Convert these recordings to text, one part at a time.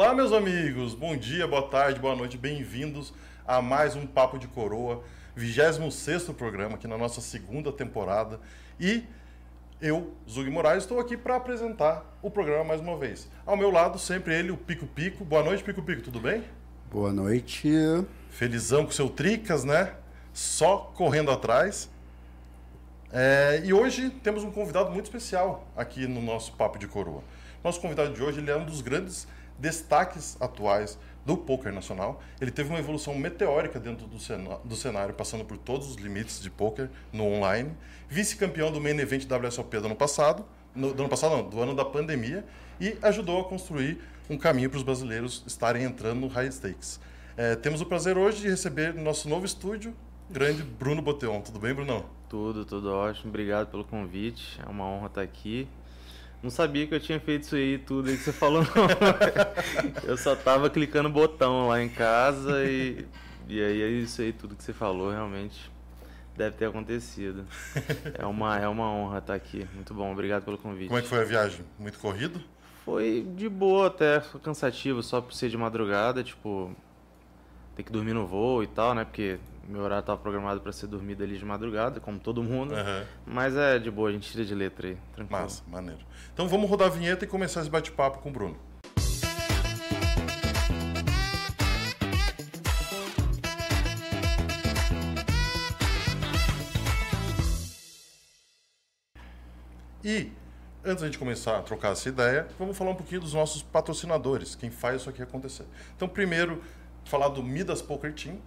Olá, meus amigos. Bom dia, boa tarde, boa noite. Bem-vindos a mais um Papo de Coroa, 26 programa aqui na nossa segunda temporada. E eu, Zug Moraes, estou aqui para apresentar o programa mais uma vez. Ao meu lado, sempre ele, o Pico Pico. Boa noite, Pico Pico, tudo bem? Boa noite. Felizão com seu Tricas, né? Só correndo atrás. É, e hoje temos um convidado muito especial aqui no nosso Papo de Coroa. Nosso convidado de hoje ele é um dos grandes destaques atuais do poker nacional. Ele teve uma evolução meteórica dentro do, do cenário, passando por todos os limites de poker no online. Vice-campeão do Main Event WSOP do ano passado, no, do ano passado não, do ano da pandemia, e ajudou a construir um caminho para os brasileiros estarem entrando no High Stakes. É, temos o prazer hoje de receber no nosso novo estúdio grande Bruno Boteon. Tudo bem, Brunão? Tudo, tudo ótimo. Obrigado pelo convite. É uma honra estar aqui. Não sabia que eu tinha feito isso aí, tudo aí que você falou, não. eu só tava clicando botão lá em casa e, e aí é isso aí, tudo que você falou, realmente deve ter acontecido. É uma, é uma honra estar aqui. Muito bom, obrigado pelo convite. Como é que foi a viagem? Muito corrido? Foi de boa até, foi cansativo, só por ser de madrugada, tipo, ter que dormir no voo e tal, né? Porque meu horário estava programado para ser dormido ali de madrugada, como todo mundo. Uhum. Mas é de boa, a gente tira de letra aí, tranquilo. Massa, maneiro. Então vamos rodar a vinheta e começar esse bate-papo com o Bruno. E antes de a gente começar a trocar essa ideia, vamos falar um pouquinho dos nossos patrocinadores, quem faz isso aqui acontecer. Então, primeiro, falar do Midas Poker Team,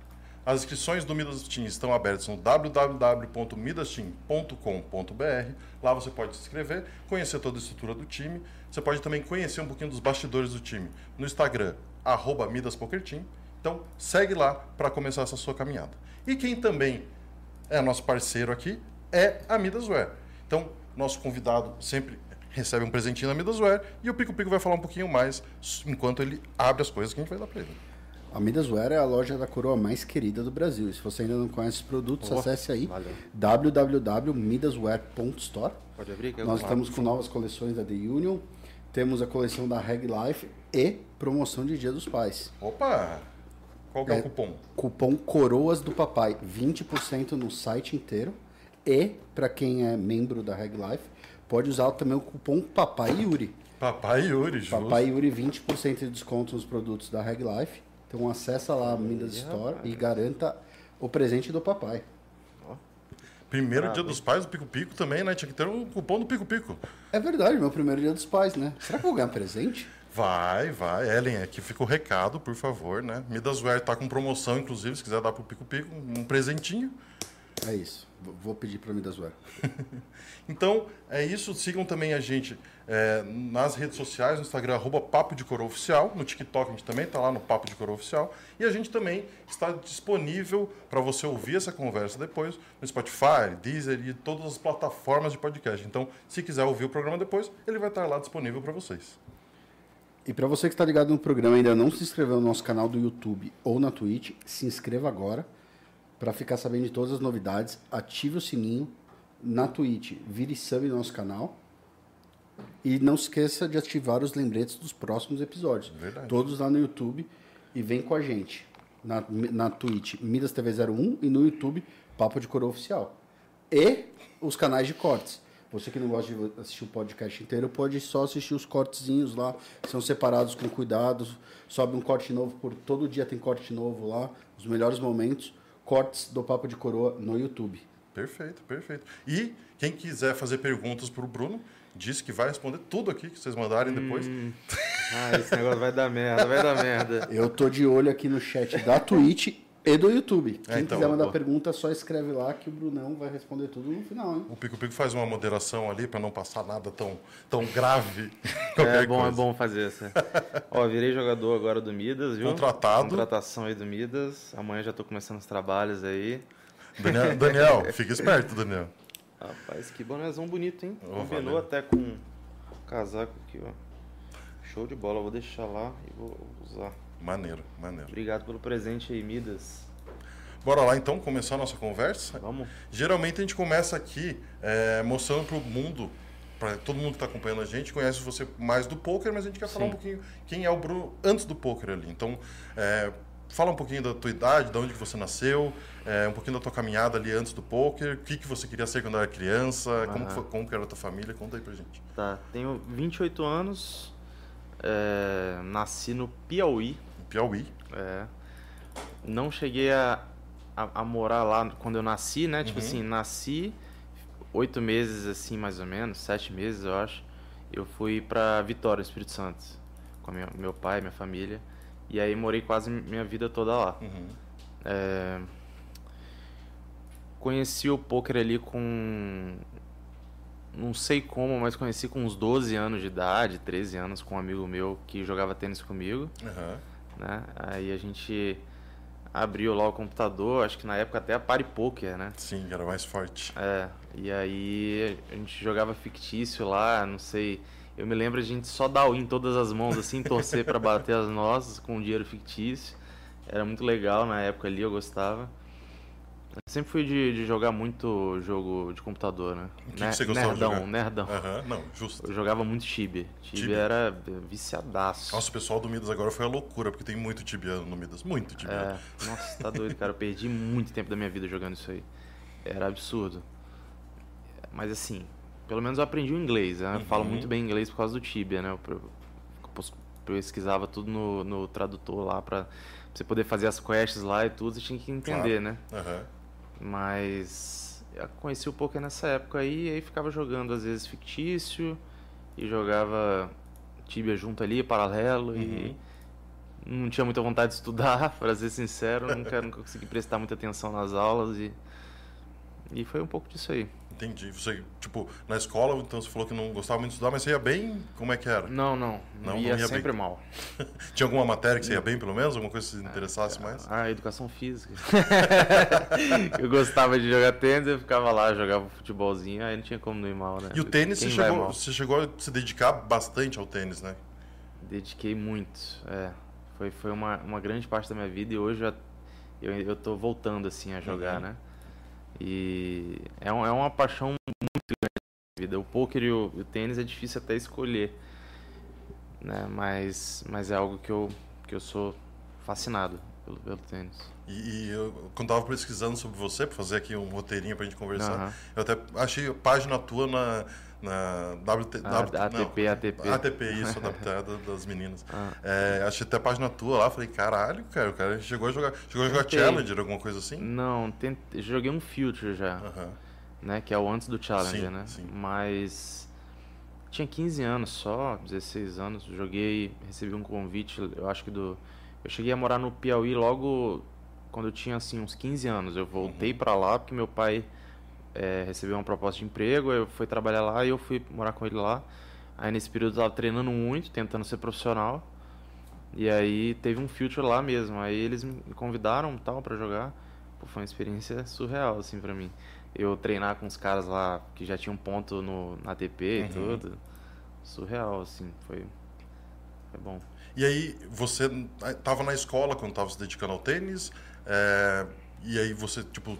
as inscrições do Midas Team estão abertas no www.midasteam.com.br. Lá você pode se inscrever, conhecer toda a estrutura do time. Você pode também conhecer um pouquinho dos bastidores do time no Instagram, arroba MidasPokerTeam. Então, segue lá para começar essa sua caminhada. E quem também é nosso parceiro aqui é a Midasware. Então, nosso convidado sempre recebe um presentinho da Midasware e o Pico Pico vai falar um pouquinho mais enquanto ele abre as coisas que a gente vai dar para ele. A Midasware é a loja da coroa mais querida do Brasil. E se você ainda não conhece os produtos, oh, acesse aí www.midasware.store. Pode abrir. Que Nós estamos com novas coleções da The Union. Temos a coleção da Reg Life e promoção de Dia dos Pais. Opa! Qual que é, é o cupom? Cupom Coroas do Papai, 20% no site inteiro. E, para quem é membro da Reg Life, pode usar também o cupom Papai Yuri. Papai Yuri, justo. Papai Yuri, 20% de desconto nos produtos da Reg Life. Então acessa lá a Midas Store rapaz. e garanta o presente do papai. Primeiro ah, dia dos pais do Pico Pico também, né? Tinha que ter um cupom do Pico Pico. É verdade, meu primeiro dia dos pais, né? Será que eu vou ganhar presente? Vai, vai. Ellen, aqui fica o recado, por favor, né? Midasware tá com promoção, inclusive, se quiser dar pro Pico Pico um presentinho. É isso. Vou pedir para zoar. então, é isso. Sigam também a gente é, nas redes sociais, no Instagram, arroba Papo de Coroa Oficial. No TikTok a gente também está lá no Papo de Coroa Oficial. E a gente também está disponível para você ouvir essa conversa depois no Spotify, Deezer e todas as plataformas de podcast. Então, se quiser ouvir o programa depois, ele vai estar lá disponível para vocês. E para você que está ligado no programa e ainda não se inscreveu no nosso canal do YouTube ou na Twitch, se inscreva agora para ficar sabendo de todas as novidades, ative o sininho na Twitch, vire sub no nosso canal. E não se esqueça de ativar os lembretes dos próximos episódios. Verdade. Todos lá no YouTube. E vem com a gente. Na, na Twitch, Midas TV 01 e no YouTube, Papo de Coroa Oficial. E os canais de cortes. Você que não gosta de assistir o podcast inteiro, pode só assistir os cortezinhos lá, são separados com cuidado. Sobe um corte novo por todo dia tem corte novo lá, os melhores momentos cortes do Papo de Coroa no YouTube. Perfeito, perfeito. E quem quiser fazer perguntas para o Bruno, disse que vai responder tudo aqui que vocês mandarem hum. depois. Ah, esse negócio vai dar merda, vai dar merda. Eu tô de olho aqui no chat da Twitch e do YouTube. É, Quem é, então, quiser mandar pergunta, só escreve lá que o Brunão vai responder tudo no final. Hein? O Pico Pico faz uma moderação ali para não passar nada tão, tão grave. é bom, é bom fazer isso. Ó, virei jogador agora do Midas, viu? Contratado. Contratação aí do Midas. Amanhã já tô começando os trabalhos aí. Daniel, Daniel fica esperto, Daniel. Rapaz, que bonézão bonito, hein? Oh, Combinou até com o casaco aqui, ó. Show de bola, vou deixar lá e vou usar. Maneiro, maneiro. Obrigado pelo presente aí, Midas. Bora lá então começar a nossa conversa? Vamos. Geralmente a gente começa aqui é, mostrando para o mundo para todo mundo que está acompanhando a gente, conhece você mais do poker, mas a gente quer Sim. falar um pouquinho quem é o Bruno antes do poker ali. Então, é, fala um pouquinho da tua idade, de onde que você nasceu, é, um pouquinho da tua caminhada ali antes do poker, o que, que você queria ser quando era criança, uhum. como, foi, como que era a tua família, conta aí pra gente. Tá, tenho 28 anos, é, nasci no Piauí. Piauí? É. Não cheguei a, a, a, morar lá quando eu nasci, né? Tipo uhum. assim, nasci oito meses, assim, mais ou menos, sete meses, eu acho. Eu fui pra Vitória, Espírito Santo, com minha, meu pai, minha família. E aí morei quase minha vida toda lá. Uhum. É... Conheci o poker ali com. Não sei como, mas conheci com uns 12 anos de idade, 13 anos, com um amigo meu que jogava tênis comigo. Uhum. Né? Aí a gente abriu lá o computador, acho que na época até a Party Poker, né? Sim, era mais forte. É, e aí a gente jogava fictício lá, não sei. Eu me lembro a gente só dar in todas as mãos assim, torcer para bater as nossas com dinheiro fictício. Era muito legal na época ali, eu gostava. Eu sempre fui de, de, jogar muito jogo de computador, né? O que, Ner que você gostava nerdão, de jogar? Nerdão, Uhum, não, justo. Eu jogava muito Tibia. Tibia, Tibia. era viciadaço. Nossa, o pessoal do Midas agora foi a loucura, porque tem muito Tibia no Midas. Muito Tibia. É, nossa, tá doido, cara. Eu perdi muito tempo da minha vida jogando isso aí. Era absurdo. Mas assim, pelo menos eu aprendi o inglês. Né? Eu falo muito bem inglês por causa do Tibia, né? Eu, pesquisava tudo no, no tradutor lá pra você poder fazer as quests lá e tudo, você tinha que entender, claro. né? Uhum. Mas eu conheci o poker nessa época aí, e aí ficava jogando às vezes fictício e jogava Tibia junto ali, paralelo uhum. e não tinha muita vontade de estudar, para ser sincero, nunca, nunca consegui prestar muita atenção nas aulas e e foi um pouco disso aí. Entendi. Você, tipo, na escola, então você falou que não gostava muito de estudar, mas você ia bem? Como é que era? Não, não. Não, ia, não ia sempre bem. mal. Tinha alguma matéria que você ia bem, pelo menos? Alguma coisa que se interessasse ah, mais? Ah, educação física. eu gostava de jogar tênis, eu ficava lá, jogava futebolzinho, aí não tinha como não ir mal, né? E o tênis, você chegou, você chegou a se dedicar bastante ao tênis, né? Dediquei muito, é. Foi, foi uma, uma grande parte da minha vida e hoje eu, eu, eu tô voltando, assim, a jogar, uhum. né? E é, um, é uma paixão muito grande na vida. O poker e o, o, tênis é difícil até escolher, né? Mas, mas é algo que eu, que eu sou fascinado pelo, pelo tênis. E, e eu, quando estava pesquisando sobre você, para fazer aqui um roteirinho para a gente conversar, uhum. eu até achei a página tua na na WT, ah, w, ATP, não, ATP. ATP, isso, adaptada das meninas. Ah. É, achei até a página tua lá, falei, caralho, cara, o cara chegou a jogar. Chegou a jogar Tentei. Challenger, alguma coisa assim? Não, tentei, joguei um Future já. Uh -huh. Né, que é o antes do Challenger, sim, né? Sim. Mas tinha 15 anos só, 16 anos, joguei, recebi um convite, eu acho que do. Eu cheguei a morar no Piauí logo quando eu tinha assim uns 15 anos. Eu voltei uhum. para lá porque meu pai é, recebeu uma proposta de emprego, eu fui trabalhar lá e eu fui morar com ele lá. Aí nesse período eu tava treinando muito, tentando ser profissional. E aí teve um future lá mesmo. Aí eles me convidaram tal para jogar. Pô, foi uma experiência surreal assim para mim. Eu treinar com os caras lá que já tinham ponto no na ATP uhum. e tudo. Surreal assim, foi foi bom. E aí você tava na escola quando tava se dedicando ao tênis, é, e aí você tipo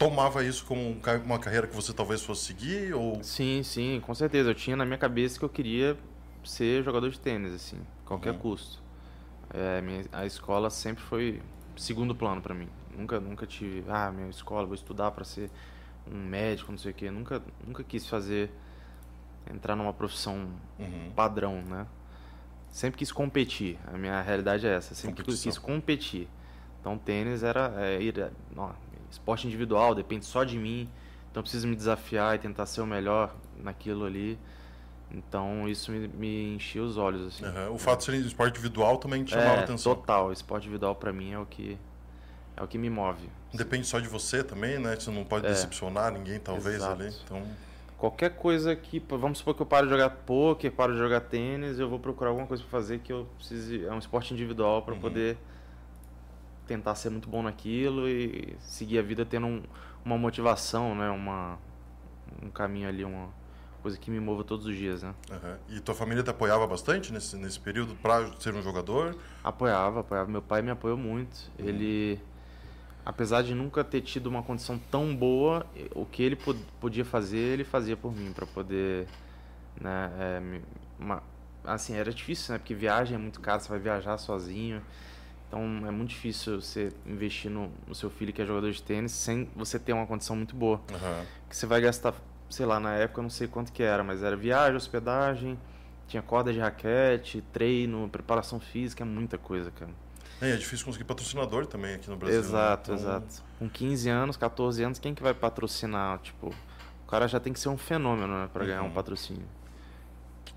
tomava isso como uma carreira que você talvez fosse seguir ou? Sim sim com certeza. Eu tinha na minha cabeça que eu queria ser jogador de tênis assim qualquer uhum. custo. É, minha, a escola sempre foi segundo plano para mim. Nunca nunca tive ah minha escola vou estudar para ser um médico não sei o que nunca nunca quis fazer entrar numa profissão uhum. padrão né? Sempre quis competir. A minha realidade é essa. Sempre quis competir. Então tênis era é, ir ó, esporte individual, depende só de mim. Então preciso me desafiar e tentar ser o melhor naquilo ali. Então isso me, me enchia os olhos assim. Uhum. O fato de ser esporte individual também te chamava é, atenção. Total, esporte individual para mim é o que é o que me move. Depende só de você também, né? Você não pode é. decepcionar ninguém talvez Exato. ali. Então qualquer coisa que, vamos supor que eu paro de jogar poker, paro de jogar tênis, eu vou procurar alguma coisa para fazer que eu precise, é um esporte individual para uhum. poder tentar ser muito bom naquilo e seguir a vida tendo um, uma motivação, né? Uma, um caminho ali, uma coisa que me mova todos os dias, né? Uhum. E tua família te apoiava bastante nesse, nesse período para ser um jogador? Apoiava, apoiava. Meu pai me apoiou muito. Uhum. Ele apesar de nunca ter tido uma condição tão boa, o que ele podia fazer, ele fazia por mim, para poder, né, é, uma, assim, era difícil, né, porque viagem é muito caro, você vai viajar sozinho, então é muito difícil você investir no, no seu filho que é jogador de tênis sem você ter uma condição muito boa, Uhum. que você vai gastar, sei lá, na época eu não sei quanto que era, mas era viagem, hospedagem, tinha corda de raquete, treino, preparação física, é muita coisa, cara. É, é difícil conseguir patrocinador também aqui no Brasil. né? Exato, Então, exato. Com 15 anos, 14 anos, quem que vai patrocinar? Tipo, o cara já tem que ser um fenômeno, né, pra ganhar um Uhum. patrocínio.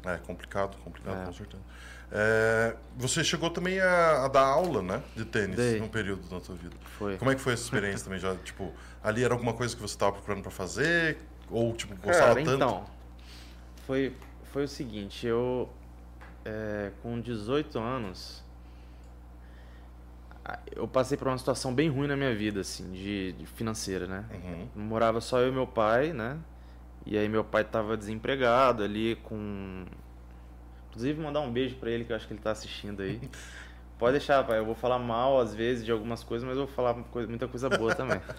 É complicado, complicado, É. com certeza. É, você chegou também a, a dar aula, né? De tênis, Dei. num período da sua vida. Foi. Como é que foi essa experiência também? Já, tipo, ali era alguma coisa que você estava procurando para fazer? Ou, tipo, gostava Cara, tanto? então, foi, foi o seguinte, eu, é, com 18 anos, eu passei por uma situação bem ruim na minha vida, assim, de, de financeira, né? Uhum. Morava só eu e meu pai, né? E aí meu pai tava desempregado ali com... Inclusive mandar um beijo pra ele, que eu acho que ele tá assistindo aí. Pode deixar, pai. Eu vou falar mal às vezes de algumas coisas, mas eu vou falar muita coisa boa também.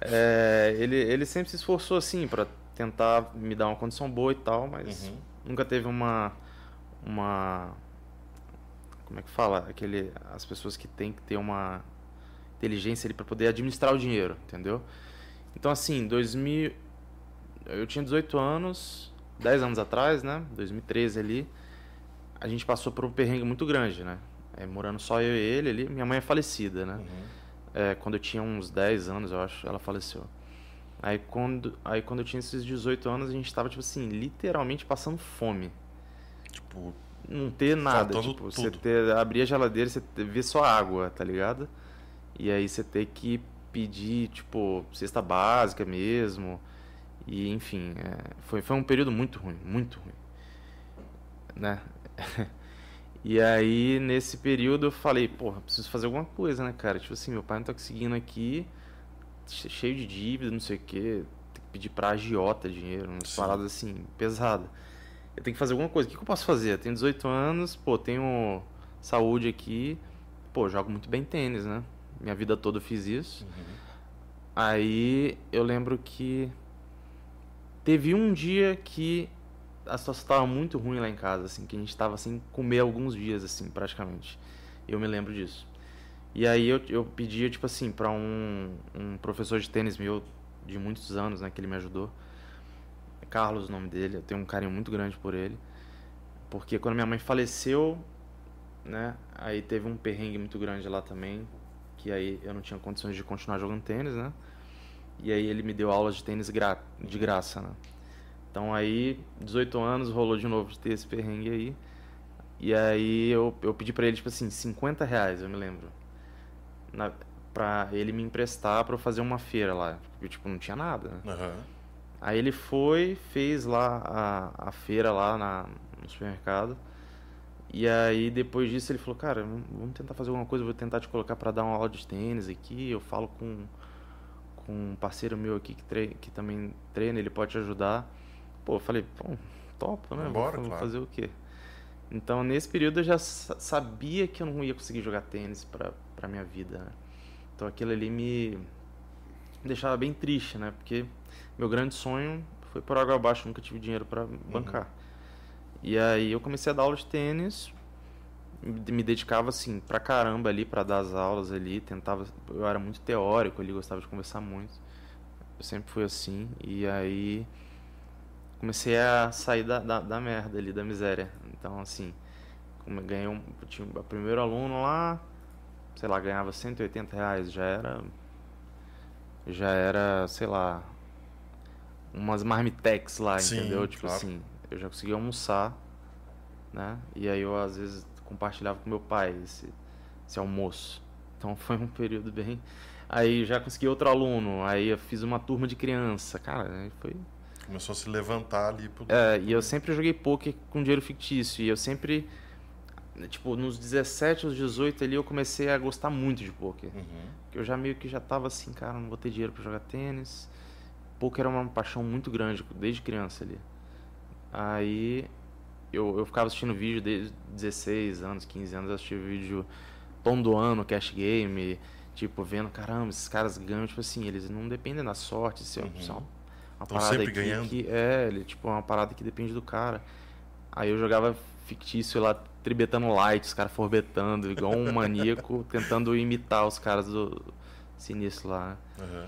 É, ele, ele sempre se esforçou assim pra tentar me dar uma condição boa e tal, mas Uhum. nunca teve uma uma como é que fala aquele as pessoas que têm que ter uma inteligência ali para poder administrar o dinheiro, entendeu? Então assim, 2000 eu tinha 18 anos, 10 anos atrás, né? 2013 ali, a gente passou por um perrengue muito grande, né? É, morando só eu e ele ali, minha mãe é falecida, né? Uhum. É, quando eu tinha uns 10 anos, eu acho, ela faleceu. Aí quando, aí quando eu tinha esses 18 anos, a gente tava, tipo assim, literalmente passando fome. Tipo, Não ter nada, tipo, você tudo. ter, abrir a geladeira e você ter- ver só água, tá ligado? E aí você ter que pedir, tipo, cesta básica mesmo. E enfim, é, foi, foi um período muito ruim, muito ruim. Né? E aí, nesse período, eu falei, porra, preciso fazer alguma coisa, né, cara? Tipo assim, meu pai não tá conseguindo aqui, che- cheio de dívida, não sei o quê, tem que pedir pra agiota dinheiro, umas Sim. paradas assim, pesadas. Eu tenho que fazer alguma coisa. O que, que eu posso fazer? Eu tenho 18 anos, pô, tenho saúde aqui, pô, jogo muito bem tênis, né? Minha vida toda eu fiz isso. uhum. Aí eu lembro que teve um dia que a situação estava muito ruim lá em casa, assim, que a gente estava sem comer alguns dias, assim, praticamente. Eu me lembro disso. E aí eu, eu pedia, tipo assim, para um, um professor de tênis meu de muitos anos, né, que ele me ajudou. Carlos, o nome dele, eu tenho um carinho muito grande por ele. Porque quando minha mãe faleceu, né, aí teve um perrengue muito grande lá também, que aí eu não tinha condições de continuar jogando tênis, né? E aí ele me deu aulas de tênis gra de graça, né? Então aí, 18 anos, rolou de novo de ter esse perrengue aí. E aí eu, eu pedi pra ele, tipo assim, 50 reais, eu me lembro. Na, pra ele me emprestar pra eu fazer uma feira lá. Porque, tipo, não tinha nada, né? Aham. Aí ele foi, fez lá a, a feira lá na, no supermercado. E aí depois disso ele falou, cara, vamos- tentar fazer alguma coisa, vou tentar te colocar pra dar uma aula de tênis aqui. Eu falo com, com um parceiro meu aqui que, tre que também treina, ele pode te ajudar. Pô, eu falei, pô, topo, né? Vambora, vou, claro. fazer o quê? Então nesse período eu já sa- sabia que eu não ia conseguir jogar tênis pra, pra minha vida, né? Então aquilo ali me deixava bem triste, né? Porque meu grande sonho foi por água abaixo, nunca tive dinheiro pra bancar. E aí eu comecei a dar aula de tênis, me dedicava assim pra caramba ali pra dar as aulas ali, tentava, eu era muito teórico ali, gostava de conversar muito. Eu sempre fui assim e aí comecei a sair da, da, da merda ali, da miséria. Então assim, como ganhei um, tinha o primeiro aluno lá, sei lá, ganhava 180 reais, já era já era, sei lá, umas marmitex lá, Sim, entendeu? Tipo claro. assim, eu já conseguia almoçar, né? E aí eu às vezes compartilhava com meu pai esse, esse almoço. Então foi um período bem. Aí já consegui outro aluno, aí eu fiz uma turma de criança, cara, aí foi. Começou a se levantar ali. Pro... É, e eu sempre joguei poker com dinheiro fictício, e eu sempre. Tipo, nos 17 aos 18 ali eu comecei a gostar muito de poker. Uhum. Que eu já meio que já tava assim, cara, não vou ter dinheiro pra jogar tênis. Poker era uma paixão muito grande desde criança ali. Aí eu, eu ficava assistindo vídeo desde 16 anos, 15 anos, eu assistia vídeo todo ano, cash game. Tipo, vendo, caramba, esses caras ganham, tipo assim, eles não dependem da sorte, isso é Uhum. uma, uma parada sempre aqui ganhando. que é, ele, tipo, é uma parada que depende do cara. Aí eu jogava fictício lá, tribetando light, os caras forbetando, igual um maníaco, tentando imitar os caras do sinistro lá. Aham.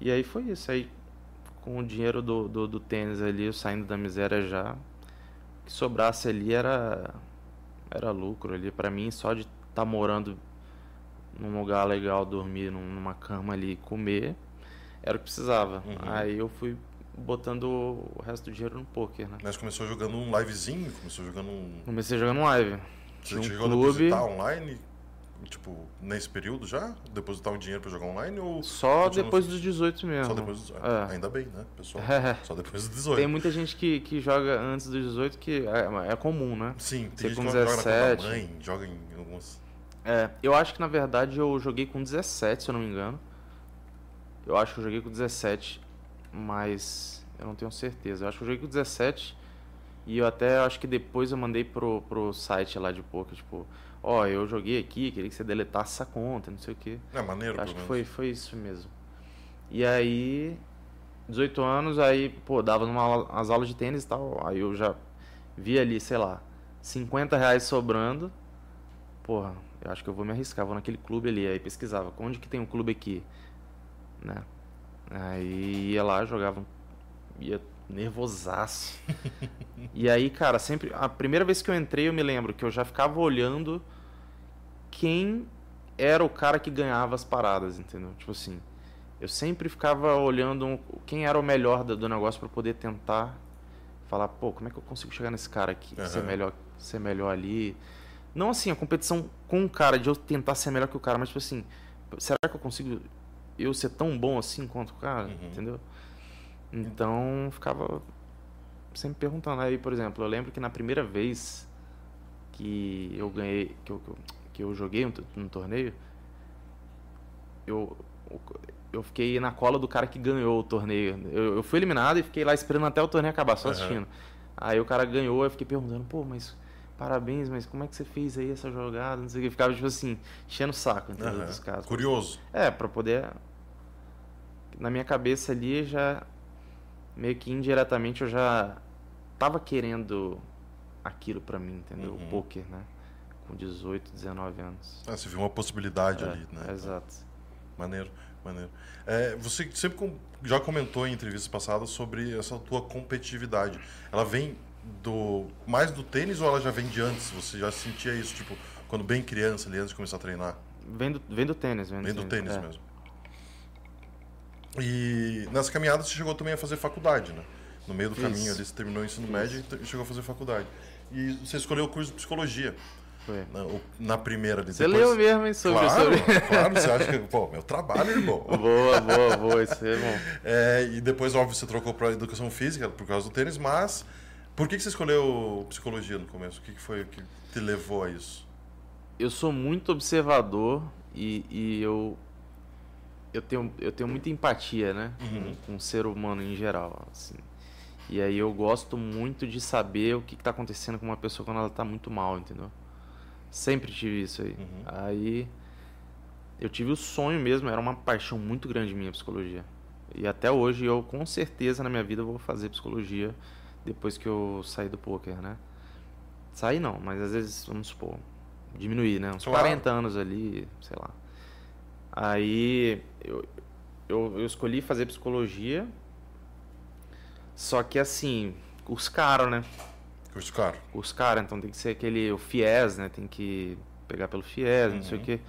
E aí foi isso. Aí com o dinheiro do, do, do tênis ali, eu saindo da miséria já, que sobrasse ali era, era lucro ali. Pra mim, só de estar morando num lugar legal, dormir num- numa cama ali comer, era o que precisava. Uhum. Aí eu fui botando o resto do dinheiro no poker, né? Mas começou jogando um livezinho, começou jogando um. Comecei jogando live. Você um chegou a clube. depositar online, tipo, nesse período já? Depositar um dinheiro pra jogar online ou Só depois dos 18 mesmo. só depois dos 18? É. Ainda bem, né, pessoal? É. Só depois dos 18. Tem muita gente que, que joga antes dos 18 que é, é comum, né? Sim, Você tem gente com que joga na conta da 17. mãe, joga em algumas. É, eu acho que na verdade eu joguei com 17, se eu não me engano. Eu acho que eu joguei com 17, mas eu não tenho certeza. Eu acho que eu joguei com 17 e eu até acho que depois eu mandei pro, pro site lá de poker, tipo, ó, eu joguei aqui, queria que você deletasse essa conta, não sei o quê. É maneiro, acho que foi, foi isso mesmo. E aí, 18 anos, aí, pô, dava numa, as aulas de tênis e tal. Aí eu já vi ali, sei lá, 50 reais sobrando. Porra, eu acho que eu vou me arriscar, vou naquele clube ali. Aí pesquisava, onde que tem um clube aqui? Né? Aí ia lá, jogava, ia nervosaço. e aí, cara, sempre. A primeira vez que eu entrei, eu me lembro que eu já ficava olhando quem era o cara que ganhava as paradas, entendeu? Tipo assim, eu sempre ficava olhando quem era o melhor do, negócio pra poder tentar falar, pô, como é que eu consigo chegar nesse cara aqui, ser Aham. melhor, ser melhor ali. Não assim, a competição com o cara, de eu tentar ser melhor que o cara, mas tipo assim, será que eu consigo eu ser tão bom assim quanto o cara, Uhum. entendeu? Então, ficava sempre perguntando. Aí, por exemplo, eu lembro que na primeira vez que eu ganhei, que eu, que eu, joguei um, no torneio, eu, eu fiquei na cola do cara que ganhou o torneio. Eu, eu fui eliminado e fiquei lá esperando até o torneio acabar, só assistindo. Aí o cara ganhou, eu fiquei perguntando, pô, mas parabéns, mas como é que você fez aí essa jogada? Não sei o que. Ficava, tipo assim, enchendo o saco, entendeu? Aham. Dos caras. Curioso. É, pra poder. Na minha cabeça ali já. Meio que indiretamente eu já tava querendo aquilo pra mim, entendeu? Uhum. O poker, né? Com 18, 19 anos. Ah, você viu uma possibilidade É, ali, né? Exato. Maneiro, maneiro. É, você sempre com- já comentou em entrevistas passadas sobre essa tua competitividade. Ela vem do mais do tênis ou ela já vem de antes? Você já sentia isso, tipo, quando bem criança, ali, antes de começar a treinar? Vem do, vem do tênis, vem do Vem do tênis é. mesmo. E nessa caminhada você chegou também a fazer faculdade, né? No meio do Fiz. caminho ali, você terminou o ensino Fiz. médio e chegou a fazer faculdade. E você escolheu o curso de psicologia Foi. na, na primeira ali. Você Depois- leu mesmo, hein, sobre, Claro, sobre... claro, você acha que, pô, meu trabalho, irmão. boa, boa, boa, isso é bom. É, e depois, óbvio, você trocou para educação física por causa do tênis, mas por que, que você escolheu psicologia no começo? O que, que foi que te levou a isso? eu sou muito observador e, e eu eu tenho eu tenho muita empatia né Uhum. com, o ser humano em geral assim e aí eu gosto muito de saber o que está acontecendo com uma pessoa quando ela está muito mal entendeu sempre tive isso aí Uhum. aí eu tive o sonho mesmo era uma paixão muito grande minha psicologia e até hoje eu com certeza na minha vida vou fazer psicologia depois que eu sair do poker né sair não mas às vezes vamos supor diminuir, né? Uns Claro. 40 anos ali, sei lá. Aí eu, eu, eu escolhi fazer psicologia, só que assim, curso caro, né? Curso caro. Curso caro, então tem que ser aquele, o FIES, né? Tem que pegar pelo FIES, não sei o Uhum. quê.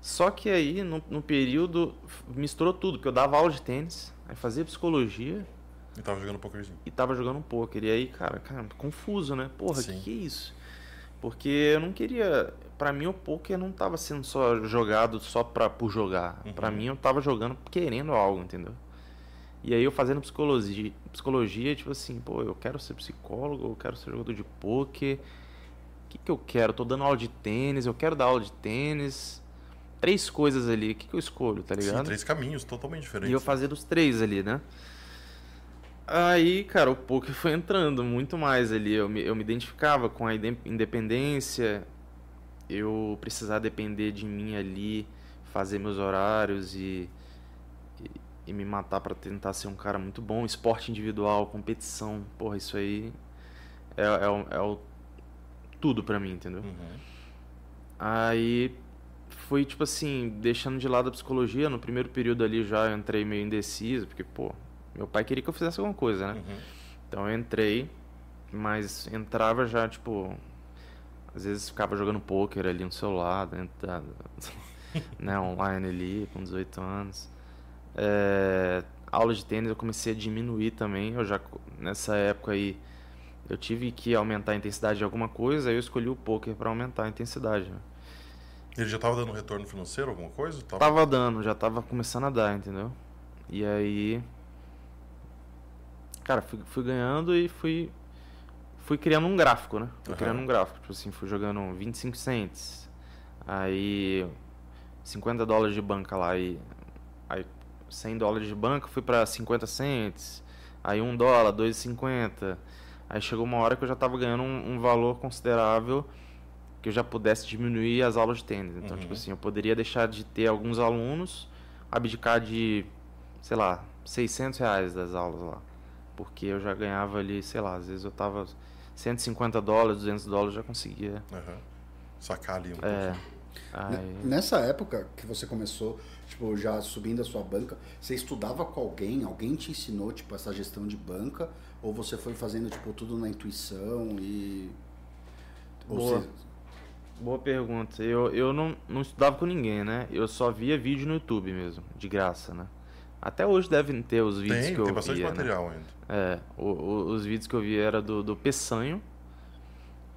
Só que aí, no, no período, misturou tudo, porque eu dava aula de tênis, aí fazia psicologia E tava jogando pokerzinho. e tava jogando um poker. E aí, cara, cara, confuso, né? Porra, Sim. que que é isso? Porque eu não queria. Pra mim, o poker não tava sendo só jogado só pra, por jogar. Uhum. Pra mim, eu tava jogando querendo algo, entendeu? E aí, eu fazendo psicologia, psicologia, tipo assim, pô, eu quero ser psicólogo, eu quero ser jogador de poker. O que, que eu quero? Eu tô dando aula de tênis, eu quero dar aula de tênis. Três coisas ali, o que, que eu escolho, tá ligado? Sim, três caminhos totalmente diferentes. E eu fazia dos três ali, né? Aí, cara, o poker foi entrando muito mais ali. Eu me, eu me identificava com a inde- independência, eu precisar depender de mim ali, fazer meus horários e, e, e me matar para tentar ser um cara muito bom. Esporte individual, competição, porra, isso aí é, é, o, é o tudo pra mim, entendeu? Uhum. Aí fui, tipo assim, deixando de lado a psicologia. No primeiro período ali já entrei meio indeciso, porque, pô, meu pai queria que eu fizesse alguma coisa, né? Uhum. Então eu entrei, mas entrava já, tipo. Às vezes ficava jogando pôquer ali no celular, dentro da, né, online ali, com 18 anos. É, aula de tênis eu comecei a diminuir também. Eu já, nessa época aí, eu tive que aumentar a intensidade de alguma coisa, aí eu escolhi o poker para aumentar a intensidade. Né? Ele já estava dando retorno financeiro, alguma coisa? Tava... Tava dando, já tava começando a dar, entendeu? E aí. Cara, fui, fui ganhando e fui. Fui criando um gráfico, né? Fui Aham. criando um gráfico. Tipo assim, fui jogando 25 cents. Aí. 50 dólares de banca lá. E, aí 100 dólares de banca fui pra 50 cents. Aí 1 dólar, 2,50. Aí chegou uma hora que eu já tava ganhando um, um valor considerável que eu já pudesse diminuir as aulas de tênis. Então, Uhum. tipo assim, eu poderia deixar de ter alguns alunos, abdicar de, sei lá, 600 reais das aulas lá. Porque eu já ganhava ali, sei lá, às vezes eu tava 150 dólares, 200 dólares, já conseguia. Aham. Sacar ali um É. Aí, Nessa época que você começou, tipo, já subindo a sua banca, você estudava com alguém? Alguém te ensinou, tipo, essa gestão de banca? Ou você foi fazendo, tipo, tudo na intuição e... Boa. você- Boa pergunta. Eu, eu não, não estudava com ninguém, né? Eu só via vídeo no YouTube mesmo, de graça, né? Até hoje devem ter os vídeos Tem, que eu tem bastante via, né? material ainda. É, o- o- os vídeos que eu vi era do, do Peçanho.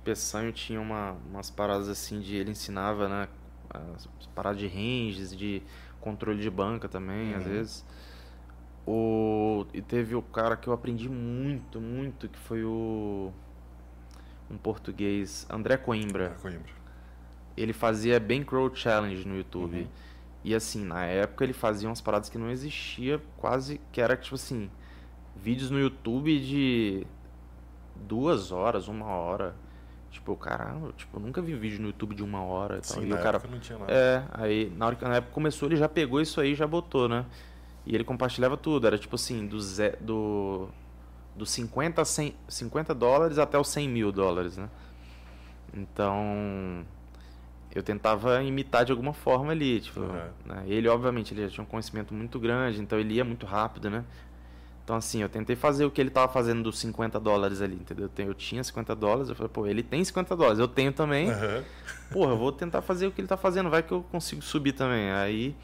Peçanho tinha uma, umas paradas assim de. Ele ensinava, né? As paradas de ranges, de controle de banca também, às Uhum. vezes. O, e teve o cara que eu aprendi muito, muito, que foi o. Um português, André Coimbra. É, Coimbra. Ele fazia Bankroll Challenge no YouTube. Uhum. E assim, na época ele fazia umas paradas que não existia, quase que era tipo assim, vídeos no YouTube de duas horas, uma hora. Tipo, caramba, tipo, eu nunca vi vídeo no YouTube de uma hora e tal. Sim, e na o cara. época não tinha nada. É, aí na hora que na época começou, ele já pegou isso aí e já botou, né? E ele compartilhava tudo, era tipo assim, do, ze, do, do 50, a 100, 50 dólares até os 100 mil dólares, né? Então, eu tentava imitar de alguma forma ali, tipo, Uhum. né? Ele, obviamente, ele já tinha um conhecimento muito grande, então ele ia muito rápido, né? Então, assim, eu tentei fazer o que ele tava fazendo dos 50 dólares ali, entendeu? Eu tinha 50 dólares, eu falei, pô, ele tem 50 dólares, eu tenho também. Aham. Porra, eu vou tentar fazer o que ele tá fazendo, vai que eu consigo subir também. Aí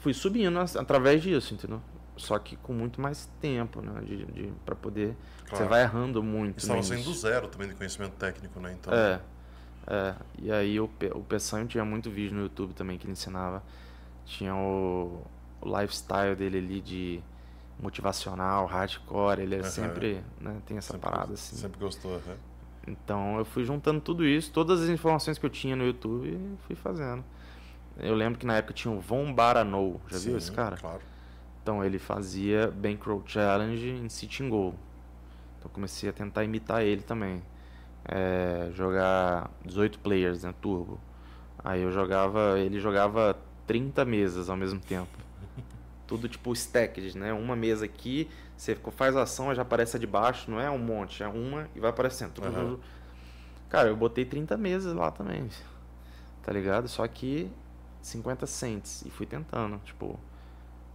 fui subindo através disso, entendeu? Só que com muito mais tempo, né? De, de, pra poder. Você Claro. vai errando muito. Estava saindo do zero também de conhecimento técnico, né? Então, É. É. E aí o, Pe- o Peçanho tinha muito vídeo no YouTube também que ele ensinava. Tinha o, o lifestyle dele ali de motivacional, hardcore. Ele é Aham. sempre, né? Tem essa sempre, parada assim. sempre gostou. aham. Então eu fui juntando tudo isso, todas as informações que eu tinha no YouTube e fui fazendo. Eu lembro que na época tinha o Von Baranou, já viu Sim, esse cara? Claro. Então ele fazia Bankroll Challenge em Sitting Goal. Então eu comecei a tentar imitar ele também. É, jogar 18 players, né, turbo. Aí eu jogava, ele jogava 30 mesas ao mesmo tempo. Tudo tipo stacked, né? Uma mesa aqui, você faz a ação, já aparece a de baixo, não é um monte, é uma e vai aparecendo. Aham. Cara, eu botei 30 mesas lá também. Tá ligado? Só que 50 cents e fui tentando, tipo,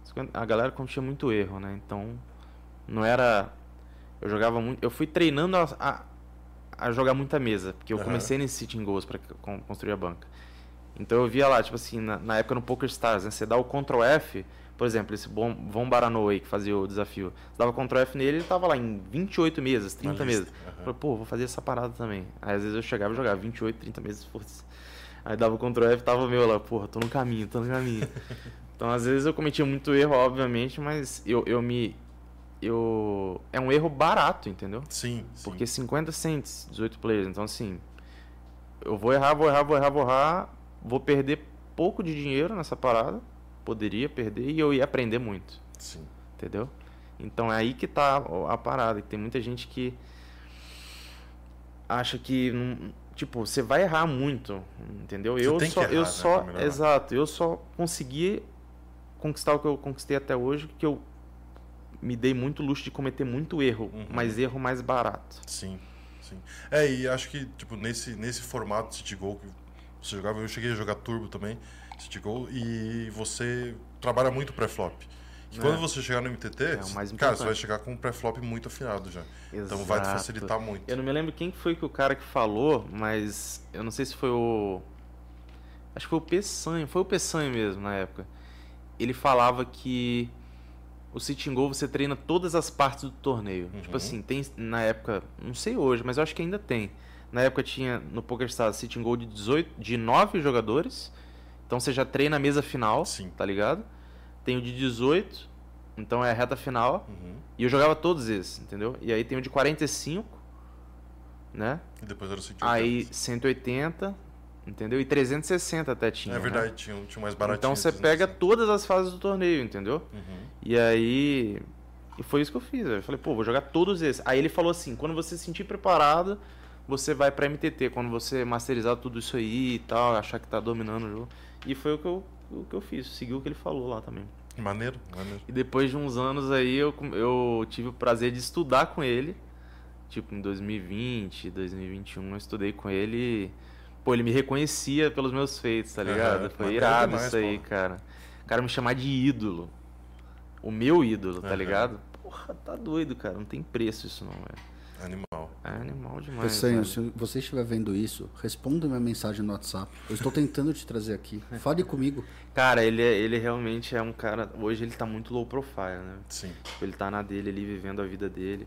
50 a galera cometia muito erro, né? Então, não era eu jogava muito, eu fui treinando a, a, a jogar muita mesa, porque eu Aham. comecei nesse sitting goals para construir a banca. Então eu via lá, tipo assim, na, na época no Poker Stars, né? Você dá o Ctrl F, por exemplo, esse Von, Von Baranoa aí que fazia o desafio. Você dava Ctrl F nele, ele tava lá em 28 mesas, 30 Na mesas. aham. Eu Falei, pô, vou fazer essa parada também. Aí às vezes eu chegava e jogava 28, 30 mesas, foda-se. Aí dava o Ctrl F, tava meu lá, porra, tô no caminho, tô no caminho. então às vezes eu cometia muito erro, obviamente, mas eu, eu me. Eu. É um erro barato, entendeu? Sim, sim. Porque 50 cents, 18 players. Então, assim, eu vou errar, vou errar, vou errar, vou errar. Vou perder pouco de dinheiro nessa parada. Poderia perder e eu ia aprender muito. Sim. Entendeu? Então é aí que tá a parada. Tem muita gente que acha que, tipo, você vai errar muito, entendeu? Você eu só, errar, eu né, só, exato, eu só consegui conquistar o que eu conquistei até hoje, que eu me dei muito luxo de cometer muito erro, Uhum. mas erro mais barato. Sim, sim. É, e acho que, tipo, nesse, nesse formato de City Go que você jogava, eu cheguei a jogar Turbo também, City Go, e você trabalha muito pré-flop. E É. quando você chegar no MTT, É, cara, você vai chegar com um pré-flop muito afinado já. Então vai te Exato. facilitar muito. Eu não me lembro quem que foi que o cara que falou, mas eu não sei se foi o. Acho que foi o Peçanha, foi o Peçanha mesmo na época. Ele falava que o Sitting Go você treina todas as partes do torneio. Uhum. Tipo assim, tem na época, não sei hoje, mas eu acho que ainda tem. Na época tinha no PokerStars Sitting Go de 18, de 9 jogadores. Então você já treina a mesa final, Sim. tá ligado? Tem o de 18, então é a reta final. Uhum. E eu jogava todos esses, entendeu? E aí tem o de 45, né? E depois era o City Aí 180, entendeu? E 360 até tinha. É né? verdade, tinha, um- tinha um mais baratinho. Então você pega todas as fases do torneio, entendeu? Uhum. E aí. E foi isso que eu fiz. Eu falei, pô, vou jogar todos esses. Aí ele falou assim: quando você se sentir preparado, você vai pra MTT. Quando você masterizar tudo isso aí e tal, achar que tá dominando o jogo. E foi o que eu, o que eu fiz. Seguiu o que ele falou lá também. Maneiro, maneiro. E depois de uns anos aí, eu, eu tive o prazer de estudar com ele. Tipo, em 2020, 2021, eu estudei com ele. e, Pô, ele me reconhecia pelos meus feitos, tá ligado? Aham, Foi irado demais, isso aí, pô. cara. O cara me chamar de ídolo. O meu ídolo, tá Aham. ligado? Porra, tá doido, cara. Não tem preço isso não, velho. Animal. É animal demais. Velho. se você estiver vendo isso, responda minha mensagem no WhatsApp. Eu estou tentando te trazer aqui. Fale comigo. Cara, ele, é- ele realmente é um cara. Hoje ele tá muito low profile, né? Sim. Ele tá na dele ali, vivendo a vida dele.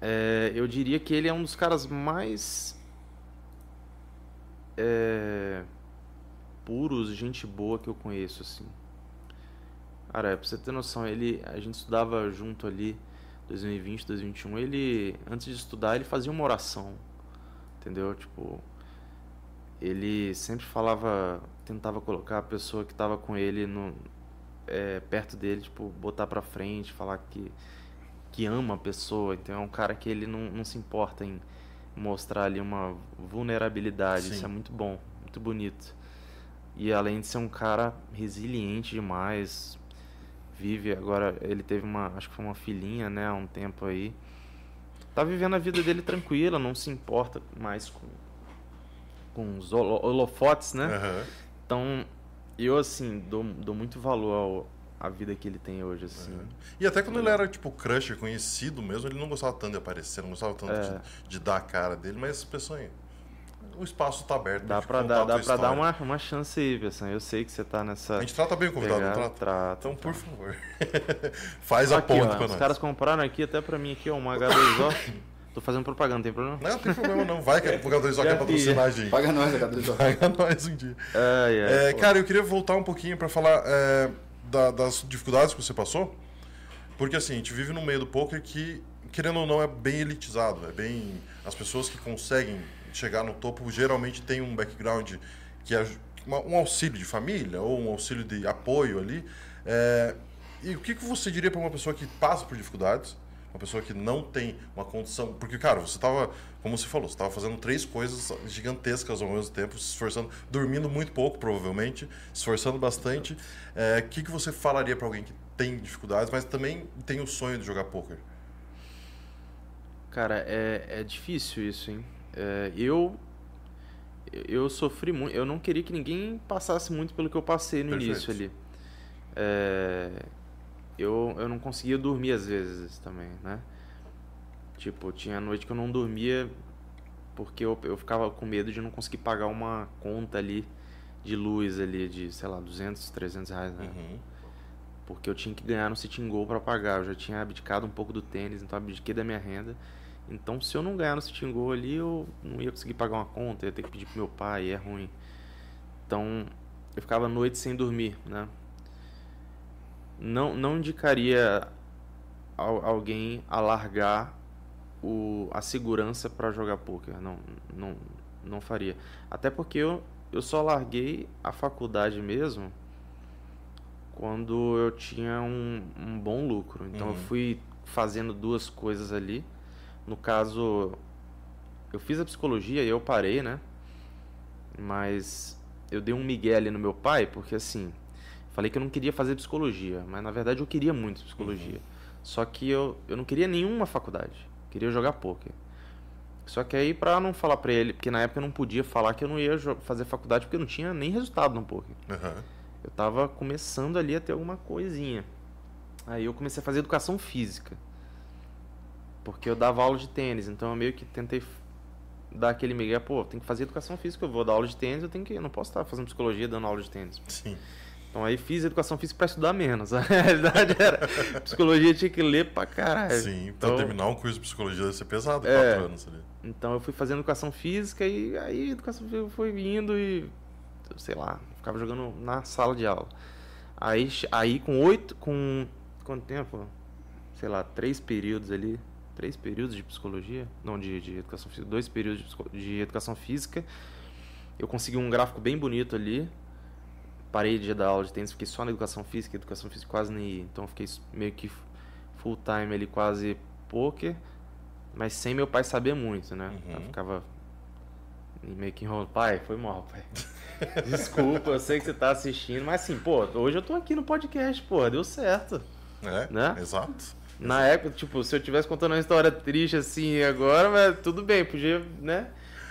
É, eu diria que ele é um dos caras mais é, puros, gente boa que eu conheço, assim. Cara, pra você ter noção, ele, a gente estudava junto ali, 2020, 2021. Ele, antes de estudar, ele fazia uma oração, entendeu? Tipo, ele sempre falava, tentava colocar a pessoa que tava com ele no, é, perto dele, tipo, botar pra frente, falar que, que ama a pessoa. Então é um cara que ele não, não se importa em mostrar ali uma vulnerabilidade. Sim. Isso é muito bom, muito bonito. E além de ser um cara resiliente demais, vive agora, ele teve uma, acho que foi uma filhinha, né, há um tempo aí. Tá vivendo a vida dele tranquila, não se importa mais com com os holo- holofotes, né? Aham. Então, eu, assim, dou, dou muito valor ao, à vida que ele tem hoje, assim. E até quando ele era, tipo, crusher, conhecido mesmo, ele não gostava tanto de aparecer, não gostava tanto É. de, de dar a cara dele, mas, pessoal, o espaço tá aberto. Dá pra, contar dar, a dá pra dar uma, uma chance aí, pessoal. Eu sei que você tá nessa. A gente trata bem o convidado, não pegada, trata? trata, Então, por favor, faz a Aqui, ó, pra os nós. caras compraram aqui até pra mim aqui, ó, uma H2O. Tô fazendo propaganda, não tem problema? Não, não tem problema não. Vai que o jogador só Já quer patrocinar a gente. Paga nós, H2O. Paga nós um dia. Ai, ai, É, cara, eu queria voltar um pouquinho pra falar é, da- das dificuldades que você passou. Porque assim, a gente vive num meio do poker que, querendo ou não, é bem elitizado. É bem. As pessoas que conseguem chegar no topo geralmente têm um background que é um auxílio de família ou um auxílio de apoio ali. É, e o que, que você diria para uma pessoa que passa por dificuldades? Uma pessoa que não tem uma condição. Porque, cara, você estava, como você falou, você estava fazendo três coisas gigantescas ao mesmo tempo, se esforçando, dormindo muito pouco, provavelmente, se esforçando bastante. É, O que, que você falaria para alguém que tem dificuldades, mas também tem o sonho de jogar poker? Cara, é, é difícil isso, hein? É, eu eu sofri muito. Eu não queria que ninguém passasse muito pelo que eu passei no Perfeito. início ali. É, eu, eu não conseguia dormir às vezes também, né? Tipo, tinha noite que eu não dormia porque eu, eu ficava com medo de não conseguir pagar uma conta ali de luz ali de, sei lá, 200, 300 reais, né? Uhum. porque eu tinha que ganhar no Sitting Goal para pagar. Eu já tinha abdicado um pouco do tênis, então abdiquei da minha renda. Então, se eu não ganhar no Sitting Goal ali, eu não ia conseguir pagar uma conta, ia ter que pedir pro meu pai, é ruim. Então, eu ficava noite sem dormir, né? Não, não indicaria al- alguém a largar o, a segurança para jogar poker. Não, não, não faria. Até porque eu, eu só larguei a faculdade mesmo quando eu tinha um, um bom lucro. Então eu Uhum. fui fazendo duas coisas ali. No caso, eu fiz a psicologia e eu parei, né? Mas eu dei um migué ali no meu pai, porque assim, falei que eu não queria fazer psicologia, mas na verdade eu queria muito psicologia. Uhum. Só que eu, eu não queria nenhuma faculdade, queria jogar poker. Só que aí pra não falar pra ele, porque na época eu não podia falar que eu não ia fazer faculdade porque eu não tinha nem resultado no poker. Uhum. Eu tava começando ali a ter alguma coisinha. Aí eu comecei a fazer educação física. Porque eu dava aula de tênis, então eu meio que tentei dar aquele migué, pô, tem que fazer educação física, eu vou dar aula de tênis, eu tenho que, eu não posso estar fazendo psicologia dando aula de tênis. Sim. Então aí fiz educação física para estudar menos. A realidade era psicologia tinha que ler pra caralho. Sim, então, pra terminar um curso de psicologia deve ser pesado, é, quatro anos ali. Então eu fui fazendo educação física e aí educação física foi vindo e sei lá, ficava jogando na sala de aula. Aí, aí com oito, com quanto tempo? Sei lá, três períodos ali, três períodos de psicologia, não de, de educação física, dois períodos de, de educação física. Eu consegui um gráfico bem bonito ali. Parei de dar aula de tênis, fiquei só na educação física, educação física quase nem ia. Então fiquei meio que full time ali, quase poker, mas sem meu pai saber muito, né? Uhum. Eu ficava meio que enrolando. Pai, foi mal, pai. Desculpa, eu sei que você tá assistindo, mas assim, pô, hoje eu tô aqui no podcast, pô, deu certo. É, né? exato. Na época, tipo, se eu tivesse contando uma história triste assim agora, mas tudo bem, podia, né?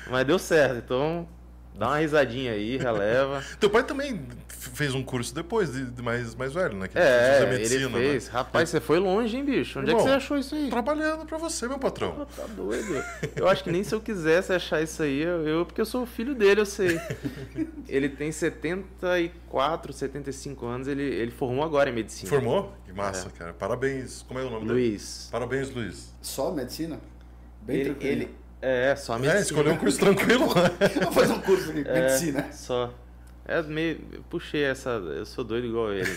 Mas deu certo, então dá uma risadinha aí, releva. Teu pai também fez um curso depois, de, de mais, mais velho, né? Que é, medicina, ele fez. Né? Rapaz, você foi longe, hein, bicho? Onde Bom, é que você achou isso aí? Trabalhando pra você, meu patrão. Oh, tá doido. Eu acho que nem se eu quisesse achar isso aí, eu, eu porque eu sou filho dele, eu sei. ele tem 74, 75 anos, ele, ele formou agora em medicina. Formou? Que massa, é. cara. Parabéns. Como é o nome Luiz. dele? Luiz. Parabéns, Luiz. Só medicina? Bem ele, tranquilo. Ele, é, só medicina. É, escolheu um curso tranquilo. Vou fazer um curso de é, medicina. Só. É meio. Puxei essa. Eu sou doido igual ele.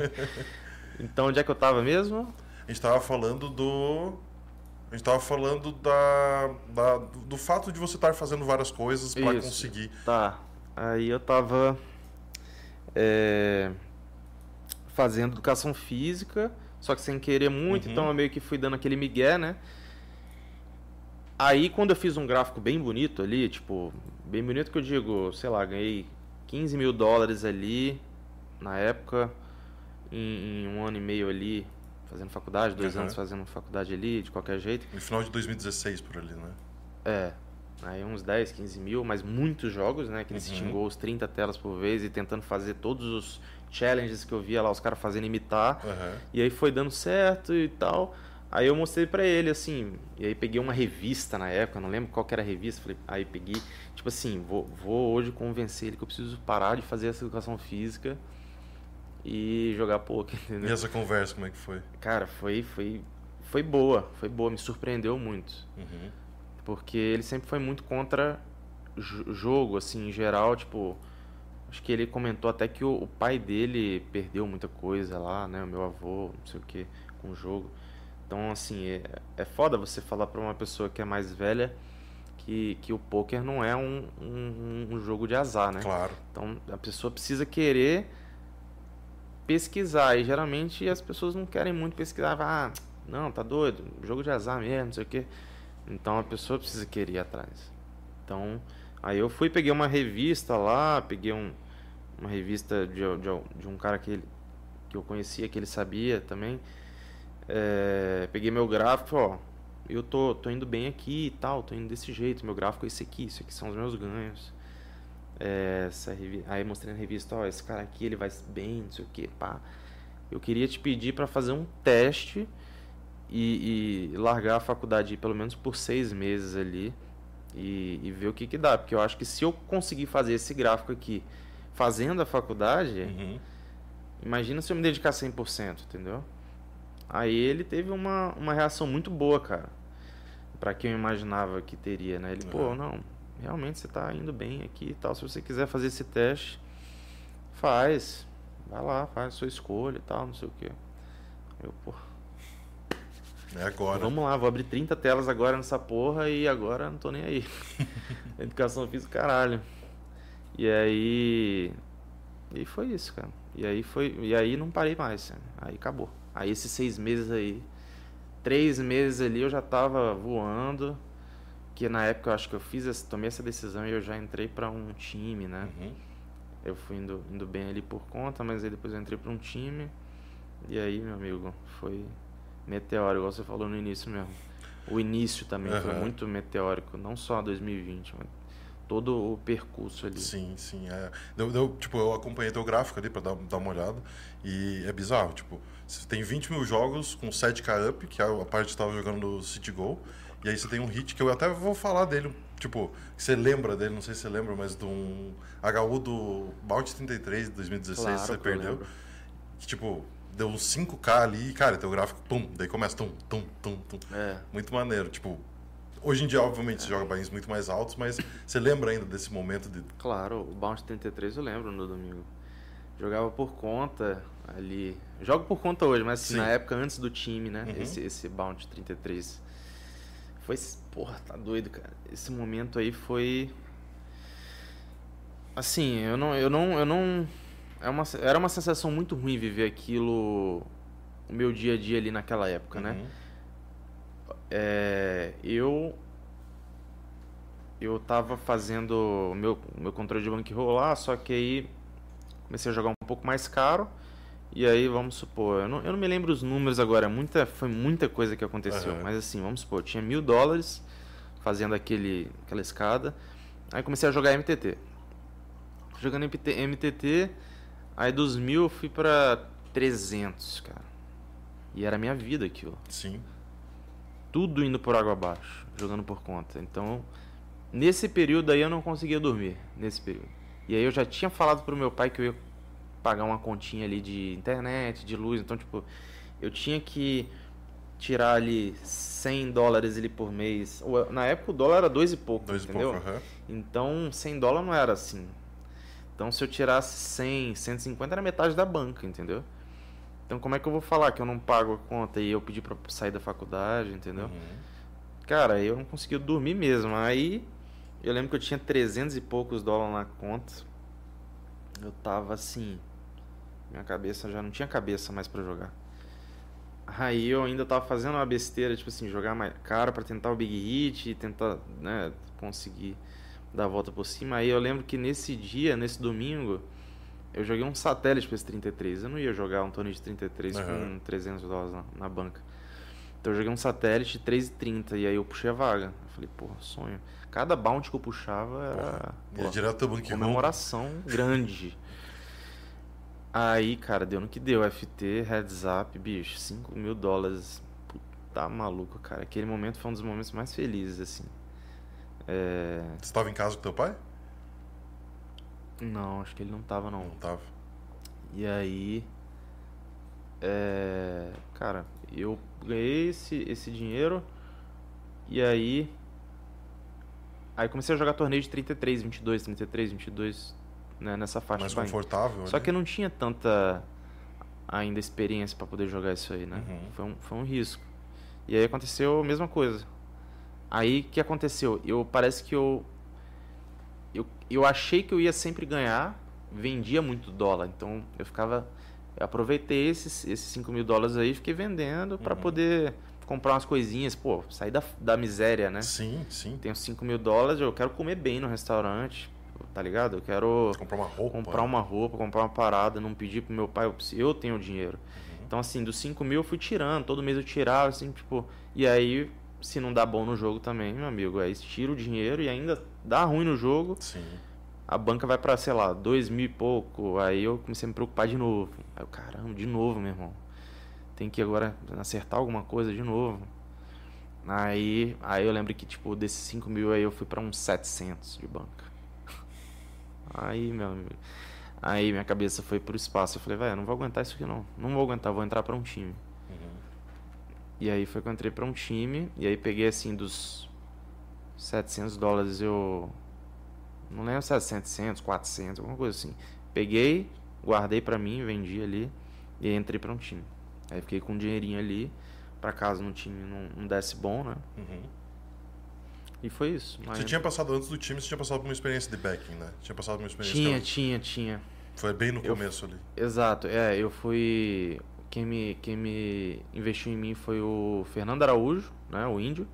então onde é que eu tava mesmo? A gente tava falando do. A gente tava falando da, da do fato de você estar fazendo várias coisas para conseguir. Tá. Aí eu tava é, fazendo educação física, só que sem querer muito, uhum. então eu meio que fui dando aquele migué, né? Aí quando eu fiz um gráfico bem bonito ali, tipo, bem bonito que eu digo, sei lá, ganhei 15 mil dólares ali na época, em, em, um ano e meio ali fazendo faculdade, dois uhum. anos fazendo faculdade ali, de qualquer jeito. No final de 2016 por ali, né? É. Aí uns 10, 15 mil, mas muitos jogos, né? Que eles uhum. xingou os 30 telas por vez e tentando fazer todos os challenges que eu via lá, os caras fazendo imitar. Uhum. E aí foi dando certo e tal. Aí eu mostrei para ele, assim, e aí peguei uma revista na época, não lembro qual era a revista, falei, aí peguei, tipo assim, vou, vou hoje convencer ele que eu preciso parar de fazer essa educação física e jogar poker, entendeu? E essa conversa, como é que foi? Cara, foi, foi, foi boa, foi boa, me surpreendeu muito. Uhum. Porque ele sempre foi muito contra jogo, assim, em geral, tipo, acho que ele comentou até que o, o pai dele perdeu muita coisa lá, né, o meu avô, não sei o que, com o jogo. Então, assim, é, é foda você falar para uma pessoa que é mais velha que, que o poker não é um, um, um, jogo de azar, né? Claro. Então, a pessoa precisa querer pesquisar. E geralmente as pessoas não querem muito pesquisar. Ah, não, tá doido, jogo de azar mesmo, não sei o quê. Então, a pessoa precisa querer ir atrás. Então, aí eu fui, peguei uma revista lá, peguei um, uma revista de, de, de um cara que, ele, que eu conhecia, que ele sabia também é, peguei meu gráfico, ó, eu tô, tô indo bem aqui e tal, tô indo desse jeito, meu gráfico é esse aqui, isso aqui são os meus ganhos. É, essa aí mostrei na revista, ó, esse cara aqui ele vai bem, não sei o que, pá. Eu queria te pedir para fazer um teste e, e, largar a faculdade pelo menos por seis meses ali e, e, ver o que que dá, porque eu acho que se eu conseguir fazer esse gráfico aqui fazendo a faculdade, uhum. imagina se eu me dedicar 100%, entendeu? Aí ele teve uma, uma reação muito boa, cara. para quem eu imaginava que teria, né? Ele, pô, não, realmente você tá indo bem aqui e tal. Se você quiser fazer esse teste, faz. Vai lá, faz a sua escolha e tal, não sei o quê. Eu, pô. É agora. Vamos lá, vou abrir 30 telas agora nessa porra e agora não tô nem aí. Educação física, caralho. E aí. E foi isso, cara. E aí foi. E aí não parei mais. Aí acabou. Aí esses seis meses aí, três meses ali eu já tava voando que na época eu acho que eu fiz essa, tomei essa decisão e eu já entrei para um time, né? Uhum. Eu fui indo, indo bem ali por conta, mas aí depois eu entrei para um time. E aí, meu amigo, foi meteórico, igual você falou no início mesmo. O início também foi Aham. muito meteórico, não só 2020, mas todo o percurso ali. Sim, sim. É. Deu- tipo, eu acompanhei teu gráfico ali pra dar, dar uma olhada. E é bizarro, tipo, você tem 20 mil jogos com 7k up, que é a parte que tava jogando no City Goal. E aí você tem um hit que eu até vou falar dele, tipo, você lembra dele, não sei se você lembra, mas de um HU do Bounty 33 de 2016 Claro você perdeu. Que, tipo, deu uns 5k ali e, cara, teu gráfico, pum, daí começa tum, tum, tum, tum. É, Muito maneiro, tipo. Hoje em dia, obviamente, você joga bainhos muito mais altos, mas você lembra ainda desse momento de. claro, o Bounty 33 eu lembro no domingo. Jogava por conta ali. Jogo por conta hoje, mas assim, Sim. na época antes do time, né? Uhum. Esse, esse Bounty 33. Foi. Porra, tá doido, cara. Esse momento aí foi. Assim, eu não. Eu não. Eu não é uma, era uma sensação muito ruim viver aquilo. O meu dia a dia ali naquela época, né? Uhum. É, eu eu tava fazendo o meu meu controle de bankroll lá, só que aí comecei a jogar um pouco mais caro. E aí, vamos supor, eu não, eu não me lembro os números agora, muita, foi muita coisa que aconteceu. Aham. Mas assim, vamos supor, eu tinha mil dólares fazendo aquele, aquela escada. Aí comecei a jogar MTT. Jogando MT, MTT, aí dos mil eu fui pra 300, cara. E era a minha vida aquilo Sim. tudo indo por água abaixo, jogando por conta. Então, nesse período aí eu não conseguia dormir, nesse período. E aí eu já tinha falado pro meu pai que eu ia pagar uma continha ali de internet, de luz, então tipo, eu tinha que tirar ali 100 dólares ali por mês. Na época o dólar era dois e pouco, Dois e entendeu? pouco, aham. Então, 100 dólares não era assim. Então, se eu tirasse 100, 150 era metade da banca, entendeu? Então, como é que eu vou falar que eu não pago a conta e eu pedi pra sair da faculdade, entendeu? Uhum. Cara, eu não conseguia dormir mesmo. Aí, eu lembro que eu tinha 300 e poucos dólares na conta. Eu tava assim. Minha cabeça já não tinha cabeça mais pra jogar. Aí eu ainda tava fazendo uma besteira, tipo assim, jogar mais caro pra tentar o Big Hit e tentar, né, conseguir dar a volta por cima. Aí eu lembro que nesse dia, nesse domingo, eu joguei um satélite pra esse 33. Eu não ia jogar um torneio de 33 Aham. com 300 dólares na, na banca. Então eu joguei um satélite 3,30 e aí eu puxei a vaga. Eu falei, porra, sonho. Cada bounty que eu puxava era Ia porra, direto teu banco comemoração grande. Aí, cara, deu no que deu. FT, heads up, bicho, 5 mil dólares. Puta maluco, cara. Aquele momento foi um dos momentos mais felizes, assim. É... Você tava em casa com teu pai? Não, acho que ele não tava, não. Não tava. E aí. É, cara, eu ganhei esse, esse dinheiro. E aí. Aí comecei a jogar torneio de 33, 22, 33, 22, né, nessa faixa. Mais confortável. Só ali. que eu não tinha tanta ainda experiência pra poder jogar isso aí, né? Uhum. Foi, um, foi um risco. E aí aconteceu a mesma coisa. Aí o que aconteceu? Eu parece que eu, eu eu achei que eu ia sempre ganhar, vendia muito dólar, então eu ficava eu aproveitei esses esses 5 mil dólares aí fiquei vendendo pra Uhum. poder comprar umas coisinhas, pô, sair da, da miséria, né? Sim, sim. Tenho 5 mil dólares, eu quero comer bem no restaurante, tá ligado? Eu quero Comprar uma roupa. comprar uma roupa, comprar uma parada, não pedir pro meu pai, eu tenho o dinheiro. Uhum. Então, assim, dos 5 mil eu fui tirando, todo mês eu tirava, assim, tipo. E aí, se não dá bom no jogo também, meu amigo, aí tira o dinheiro e ainda dá ruim no jogo, Sim. a banca vai pra, sei lá, dois mil e pouco. Aí eu comecei a me preocupar de novo. Aí eu, caramba, de novo, meu irmão. Tem que agora acertar alguma coisa de novo. Aí, aí eu lembro que, tipo, desses 5 mil aí eu fui pra uns 700 de banca. Aí, meu amigo. Aí minha cabeça foi pro espaço. Eu falei, velho, eu não vou aguentar isso aqui não. Não vou aguentar, vou entrar pra um time. Uhum. E aí foi que eu entrei pra um time. E aí peguei assim dos 700 dólares eu. Não lembro se era 700, 400, alguma coisa assim. Peguei, guardei pra mim, vendi ali. E aí entrei pra um time. Aí fiquei com um dinheirinho ali. Pra caso no time não, não desse bom, né? Uhum. E foi isso. Você tinha passado antes do time, você tinha passado por uma experiência de backing, né? Tinha passado por uma experiência. tinha, que tinha, tinha. Foi bem no Eu- começo ali. Exato, é, eu fui. Quem me, quem me investiu em mim foi o Fernando Araújo, né? O índio.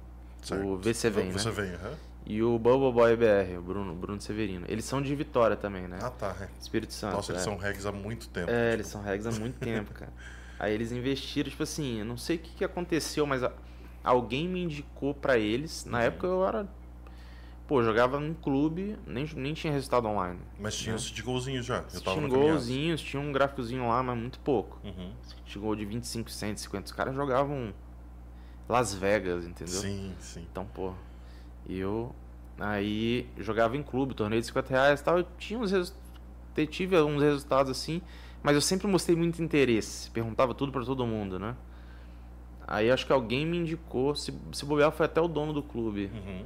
Certo. O VC Vem, O né? VC vem, aham. E o Bubble Boy BR, o Bruno, Bruno Severino. Eles são de Vitória também, né? Ah, tá. é. Espírito Santo. Nossa, eles é. são regs há muito tempo. É, eles são regs há muito tempo, cara. Aí eles investiram, tipo assim, eu não sei o que, que aconteceu, mas a- alguém me indicou pra eles. Na época eu era. Pô, jogava num clube, nem, nem tinha resultado online. Mas tinha os de golzinhos já. Eu tava Tinha golzinhos, tinha um gráficozinho lá, mas muito pouco. Uhum. Tinha gol de 25, 150. Os caras jogavam Las Vegas, entendeu? Sim, sim. Então, pô, eu aí jogava em clube, torneio de 50 reais e tal. Eu tinha uns resu- tive alguns resultados assim, mas eu sempre mostrei muito interesse. Perguntava tudo pra todo mundo, né? Aí acho que alguém me indicou, se, se bobear foi até o dono do clube, Uhum.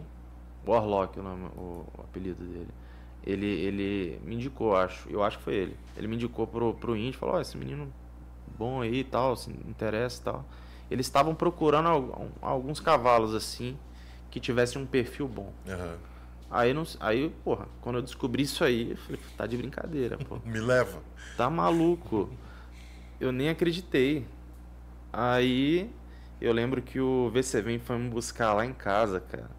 Warlock, o, nome, o, o apelido dele. Ele, ele me indicou, acho. Eu acho que foi ele. Ele me indicou pro, pro Indy, falou, ó, esse menino bom aí e tal, se interessa e tal. Eles estavam procurando al- alguns cavalos assim que tivessem um perfil bom. Aham. Aí, não, aí, porra, quando eu descobri isso aí, eu falei, tá de brincadeira, pô. Me leva. Tá maluco. Eu nem acreditei. Aí eu lembro que o VCV foi me buscar lá em casa, cara.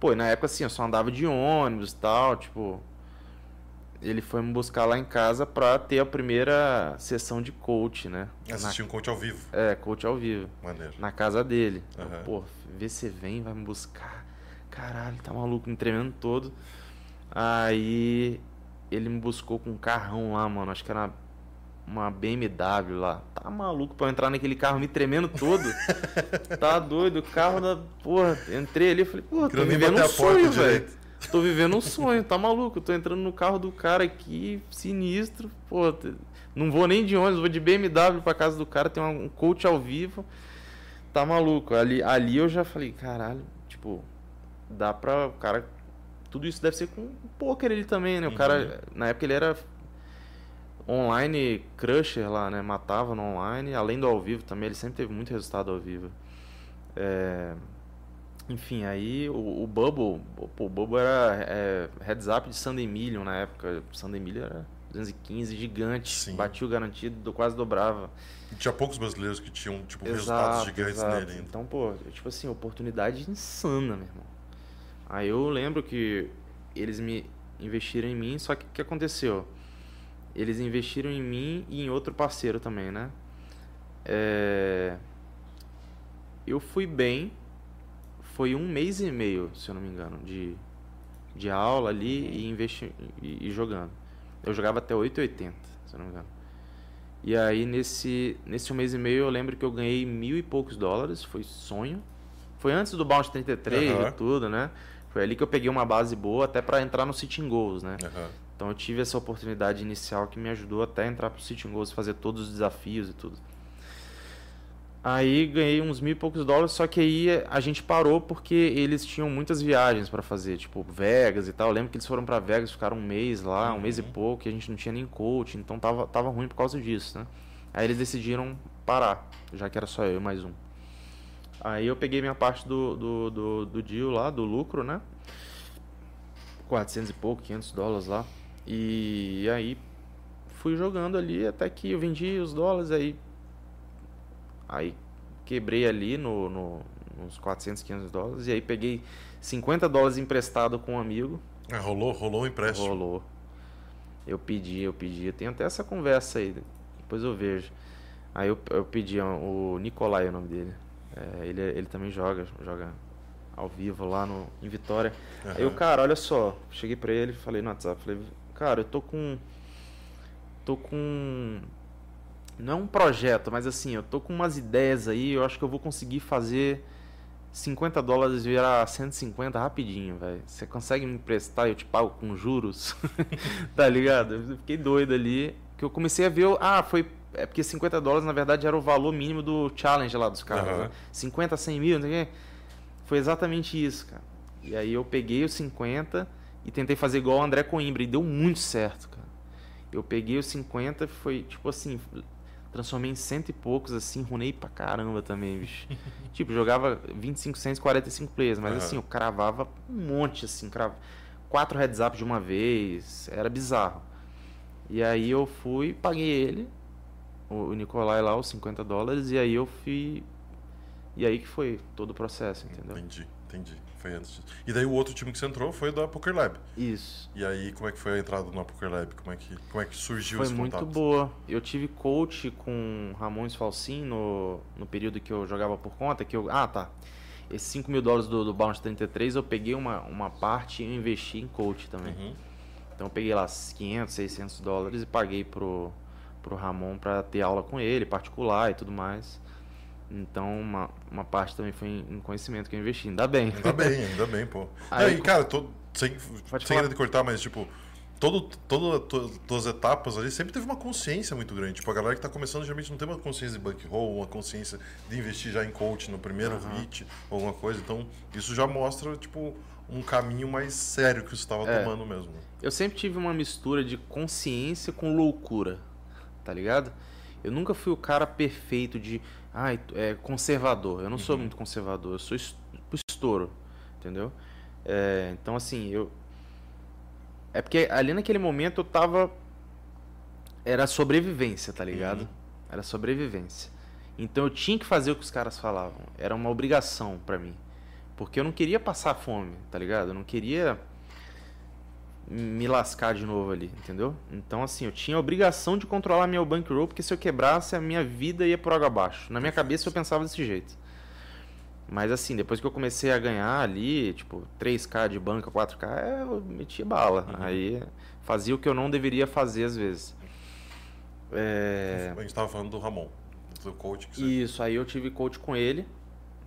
Pô, na época assim, eu só andava de ônibus e tal, tipo. Ele foi me buscar lá em casa pra ter a primeira sessão de coach, né? Na- Assistir um coach ao vivo. É, coach ao vivo. Maneiro. Na casa dele. Eu, Aham. Pô, vai me buscar. Caralho, tá maluco, me tremendo todo. Aí ele me buscou com um carrão lá, mano. Acho que era uma BMW lá. Tá maluco pra eu entrar naquele carro me tremendo todo? tá doido, o carro da. Porra, entrei ali e falei, porra, tô vivendo um sonho, velho. Tô vivendo um sonho, tá maluco? Eu tô entrando no carro do cara aqui, sinistro. Pô, te- não vou nem de ônibus, vou de BMW pra casa do cara, tem um coach ao vivo. Tá maluco. Ali, ali eu já falei, caralho, tipo, dá pra o cara. Tudo isso deve ser com o poker ele também, né? O Uhum. cara, na época ele era online crusher lá, né? Matava no online, além do ao vivo também, ele sempre teve muito resultado ao vivo. É, Enfim, aí o, o Bubble, pô, o Bubble era é, heads up de Sunday Million na época. Sunday Million era 215, gigante, Sim. batia o garantido, do- quase dobrava. Tinha poucos brasileiros que tinham, tipo, resultados gigantes exato. nele ainda. Então, pô, tipo assim, oportunidade insana, meu irmão. Aí eu lembro que eles me investiram em mim, só que o que aconteceu? Eles investiram em mim e em outro parceiro também, né? É... Eu fui bem, foi um mês e meio, se eu não me engano, de, de aula ali e, investi e, e jogando. Eu jogava até 8,80, se eu não me engano. E aí, nesse, nesse um mês e meio, eu lembro que eu ganhei mil e poucos dólares, foi sonho. Foi antes do Bounce 33 Aham. e tudo, né? Foi ali que eu peguei uma base boa até pra entrar no Sitting Goals, né? Aham. Então eu tive essa oportunidade inicial que me ajudou até entrar pro Sitting Goals, fazer todos os desafios e tudo. Aí ganhei uns mil e poucos dólares, só que aí a gente parou porque eles tinham muitas viagens pra fazer, tipo Vegas e tal. Eu lembro que eles foram pra Vegas, ficaram um mês lá, um mês e pouco, e a gente não tinha nem coach, então tava, tava ruim por causa disso, né? Aí eles decidiram parar, já que era só eu e mais um. Aí eu peguei minha parte do, do, do, do deal lá, do lucro, né? 400 e pouco, 500 dólares lá. E aí fui jogando ali até que eu vendi os dólares, aí aí quebrei ali no, no, nos 400, 500 dólares. E aí peguei 50 dólares emprestado com um amigo. Ah, rolou, rolou um empréstimo. Rolou. Eu pedi, eu pedi. Tem até essa conversa aí, depois eu vejo. Aí eu, eu pedi, o Nicolai é o nome dele. É, ele, ele também joga, joga ao vivo lá no, em Vitória. Aí o cara, olha só, cheguei pra ele, falei no WhatsApp, falei, cara, eu tô com. Tô com. Não é um projeto, mas assim, eu tô com umas ideias aí, eu acho que eu vou conseguir fazer 50 dólares virar 150 rapidinho, velho. Você consegue me emprestar e eu te pago com juros? tá ligado? Eu fiquei doido ali. Que eu comecei a ver. Ah, foi. É porque 50 dólares na verdade era o valor mínimo do challenge lá dos caras. Aham. né? 50, 100 mil, não sei o quê. Foi exatamente isso, cara. E aí eu peguei os 50 e tentei fazer igual o André Coimbra e deu muito certo, cara. Eu peguei os 50, foi tipo assim, transformei em cento e poucos assim, runei pra caramba também, bicho. tipo, jogava 25 cents, 45 players, mas Aham. assim, eu cravava um monte assim, crava quatro heads up de uma vez, era bizarro. E aí eu fui, paguei ele, o Nicolai lá, os 50 dólares, e aí eu fui. E aí que foi todo o processo, entendeu? Entendi, entendi. Foi antes disso. E daí o outro time que você entrou foi da Poker Lab. Isso. E aí, como é que foi a entrada na Poker Lab? Como é que, como é que surgiu Foi esse muito contato? boa. Eu tive coach com Ramon Falsin no, no período que eu jogava por conta, que eu... Ah, tá. Esses 5 mil dólares do, do Bounce 33, eu peguei uma, uma parte e investi em coach também. Uhum. Então eu peguei lá 500, 600 dólares e paguei pro, pro Ramon para ter aula com ele, particular e tudo mais. Então uma, uma parte também foi em, em conhecimento que eu investi. Ainda bem. Ainda bem, ainda bem, pô. Aí, Não, e, cara, tô, sem, Pode sem falar. querer cortar, mas, tipo, todo, todo, to- todas as etapas ali sempre teve uma consciência muito grande. Tipo, a galera que tá começando geralmente não tem uma consciência de bankroll, uma consciência de investir já em coach no primeiro Aham. hit, ou alguma coisa. Então, isso já mostra, tipo, um caminho mais sério que você estava É. tomando mesmo. Eu sempre tive uma mistura de consciência com loucura, tá ligado? Eu nunca fui o cara perfeito de, ai, é conservador. Eu não sou muito conservador, eu sou estouro, entendeu? É, então assim, eu é porque ali naquele momento eu tava era sobrevivência, tá ligado? Uhum. Era sobrevivência. Então eu tinha que fazer o que os caras falavam. Era uma obrigação pra mim. Porque eu não queria passar fome, tá ligado? Eu não queria me lascar de novo ali, entendeu? Então, assim, eu tinha a obrigação de controlar meu bankroll, porque se eu quebrasse, a minha vida ia por água abaixo. Na minha cabeça eu pensava desse jeito. Mas, assim, depois que eu comecei a ganhar ali, tipo, 3K de banca, 4K, é, eu metia bala. Aí fazia o que eu não deveria fazer às vezes. É... A gente tava falando do Ramon, do coach que você... Isso, aí eu tive coach com ele,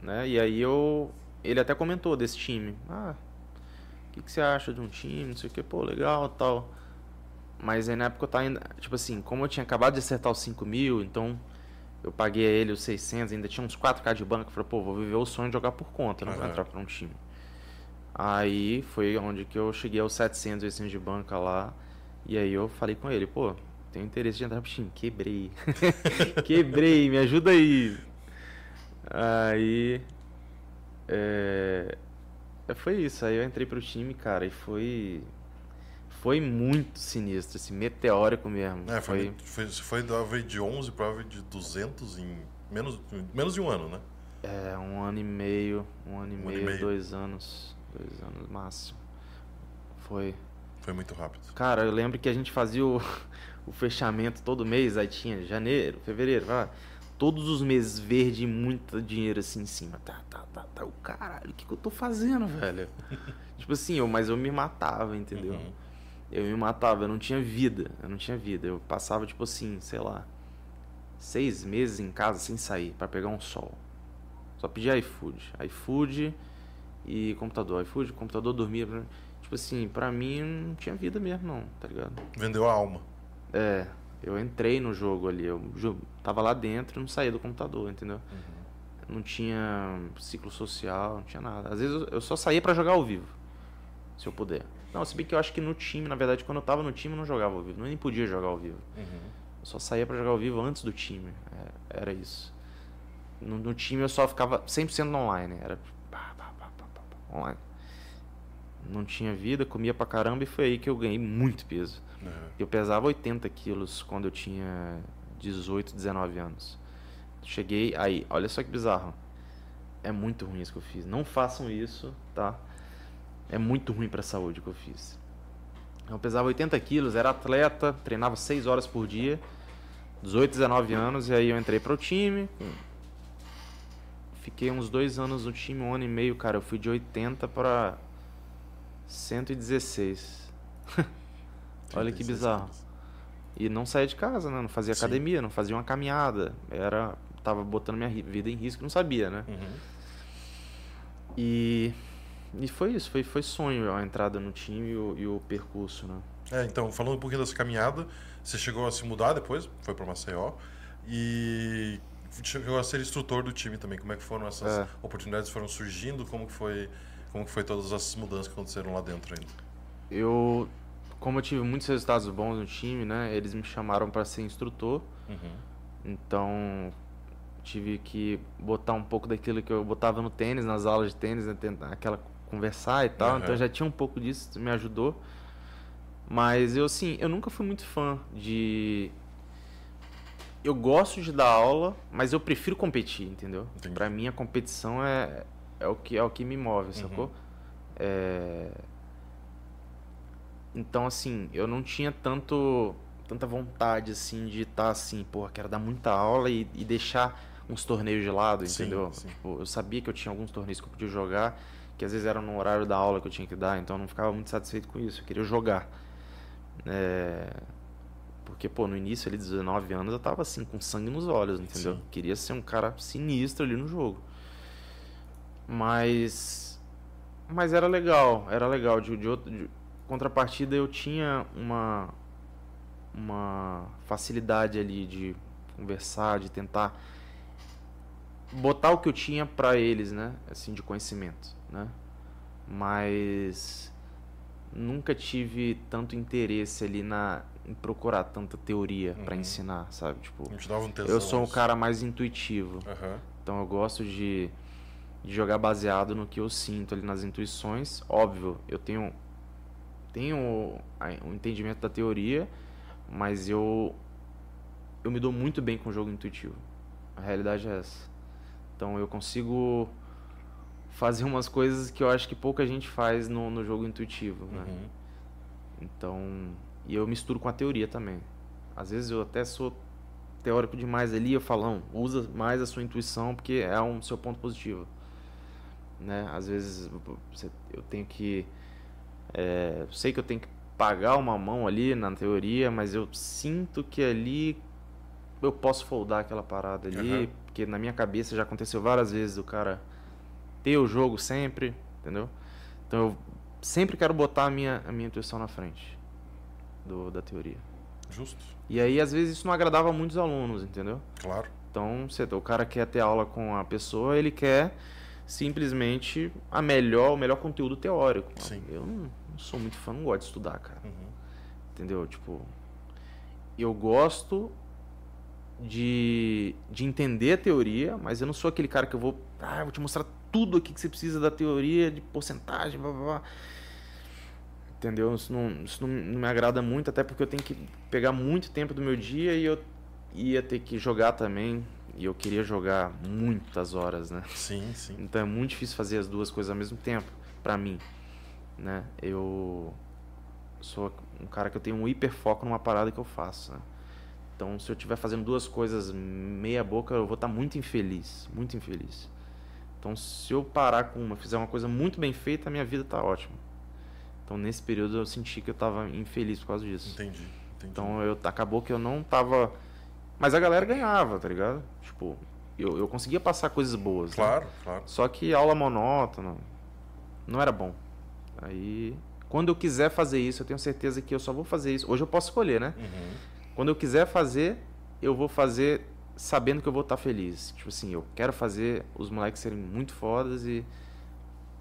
né? E aí eu. Ele até comentou desse time. Ah, que, que você acha de um time? Não sei o que, pô, legal tal. Mas aí na época eu tava ainda. Tipo assim, como eu tinha acabado de acertar os 5 mil, então eu paguei a ele os 600, ainda tinha uns 4k de banco. Eu falei, pô, vou viver o sonho de jogar por conta, não vou Aham. entrar pra um time. Aí foi onde que eu cheguei aos 700, 800 de banca lá. E aí eu falei com ele, pô, tenho interesse de entrar pro time. Quebrei. Quebrei, me ajuda aí. Aí. É... é, Foi isso. Aí eu entrei pro time, cara, e foi. Foi muito sinistro, assim, meteórico mesmo. É, foi, foi... foi, da de 11 para de 200 em menos, menos de um ano, né? É, um ano e meio, um ano e, Um ano e meio, meio. dois anos, dois anos máximo. Foi. Foi muito rápido. Cara, eu lembro que a gente fazia o, o fechamento todo mês, aí tinha janeiro, fevereiro, vai. Todos os meses verde e muito dinheiro assim em cima. Tá, tá, tá, tá. O caralho, o que, que eu tô fazendo, velho? tipo assim, eu, mas eu me matava, entendeu? Uhum. Eu me matava, eu não tinha vida. Eu não tinha vida. Eu passava, tipo assim, sei lá, seis meses em casa sem sair pra pegar um sol. Só pedia iFood. iFood e computador. iFood, computador, dormia. Tipo assim, pra mim não tinha vida mesmo, não, tá ligado? Vendeu a alma. É, eu entrei no jogo ali. Eu tava lá dentro e não saía do computador, entendeu? Não tinha ciclo social, não tinha nada. Às vezes eu- só saía pra jogar ao vivo, se eu puder. Não, se bem que eu acho que no time, na verdade, quando eu tava no time, eu não jogava ao vivo. Eu nem podia jogar ao vivo. Uhum. Eu só saía pra jogar ao vivo antes do time. É, era isso. No, no time eu só ficava 100% online. Era pá, pá, pá, pá, pá, pá, online. Não tinha vida, comia pra caramba e foi aí que eu ganhei muito peso. Uhum. Eu pesava 80 quilos quando eu tinha 18, 19 anos. Cheguei aí, olha só que bizarro. É muito ruim isso que eu fiz. Não façam isso, tá? É muito ruim pra saúde o que eu fiz. Eu pesava 80 quilos, era atleta, treinava 6 horas por dia, 18, 19 anos, e aí eu entrei pro time. Fiquei uns dois anos no time, um ano e meio, cara. Eu fui de 80 pra 116. Olha que 36 bizarro. E não saía de casa, né? Não fazia Sim. academia, não fazia uma caminhada. Era. Tava botando minha vida em risco, não sabia, né? Uhum. E. E foi isso, foi, foi sonho a entrada no time e o, e o percurso, né? É, então, falando um pouquinho dessa caminhada, você chegou a se mudar depois, foi para Maceió, e chegou a ser instrutor do time também. Como é que foram essas É. oportunidades foram surgindo? Como que foi, como que foi todas essas mudanças que aconteceram lá dentro ainda? Eu. Como eu tive muitos resultados bons no time, né? Eles me chamaram para ser instrutor. Uhum. Então tive que botar um pouco daquilo que eu botava no tênis, nas aulas de tênis, né? aquela conversar e tal. Aham. Então já tinha um pouco disso, isso me ajudou. Mas eu assim, eu nunca fui muito fã de eu gosto de dar aula, mas eu prefiro competir, entendeu? Pra mim a competição é é o que é o que me move, sacou? É... Então, assim, eu não tinha tanto tanta vontade, assim, de estar assim, porra, quero dar muita aula e, e deixar uns torneios de lado, Sim, entendeu? sim. Tipo, eu sabia que eu tinha alguns torneios que eu podia jogar, que às vezes era no horário da aula que eu tinha que dar, então eu não ficava muito satisfeito com isso, eu queria jogar. É... Porque, pô, no início ali, 19 anos, eu tava assim, com sangue nos olhos, entendeu? Sim. Queria ser um cara sinistro ali no jogo. Mas. Mas era legal, era legal. De, de, outro- de contrapartida, eu tinha uma. Uma facilidade ali de conversar, de tentar botar o que eu tinha pra eles, né? Assim, de conhecimento, né? Mas nunca tive tanto interesse ali na em procurar tanta teoria pra Uhum. ensinar, sabe? Tipo, um eu sou um cara mais intuitivo. Aham. Então eu gosto de, de jogar baseado no que eu sinto ali nas intuições. Óbvio, eu tenho tenho o entendimento da teoria, mas eu eu me dou muito bem com o jogo intuitivo. A realidade é essa. Então eu consigo fazer umas coisas que eu acho que pouca gente faz no, no jogo intuitivo, né? Uhum. Então, e eu misturo com a teoria também. Às vezes eu até sou teórico demais ali, eu falo, não, usa mais a sua intuição porque é um seu ponto positivo. Né? Às vezes eu tenho que é, sei que eu tenho que pagar uma mão ali na teoria, mas eu sinto que ali eu posso foldar aquela parada ali, Aham. porque na minha cabeça já aconteceu várias vezes o cara ter o jogo sempre, entendeu? Então eu sempre quero botar a minha, a minha intuição na frente do, da teoria. Justo. E aí, às vezes, isso não agradava muitos alunos, entendeu? Claro. Então, você, o cara quer ter aula com a pessoa, ele quer simplesmente a melhor, o melhor conteúdo teórico. Sim. Eu não, não sou muito fã, não gosto de estudar, cara. Uhum. Entendeu? Tipo, eu gosto de, de entender a teoria, mas eu não sou aquele cara que eu vou, ah, eu vou te mostrar tudo aqui que você precisa da teoria, de porcentagem, blá blá blá. Entendeu? Isso, não, isso não, não me agrada muito, até porque eu tenho que pegar muito tempo do meu dia e eu ia ter que jogar também. E eu queria jogar muitas horas, né? Sim, sim. Então é muito difícil fazer as duas coisas ao mesmo tempo, pra mim, né? Eu sou um cara que eu tenho um hiperfoco numa parada que eu faço, né? Então, se eu estiver fazendo duas coisas meia boca, eu vou estar muito infeliz, muito infeliz. Então, se eu parar com uma, fizer uma coisa muito bem feita, a minha vida tá ótima. Então, nesse período eu senti que eu tava infeliz por causa disso. Entendi. entendi. Então eu, acabou que eu não tava. Mas a galera ganhava, tá ligado? Tipo, eu, eu conseguia passar coisas boas. né? Claro, claro. Só que aula monótona não era bom. Aí, quando eu quiser fazer isso, eu tenho certeza que eu só vou fazer isso. Hoje eu posso escolher, né? Uhum. Quando eu quiser fazer, eu vou fazer sabendo que eu vou estar feliz. Tipo assim, eu quero fazer os moleques serem muito fodas e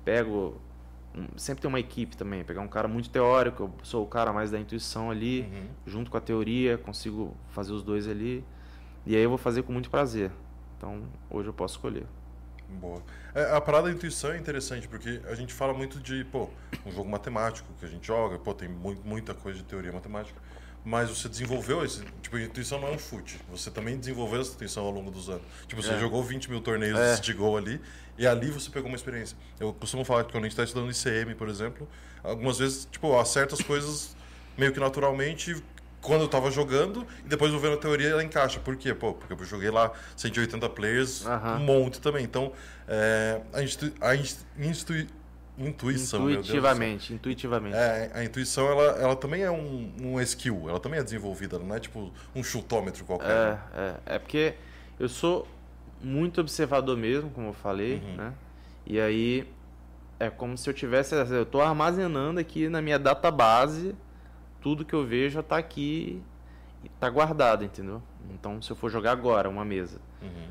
pego. Sempre tem uma equipe também, pegar um cara muito teórico, eu sou o cara mais da intuição ali Uhum. junto com a teoria, consigo fazer os dois ali. E aí eu vou fazer com muito prazer. Então, hoje eu posso escolher. Boa. É, a parada da intuição é interessante, porque a gente fala muito de, pô, um jogo matemático que a gente joga, pô, tem mu- muita coisa de teoria matemática, mas você desenvolveu esse. Tipo, a intuição não é um chute. Você também desenvolveu essa intuição ao longo dos anos. Tipo, você É. jogou 20 mil torneios É. de gol ali, e ali você pegou uma experiência. Eu costumo falar que quando a gente está estudando ICM, por exemplo, algumas vezes, tipo, eu acerto as coisas meio que naturalmente quando eu tava jogando, e depois eu vendo a teoria ela encaixa. Por quê? Pô, porque eu joguei lá 180 players, Aham. um monte também. Então, é, a, instui- a inst- instui- intuição, intuitivamente, intuitivamente. É, a intuição, ela, ela também é um, um skill, ela também é desenvolvida, não é tipo um chutômetro qualquer. É, é, é porque eu sou muito observador mesmo, como eu falei, Uhum. né? E aí é como se eu tivesse, eu tô armazenando aqui na minha database tudo que eu vejo tá aqui e tá guardado, entendeu? Então, se eu for jogar agora uma mesa, Uhum.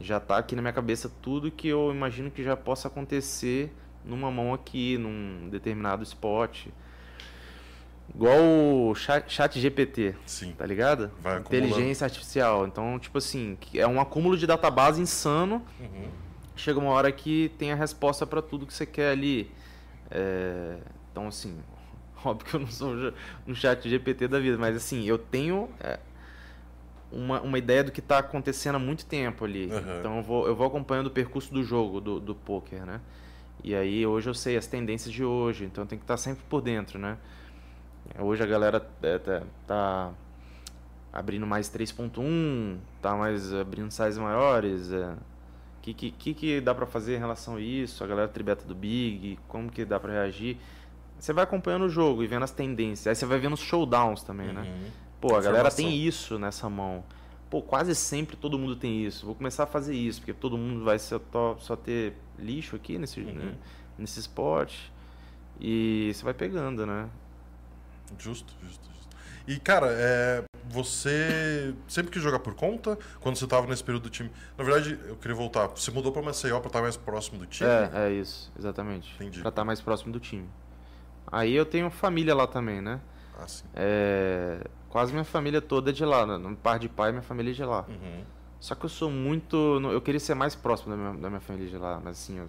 já tá aqui na minha cabeça tudo que eu imagino que já possa acontecer numa mão aqui, num determinado spot. Igual o chat, chat GPT, Sim. tá ligado? Vai acumulando. Inteligência artificial. Então, tipo assim, é um acúmulo de database insano. Uhum. Chega uma hora que tem a resposta pra tudo que você quer ali. É, Então, assim, óbvio que eu não sou um chat GPT da vida, mas assim, eu tenho é, uma, uma ideia do que está acontecendo há muito tempo ali. Uhum. Então eu vou, eu vou acompanhando o percurso do jogo, do, do poker, né? E aí hoje eu sei as tendências de hoje, então tem que estar sempre por dentro, né? Hoje a galera é, tá, tá abrindo mais 3.1, tá mais abrindo sizes maiores. O é. que, que, que dá para fazer em relação a isso? A galera tribeta do Big, como que dá para reagir? Você vai acompanhando o jogo e vendo as tendências. Aí você vai vendo os showdowns também, né? Uhum. Pô, a galera tem isso nessa mão. Pô, quase sempre todo mundo tem isso. Vou começar a fazer isso, porque todo mundo vai só, só ter lixo aqui nesse, uhum. né? nesse esporte. E você vai pegando, né? Justo, justo, justo. E, cara, é, você sempre quis jogar por conta? Quando você estava nesse período do time? Na verdade, eu queria voltar. Você mudou para Maceió para estar mais próximo do time? É, é isso, exatamente. Entendi. Para estar mais próximo do time. Aí eu tenho família lá também, né? Ah, sim. É, quase minha família toda é de lá. Né? No par de pai, minha família é de lá. Uhum. Só que eu sou muito. Eu queria ser mais próximo da minha, da minha família de lá, mas assim, eu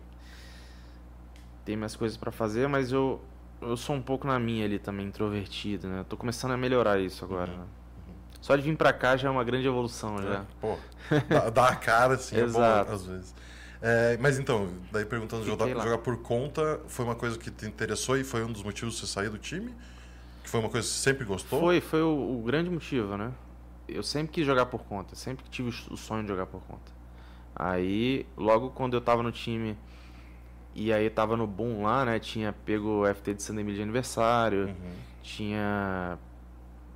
tenho minhas coisas para fazer, mas eu, eu sou um pouco na minha ali também, introvertido, né? Eu tô começando a melhorar isso agora, uhum. né? Só de vir pra cá já é uma grande evolução, já. É, pô, dá, dá, a cara, assim, é bom às vezes. É, mas então, daí perguntando, jogar, jogar, por conta foi uma coisa que te interessou e foi um dos motivos de você sair do time? Que foi uma coisa que você sempre gostou? Foi, foi o, o grande motivo, né? Eu sempre quis jogar por conta, sempre tive o sonho de jogar por conta. Aí, logo quando eu tava no time e aí tava no boom lá, né? Tinha pego o FT de Santa Emília de aniversário, uhum. tinha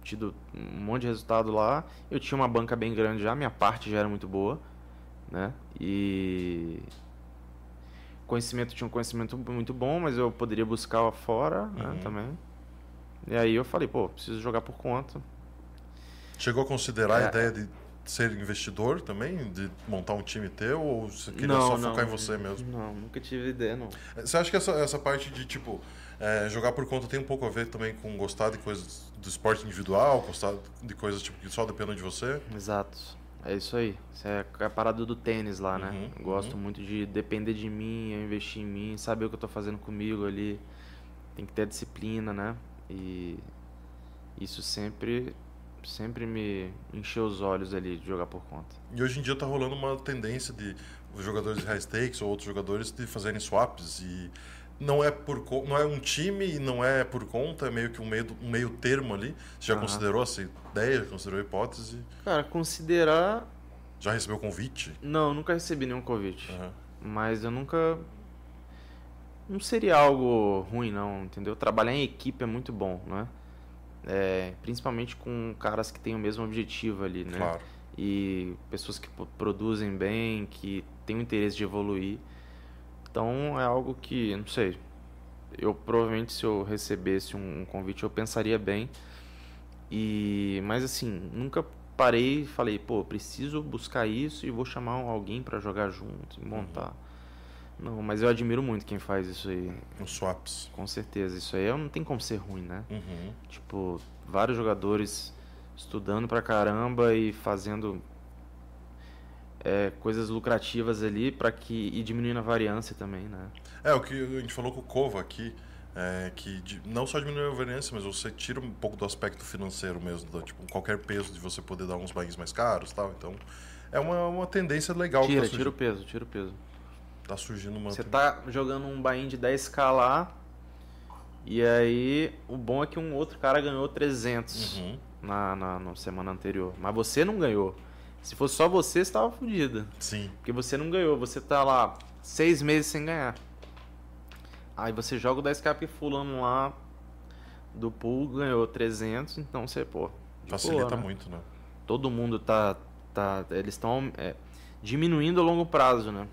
tido um monte de resultado lá. Eu tinha uma banca bem grande já, minha parte já era muito boa, né? E conhecimento tinha um conhecimento muito bom, mas eu poderia buscar lá fora, né, uhum. né, também. E aí eu falei, pô, preciso jogar por conta. Chegou a considerar é, a ideia de ser investidor também? De montar um time teu? Ou você queria não, só não, focar em você mesmo? Não, nunca tive ideia, não. Você acha que essa, essa parte de, tipo, é, jogar por conta tem um pouco a ver também com gostar de coisas do esporte individual, gostar de coisas tipo, que só dependem de você? Exato. É isso aí. Isso é a parada do tênis lá, né? Uhum, gosto uhum. muito de depender de mim, eu investir em mim, saber o que eu tô fazendo comigo ali. Tem que ter disciplina, né? E isso sempre sempre me encheu os olhos ali de jogar por conta. E hoje em dia tá rolando uma tendência de jogadores de high stakes ou outros jogadores de fazerem swaps e não é por não é um time e não é por conta, é meio que um meio, um meio termo ali. Você já uhum. considerou essa ideia, já considerou a hipótese? Cara, considerar já recebeu convite? Não, nunca recebi nenhum convite. Uhum. Mas eu nunca não seria algo ruim não, entendeu? Trabalhar em equipe é muito bom, né? É, principalmente com caras que têm o mesmo objetivo ali, né? Claro. E pessoas que produzem bem, que têm o interesse de evoluir. Então é algo que, não sei, eu provavelmente se eu recebesse um, convite eu pensaria bem. E mas assim, nunca parei e falei, pô, preciso buscar isso e vou chamar alguém para jogar junto, montar. Uhum. Não, mas eu admiro muito quem faz isso aí. Os swaps. Com certeza. Isso aí não tem como ser ruim, né? Uhum. Tipo, vários jogadores estudando pra caramba e fazendo é, coisas lucrativas ali para que e diminuindo a variância também, né? É, o que a gente falou com o Cova aqui, é, que de, não só diminui a variância, mas você tira um pouco do aspecto financeiro mesmo, do, tipo, qualquer peso de você poder dar uns bains mais caros tal. Então, é uma, uma tendência legal. Tira, tá tira o peso, tira o peso. Tá surgindo uma. Você tá jogando um bain de 10k lá. E aí, o bom é que um outro cara ganhou 300 uhum. na, na, na, semana anterior. Mas você não ganhou. Se fosse só você, você estava fodido. Sim. Porque você não ganhou. Você tá lá seis meses sem ganhar. Aí você joga o 10k fulano lá do pool ganhou 300. Então você, pô. Facilita boa, né? muito, né? Todo mundo tá. tá eles estão é, diminuindo a longo prazo, né?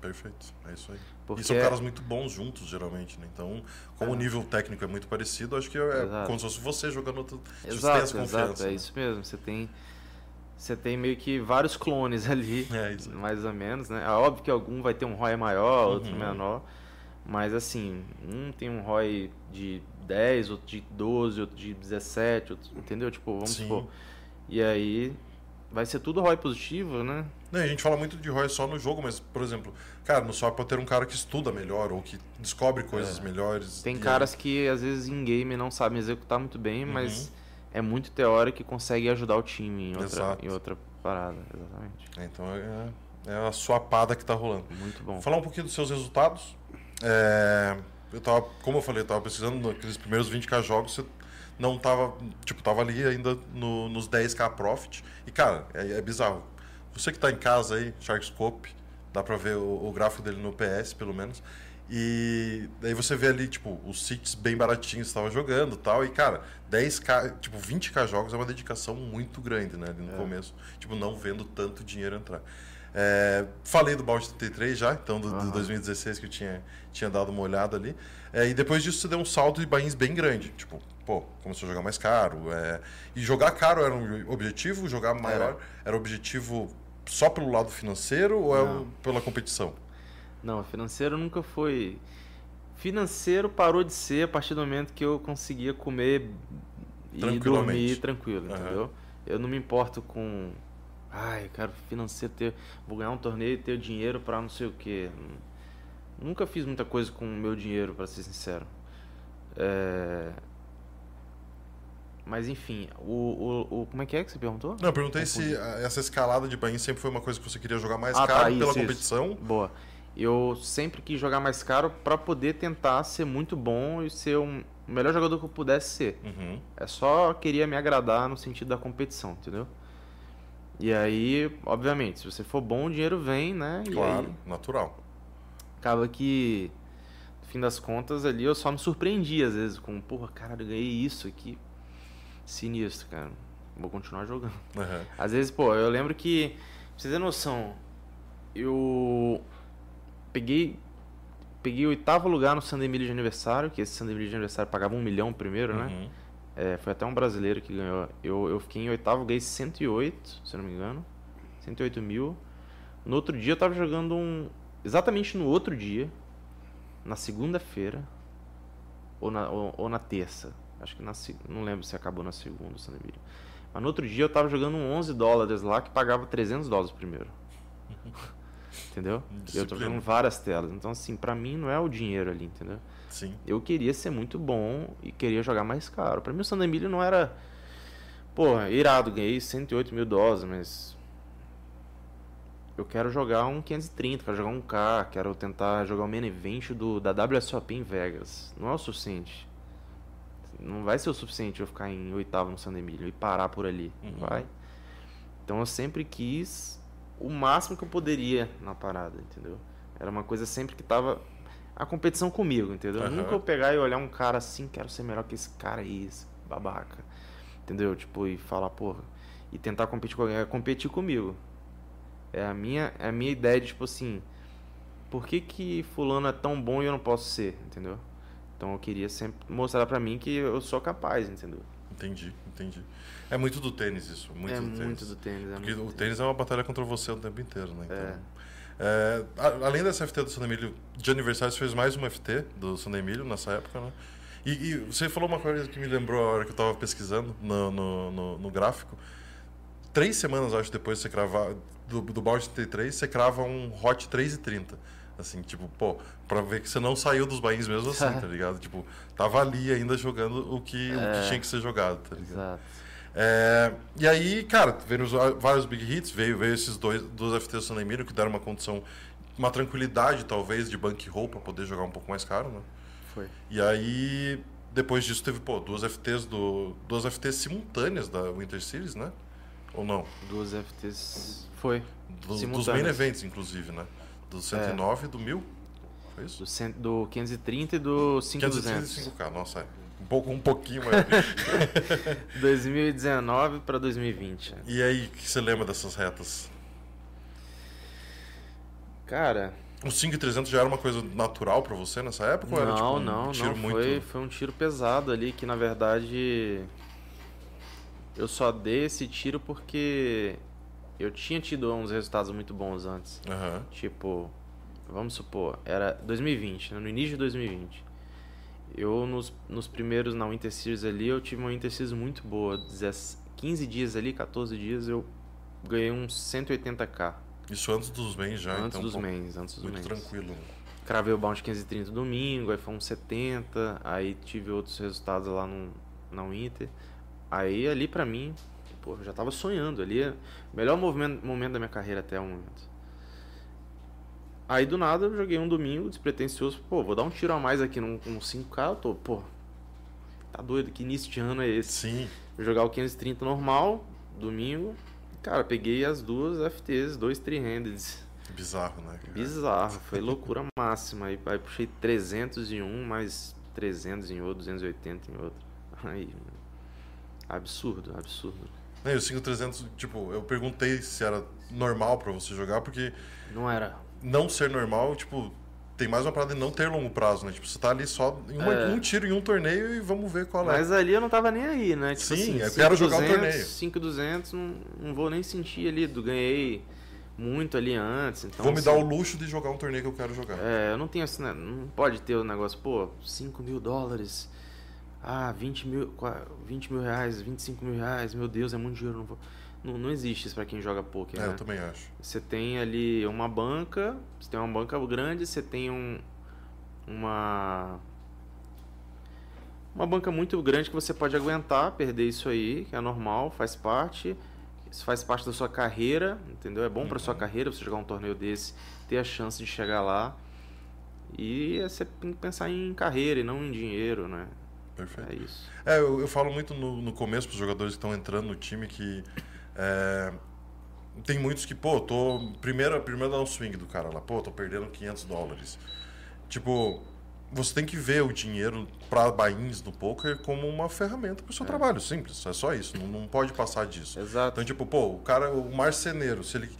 Perfeito, é isso aí. Porque... E são caras muito bons juntos, geralmente, né? Então, como é. o nível técnico é muito parecido, acho que é exato. como se fosse você jogando outro. Exato, você tem essa confiança. Exato, é né? isso mesmo. Você tem, você tem meio que vários clones ali, é mais ou menos, né? É óbvio que algum vai ter um ROI maior, outro uhum. menor. Mas assim, um tem um ROI de 10, outro de 12, outro de 17, outro, entendeu? Tipo, vamos Sim. supor. E aí vai ser tudo ROI positivo, né? Não, a gente fala muito de ROI só no jogo, mas, por exemplo, cara, no swap pode ter um cara que estuda melhor ou que descobre coisas É. melhores. Tem caras que às vezes em game não sabem executar muito bem, Uhum. mas é muito teórico e consegue ajudar o time em outra, Exato. em outra parada. Exatamente. Então é, é a sua pada que tá rolando. Muito bom. Falar um pouquinho dos seus resultados. É, eu tava, como eu falei, eu tava precisando naqueles primeiros 20k jogos, você não tava, tipo, tava ali ainda no- nos 10k profit. E cara, é, é bizarro. Você que tá em casa aí, Sharkscope, dá pra ver o, o gráfico dele no PS, pelo menos. E daí você vê ali, tipo, os seats bem baratinhos que você tava jogando e tal. E, cara, 10k, tipo, 20k jogos é uma dedicação muito grande, né? Ali no começo. Tipo, não vendo tanto dinheiro entrar. É, falei do Balde 33 já, então do, do Aham. 2016 que eu tinha, tinha dado uma olhada ali. É, e depois disso você deu um salto de bains bem grande. Tipo, pô, começou a jogar mais caro. é, e jogar caro era um objetivo, jogar maior era objetivo só pelo lado financeiro ou é pela competição? Não, financeiro nunca foi. Financeiro parou de ser a partir do momento que eu conseguia comer e dormir tranquilo, Aham. entendeu? Eu não me importo com. Ai, quero financeiro ter. Vou ganhar um torneio e ter dinheiro pra não sei o quê. Nunca fiz muita coisa com o meu dinheiro, pra ser sincero. É... Mas enfim, o, o, o- Como é que é que você perguntou? Não, eu perguntei se essa escalada de bains sempre foi uma coisa que você queria jogar mais Ah, tá, caro isso, pela isso. competição. Boa. Eu sempre quis jogar mais caro pra poder tentar ser muito bom e ser um- o melhor jogador que eu pudesse ser. Uhum. É só queria me agradar no sentido da competição, entendeu? E aí, obviamente, se você for bom, o dinheiro vem, né? Claro, aí natural. acaba que, no fim das contas, ali eu só me surpreendi às vezes com, porra, cara, eu ganhei isso aqui. Sinistro, cara. Vou continuar jogando. Uhum. Às vezes, pô, eu lembro que, pra vocês terem noção, eu peguei peguei o oitavo lugar no Sandemilho de aniversário, que esse Sandemilho de aniversário pagava um milhão primeiro, né? Uhum. É, foi até um brasileiro que ganhou. Eu, eu fiquei em oitavo, ganhei 108, se não me engano. 108 mil. No outro dia eu tava jogando um. Exatamente no outro dia, na segunda-feira, ou na, ou, ou na terça. Acho que na. se- Não lembro se acabou na segunda, Sandemilho. Mas no outro dia eu tava jogando um 11 dólares lá que pagava 300 dólares primeiro. entendeu? Eu tô jogando várias telas. Então, assim, pra mim não é o dinheiro ali, entendeu? Sim. Eu queria ser muito bom e queria jogar mais caro. Pra mim o San Emílio não era. Pô, irado, ganhei 108 mil dólares, mas. Eu quero jogar um 530, quero jogar um K, quero tentar jogar o main event do, da WSOP em Vegas. Não é o suficiente. Não vai ser o suficiente eu ficar em oitavo no San Emílio e parar por ali. Não Uhum. vai. Então eu sempre quis o máximo que eu poderia na parada, entendeu? Era uma coisa sempre que tava a competição comigo, entendeu? Aham. Nunca eu pegar e olhar um cara assim, quero ser melhor que esse cara aí, esse babaca. Entendeu? Tipo, e falar, porra, e tentar competir com alguém, é competir comigo. É a minha, é a minha ideia de, tipo assim, por que que fulano é tão bom e eu não posso ser, entendeu? Então eu queria sempre mostrar pra mim que eu sou capaz, entendeu? Entendi, entendi. É muito do tênis isso. Muito é do tênis. muito do tênis, é Porque o do tênis é uma batalha contra você o tempo inteiro, né? Então, É. é, a- além dessa FT do San Emílio de aniversário, você fez mais uma FT do San Emílio nessa época, né? E, e você falou uma coisa que me lembrou a hora que eu tava pesquisando no, no, no, no gráfico. Três semanas, acho, depois de você cravar do, do balde 33, você crava um Hot 3,30. Assim, tipo, pô, pra ver que você não saiu dos bains mesmo assim, tá ligado? Tipo, tava ali ainda jogando o que, o que tinha que ser jogado, tá ligado? Exato. É, e aí, cara, veio os- vários big hits, veio, veio esses dois, dois FTs do San Emílio que deram uma condição, uma tranquilidade talvez de bankroll pra poder jogar um pouco mais caro, né? Foi. E aí, depois disso teve, pô, duas FTs do duas FTs simultâneas da Winter Series, né? Ou não? Duas FTs. Foi. Do- dos main events, inclusive, né? Do 109 e do 1000. Foi isso? Do, cento, do 530 e do 5200. 535k, nossa, é. Um, pouco, um pouquinho mais. 2019 pra 2020. e aí, o que você lembra dessas retas? Cara, O 5,300 já era uma coisa natural pra você nessa época? ou era, não, tipo, um não, tiro não. muito... Foi, foi um tiro pesado ali que na verdade eu só dei esse tiro porque eu tinha tido uns resultados muito bons antes. Aham. Tipo, vamos supor, era 2020, né? no início de 2020. Eu, nos, nos primeiros, na Winter Series ali, eu tive uma Winter Series muito boa. 10 15 dias ali, 14 dias, eu ganhei uns 180k. Isso antes dos mains já, antes então, dos mains, antes dos muito mains. tranquilo. Cravei o bounce 530 domingo, aí foi uns 70, aí tive outros resultados lá no, na Winter. Aí ali pra mim, pô, eu já tava sonhando ali. Melhor movimento, momento da minha carreira até o momento. Aí do nada eu joguei um domingo despretensioso, pô, vou dar um tiro a mais aqui num, num 5K, eu tô, pô, tá doido, que início de ano é esse? Sim. Vou jogar o 530 normal, domingo. Cara, peguei as duas FTs, dois three-handeds. Bizarro, né? cara? Bizarro, foi loucura máxima. Aí, aí puxei 300 em um, mais 300 em outro, 280 em outro. Aí, absurdo, absurdo. E o 5300, tipo, eu perguntei se era normal pra você jogar, porque Não era. não ser normal, tipo, tem mais uma parada de não ter longo prazo, né? Tipo, você tá ali só em uma- É. um tiro em um torneio e vamos ver qual é. Mas ali eu não tava nem aí, né? Tipo Sim, assim, eu quero jogar o 5.200, torneio. 5.200, não, não vou nem sentir ali. do- Ganhei muito ali antes. Então, Vou me assim, dar o luxo de jogar um torneio que eu quero jogar. É, eu não tenho assim, né? Não pode ter o negócio, pô, 5 mil dólares. Ah, 20 mil, qua- 20 mil reais, 25 mil reais, meu Deus, é muito dinheiro. Não, vou... não, não existe isso pra quem joga poker, É, né? eu também acho. Você tem ali uma banca, você tem uma banca grande, você tem um, uma uma banca muito grande que você pode aguentar perder isso aí, que é normal, faz parte. Isso faz parte da sua carreira, entendeu? É bom pra sua carreira você jogar um torneio desse, ter a chance de chegar lá. E é você tem que pensar em carreira e não em dinheiro, né? Perfeito. É isso. É, eu, eu falo muito no, no começo pros jogadores que estão entrando no time que é, tem muitos que, pô, tô. Primeiro, primeiro dá um swing do cara lá, pô, tô perdendo 500 dólares. Tipo, você tem que ver o dinheiro para bains no poker como uma ferramenta pro seu trabalho, simples, é só isso, não, não pode passar disso. Exato. Então, tipo, pô, o cara, o marceneiro, se ele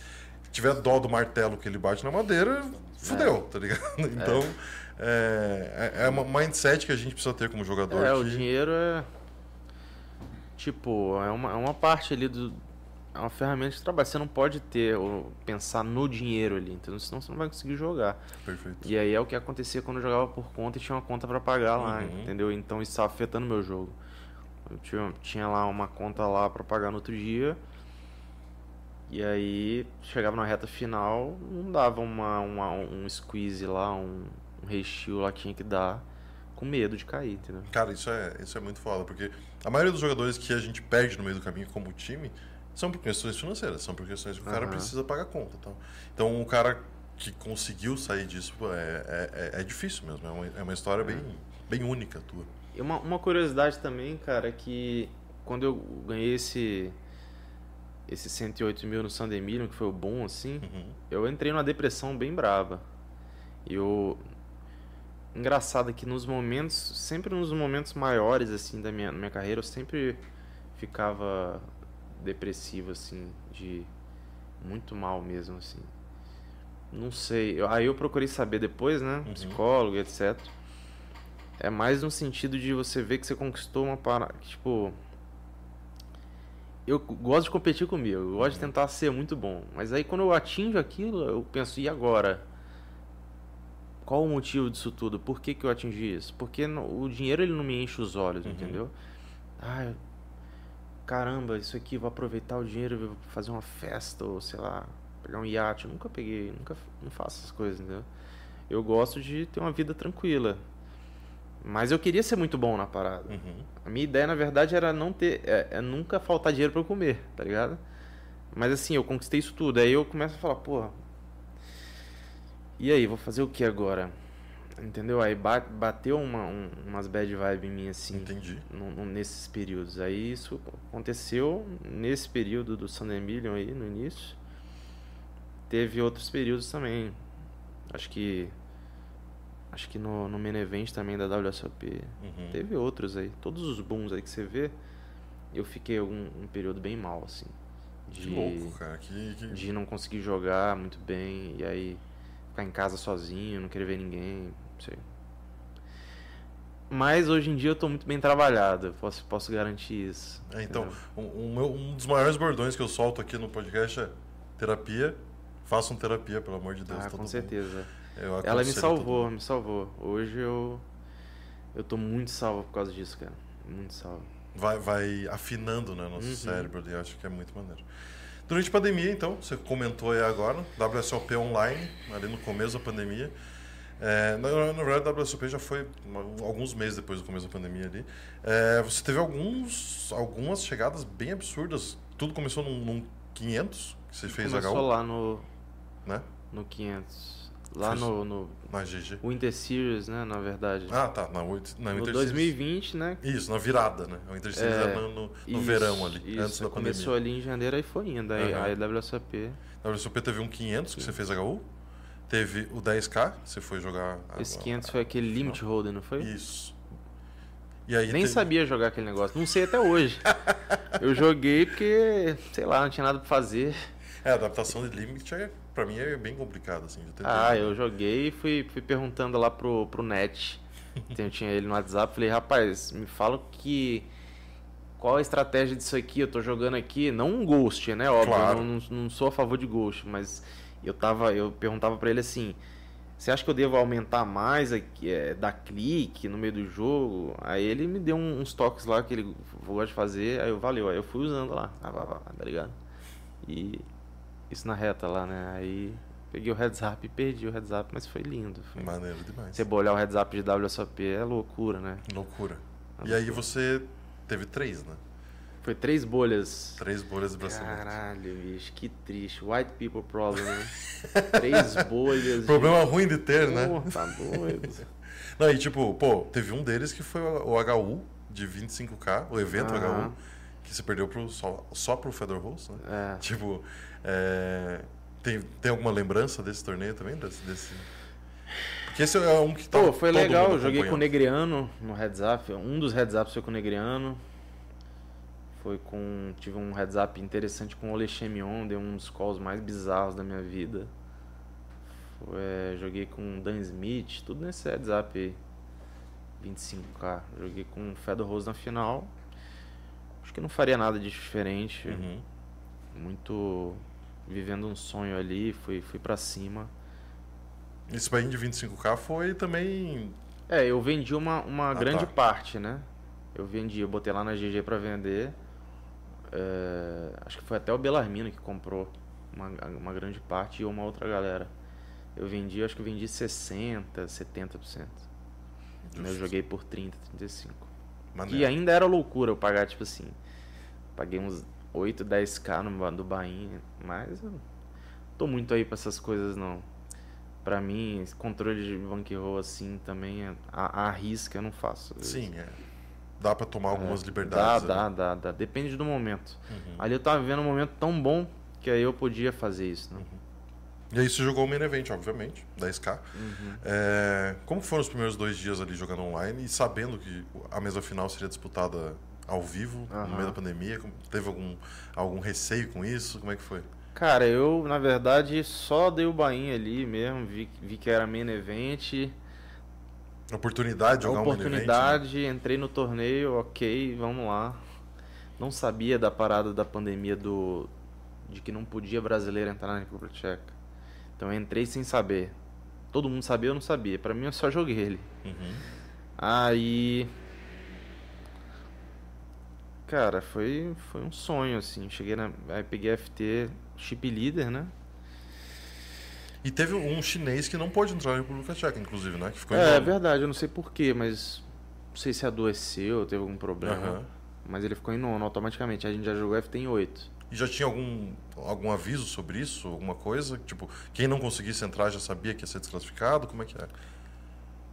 tiver dó do martelo que ele bate na madeira, fudeu, tá ligado? Então, é, é, é uma mindset que a gente precisa ter como jogador. É, que... o dinheiro é. Tipo, é uma, é uma parte ali do. É uma ferramenta de trabalho. Você não pode ter ou pensar no dinheiro ali, entendeu? Senão você não vai conseguir jogar. Perfeito. E aí é o que acontecia quando eu jogava por conta e tinha uma conta pra pagar lá, Uhum. entendeu? Então isso estava afetando meu jogo. Eu tinha, tinha lá uma conta lá pra pagar no outro dia. E aí chegava na reta final, não dava uma, uma- um squeeze lá, um, um recheio lá que tinha que dar, com medo de cair, entendeu? Cara, isso é, isso é muito foda, porque a maioria dos jogadores que a gente perde no meio do caminho como time são por questões financeiras, são por questões que o cara Aham. precisa pagar conta. Então, então o cara que conseguiu sair disso é, é, é- é difícil mesmo, é uma, é uma história bem, bem única tua. E uma, uma curiosidade também, cara, é que quando eu ganhei esse esse 108 mil no San Emilion, que foi o bom, assim, Uhum. eu entrei numa depressão bem brava. E eu... Engraçado que nos momentos, sempre nos momentos maiores, assim, da minha, minha carreira, eu sempre ficava depressivo, assim, de muito mal mesmo, assim. Não sei. Eu- aí eu procurei saber depois, né? Uhum. Psicólogo, etc. É mais no sentido de você ver que você conquistou uma parada. Tipo. Eu gosto de competir comigo, eu gosto de tentar ser muito bom. Mas aí quando eu atinjo aquilo, eu penso, e agora? Qual o motivo disso tudo? Por que, que eu atingi isso? Porque o dinheiro ele não me enche os olhos, Uhum. entendeu? Ah, caramba, isso aqui, vou aproveitar o dinheiro, vou fazer uma festa, ou sei lá, pegar um iate. Eu nunca peguei, nunca não faço essas coisas, entendeu? Eu gosto de ter uma vida tranquila. Mas eu queria ser muito bom na parada. Uhum. A minha ideia, na verdade, era não ter. É, é nunca faltar dinheiro eu comer, tá ligado? Mas assim, eu conquistei isso tudo. Aí eu começo a falar, porra. E aí, vou fazer o que agora? Entendeu? Aí ba- bateu uma, um- umas bad vibes em mim, assim, Entendi. nesses períodos. Aí isso aconteceu nesse período do San Emilion aí, no início. Teve outros períodos também. Acho que. Acho que no, no main event também da WSOP. Uhum. Teve outros aí. Todos os booms aí que você vê, eu fiquei um, um período bem mal, assim. Que De, louco, cara. Que, que... de não conseguir jogar muito bem. E aí ficar em casa sozinho, não querer ver ninguém. Não sei. Mas hoje em dia eu tô muito bem trabalhado. eu Posso, posso garantir isso. É, então, um, um dos maiores bordões que eu solto aqui no podcast é terapia. Façam terapia, pelo amor de Deus. Ah, todo com certeza. Ela me salvou, me salvou. Hoje eu. Eu tô muito salvo por causa disso, cara. Muito salvo. Vai, vai afinando né, nosso Uhum. cérebro e acho que é muito maneiro. Durante a pandemia, então, você comentou aí agora, WSOP online, ali no começo da pandemia. É, na, na verdade, a WSOP já foi uma- alguns meses depois do começo da pandemia ali. É, você teve alguns, algumas chegadas bem absurdas. Tudo começou num, num 500, que você fez Começou HU, lá no, né? no 500. Lá no, no Na GG. Winter Series, né, na verdade. Ah, tá. Na, na no Winter 2020, né? Isso, na virada, né? O Inter Series É, era no, no- no Isso, verão ali, isso, antes da Começou pandemia. ali em janeiro, aí foi indo. Aí Aham. a WSOP. Na WSOP teve um 500 que você fez HU. Teve o 10K, que você foi jogar. a- Esse 500 foi aquele Limit Holder, não foi? Isso. E aí Nem teve- sabia jogar aquele negócio. Não sei até hoje. eu joguei porque, sei lá, não tinha nada pra fazer. É, a adaptação de Limit, é, pra mim, é bem complicado, assim. já tentei Ah, jogar. eu joguei e fui, fui perguntando lá pro, pro Net. Eu tinha ele no WhatsApp. Falei, rapaz, me fala que. Qual a estratégia disso aqui? Eu tô jogando aqui, não um Ghost, né? Óbvio, Claro. eu não, não, sou a favor de Ghost, mas eu tava. Eu perguntava pra ele assim. Você acha que eu devo aumentar mais aqui, é, dar clique no meio do jogo? Aí ele me deu uns toques lá que ele gosta de fazer, aí eu valeu, aí eu fui usando lá, ah, vá, vá, tá ligado? E isso na reta lá, né? Aí peguei o heads up e perdi o heads up, mas foi lindo. Foi... Maneiro demais. Você olhar o heads up de WSOP é loucura, né? Loucura. Ah, E aí loucura. você teve três, né? Foi três bolhas. Três bolhas de bracelete. Caralho, bicho, que triste. White people problem, né? três bolhas. Problema ruim de ter, né? Porra, tá doido. Não, e tipo, pô, teve um deles que foi o HU de 25k, o evento Aham. HU, que você perdeu pro, só, só pro Fedor Rose, né? É. Tipo, é, tem, tem alguma lembrança desse torneio também? Desse, desse... Porque esse é um que tá. Pô, foi legal. Eu joguei com o. Negriano no heads up. Um dos heads ups foi com o Negriano. Foi com. Tive um heads up interessante com o Olechemion. Deu um dos calls mais bizarros da minha vida. Foi, é, joguei com o Dan Smith, tudo nesse heads up aí. 25k. Joguei com o Fedor Rose na final. Acho que não faria nada de diferente. Uhum. Muito vivendo um sonho ali. Fui, fui pra cima. Esse buy de 25k foi também. É, eu vendi uma, uma Ah, grande tá. parte, né? Eu vendi, eu botei lá na GG pra vender. É, acho que foi até o Belarmino que comprou uma, uma grande parte e uma outra galera. Eu vendi, acho que eu vendi 60, 70%. Né? Eu joguei por 30, 35. Maneiro. E ainda era loucura eu pagar, tipo assim. Paguei uns 8, 10k no do Bahia, mas eu não tô muito aí pra essas coisas não. Pra mim, esse controle de bankroll assim também, é- a, a risca eu não faço. Sim, é. Dá pra tomar algumas Dá, liberdades. dá, ali. dá, dá. Depende do momento. Uhum. Ali eu tava vivendo um momento tão bom que aí eu podia fazer isso, né? E aí você jogou o main event, obviamente, 10k. Uhum. É, como foram os primeiros dois dias ali jogando online e sabendo que a mesa final seria disputada ao vivo, no Aham. meio da pandemia? Teve algum, algum receio com isso? Como é que foi? Cara, eu, na verdade, só dei o bainha ali mesmo, vi, vi que era main event, Oportunidade de jogar um main event? né? oportunidade, entrei no torneio, ok, vamos lá. Não sabia da parada da pandemia do de que não podia brasileiro entrar na República Tcheca. Então eu entrei sem saber. Todo mundo sabia, eu não sabia. Pra mim eu só joguei ele. Uhum. Aí. Cara, foi, foi um sonho, assim. Cheguei na. Aí peguei FT chip leader, né? E teve um chinês que não pôde entrar na República Tcheca, inclusive, né? Que ficou em É, é verdade, eu não sei porquê, mas. Não sei se adoeceu, teve algum problema. Aham. Mas ele ficou em nono automaticamente. A gente já jogou FT em 8. E já tinha algum, algum aviso sobre isso? Alguma coisa? Tipo, quem não conseguisse entrar já sabia que ia ser desclassificado? Como é que é?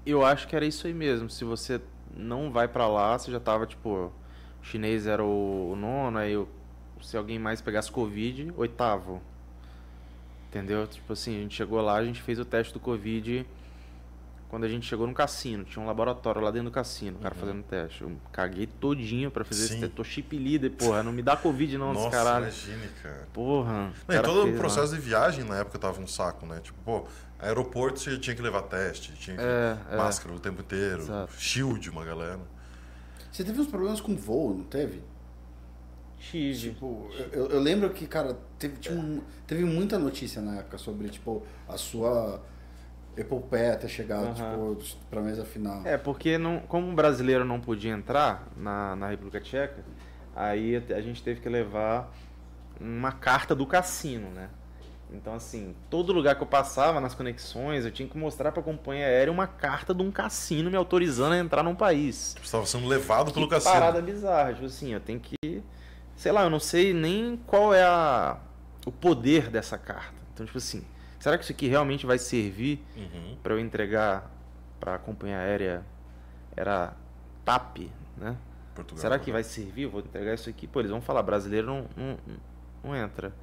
Eu acho que era isso aí mesmo. Se você não vai pra lá, você já tava, tipo. O chinês era o, o nono, aí o- se alguém mais pegasse Covid, oitavo. Entendeu? Tipo assim, a gente chegou lá, a gente fez o teste do Covid quando a gente chegou no cassino. Tinha um laboratório lá dentro do cassino, o cara fazendo teste. Eu caguei todinho pra fazer Uhum. Sim. esse teste. Tô chip porra. Não me dá Covid não, Nossa, caralho. imagine, cara. Porra. Não, e cara todo o fez processo de viagem na época tava um saco, né? Tipo, pô, aeroporto você tinha que levar teste, tinha que É, é. máscara o tempo inteiro, Exato. shield uma galera. Você teve uns problemas com voo, não teve? Tive. Tipo, eu, eu lembro que, cara, teve, um- teve muita notícia na época sobre, tipo, a sua epopeia ter chegado, Aham. tipo, pra mesa final. É, porque não, como o brasileiro não podia entrar na, na República Tcheca, aí a gente teve que levar uma carta do cassino, né? Então, assim, todo lugar que eu passava nas conexões, eu tinha que mostrar pra companhia aérea uma carta de um cassino me autorizando a entrar num país. Você estava sendo levado pelo que cassino. parada bizarra. Tipo assim, eu tenho que. Sei lá, eu não sei nem qual é a, o poder dessa carta. Então, tipo assim, será que isso aqui realmente vai servir Uhum. pra eu entregar pra companhia aérea? Era TAP, né? Portugal. Será que vai servir? Eu vou entregar isso aqui. Pô, eles vão falar, brasileiro não, não, não entra.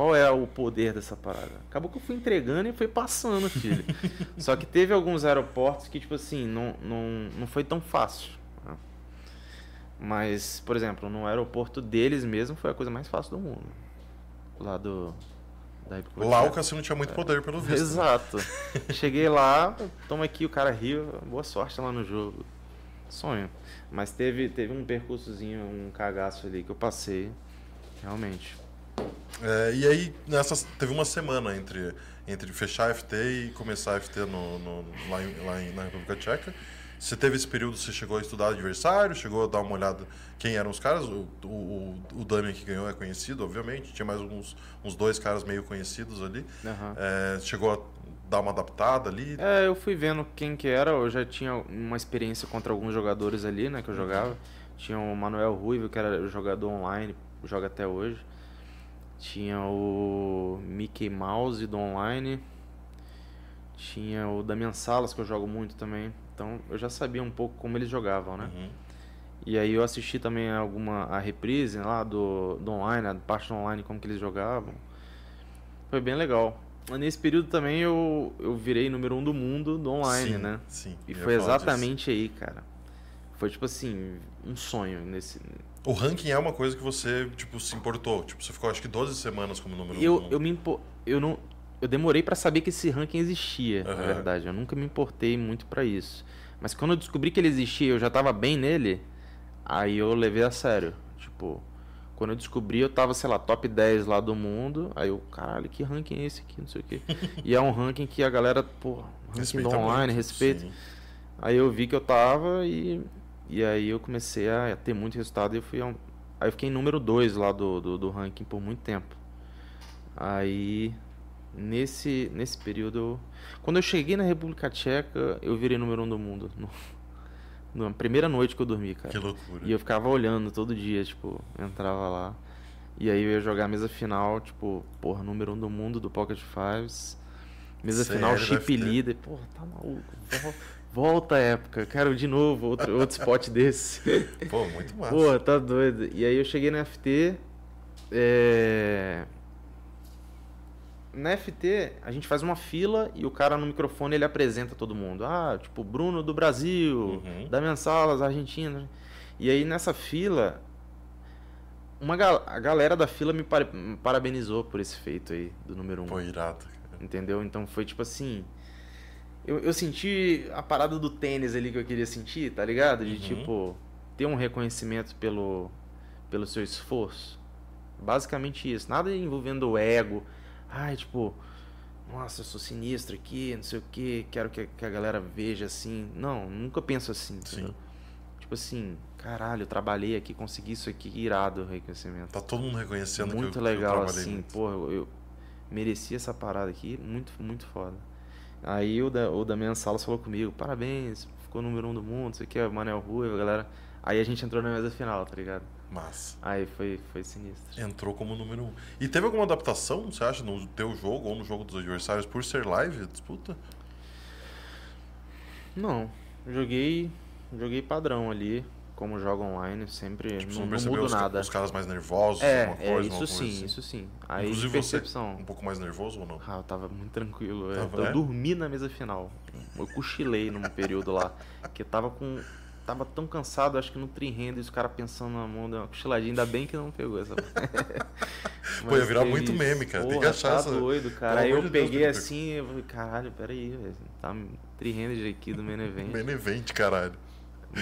Qual é o poder dessa parada? Acabou que eu fui entregando e foi passando, filho. Só que teve alguns aeroportos que, tipo assim, não, não, não foi tão fácil. né? Mas, por exemplo, no aeroporto deles mesmo foi a coisa mais fácil do mundo. Lá do. Lá o cassino tinha muito poder, pelo visto. Exato. Cheguei lá, toma aqui, o cara riu, boa sorte lá no jogo. Sonho. Mas teve, teve um percursozinho, um cagaço ali que eu passei. Realmente. É, e aí, nessa, teve uma semana entre, entre fechar a FT e começar a FT no, no- lá, em- lá em- na República Tcheca. Você teve esse período, você chegou a estudar adversário, chegou a dar uma olhada quem eram os caras. O, o, o, Damian que ganhou é conhecido, obviamente. Tinha mais uns, uns dois caras meio conhecidos ali. Aham. É, chegou a dar uma adaptada ali. É, eu fui vendo quem que era, eu já tinha uma experiência contra alguns jogadores ali, né, que eu jogava. Tinha o Manuel Ruivo, que era jogador online, joga até hoje. Tinha o Mickey Mouse do online. Tinha o Damian Salas, que eu jogo muito também. Então eu já sabia um pouco como eles jogavam, né? Uhum. E aí eu assisti também alguma a reprise lá do, do online, a parte do online, como que eles jogavam. Foi bem legal. Nesse período também eu, eu virei número um do mundo do online, sim, né? Sim. E foi falar disso. exatamente aí, cara. Foi tipo assim, um sonho nesse. O ranking é uma coisa que você, tipo, se importou. Tipo, você ficou acho que 12 semanas como número um. Eu, mundo. eu me impo... eu não eu demorei pra saber que esse ranking existia, na Aham. verdade. Eu nunca me importei muito pra isso. Mas quando eu descobri que ele existia, eu já tava bem nele, aí eu levei a sério. Tipo, quando eu descobri, eu tava, sei lá, top 10 lá do mundo. Aí eu, caralho, que ranking é esse aqui? Não sei o quê. e é um ranking que a galera, pô, ranking Respeita online, muito, sim. Aí eu vi que eu tava e, e aí eu comecei a ter muito resultado e eu fui. um- Aí eu fiquei em número 2 lá do, do, do ranking por muito tempo. Aí nesse, nesse período. Quando eu cheguei na República Tcheca, eu virei número 1 um do mundo. No, na primeira noite que eu dormi, cara. Que loucura. E eu ficava olhando todo dia, tipo, entrava lá. E aí eu ia jogar a mesa final, tipo, porra, número 1 um do mundo do Pocket Fives. Mesa Sério, final, chip ter. líder. Porra, tá maluco. Vol- Volta a época, quero de novo outro, outro spot desse. Pô, muito massa. Porra, tá doido. E aí eu cheguei na FT. É... Na FT, a gente faz uma fila e o cara no microfone ele apresenta todo mundo. Ah, tipo, Bruno do Brasil, Uhum. Damian Salas, Argentina. E aí nessa fila, uma gal- a galera da fila me para- me parabenizou por esse feito aí, do número 1. Um. Pô, irado. cara. Entendeu? Então foi tipo assim. Eu, eu senti a parada do tênis ali que eu queria sentir, tá ligado? De Uhum. tipo, ter um reconhecimento pelo, pelo seu esforço. Basicamente isso. Nada envolvendo o ego. Ai, tipo, nossa, eu sou sinistro aqui, não sei o que, quero que, que a galera veja assim. Não, nunca penso assim. entendeu? Sim. Tipo assim, caralho, eu trabalhei aqui, consegui isso aqui, irado o reconhecimento. Tá todo mundo reconhecendo Muito que eu, legal, que eu trabalhei assim, muito. porra, eu, eu mereci essa parada aqui, muito, muito foda. Aí o, da, o Damian Salas falou comigo, parabéns, ficou número um do mundo, isso aqui é o Manel Rui, a galera. Aí a gente entrou na mesa final, tá ligado? Mas Aí foi, foi sinistro. entrou como número um. E teve alguma adaptação, você acha, no teu jogo ou no jogo dos adversários por ser live a disputa? Não, joguei, joguei padrão ali, como jogo online, sempre Tipo, não, não mudo os, nada. os caras mais nervosos, É, alguma é, coisa? isso alguma sim, coisa assim? isso sim. Aí Inclusive de você, percepção. um pouco mais nervoso ou não? Ah, eu tava muito tranquilo. eu- Tava, eu é? dormi na mesa final. Eu cochilei num período lá. Que eu tava com. Tava tão cansado, acho que no tri-render, os caras pensando na mão, deu uma cochiladinha. Ainda bem que não pegou essa. Pô, ia virar muito isso. meme, cara. Tem que Porra, achar tá essa- doido, cara. Aí eu de Deus, peguei que assim, eu falei, caralho, peraí, velho. Tá tri-render aqui do main event. Benevente, caralho.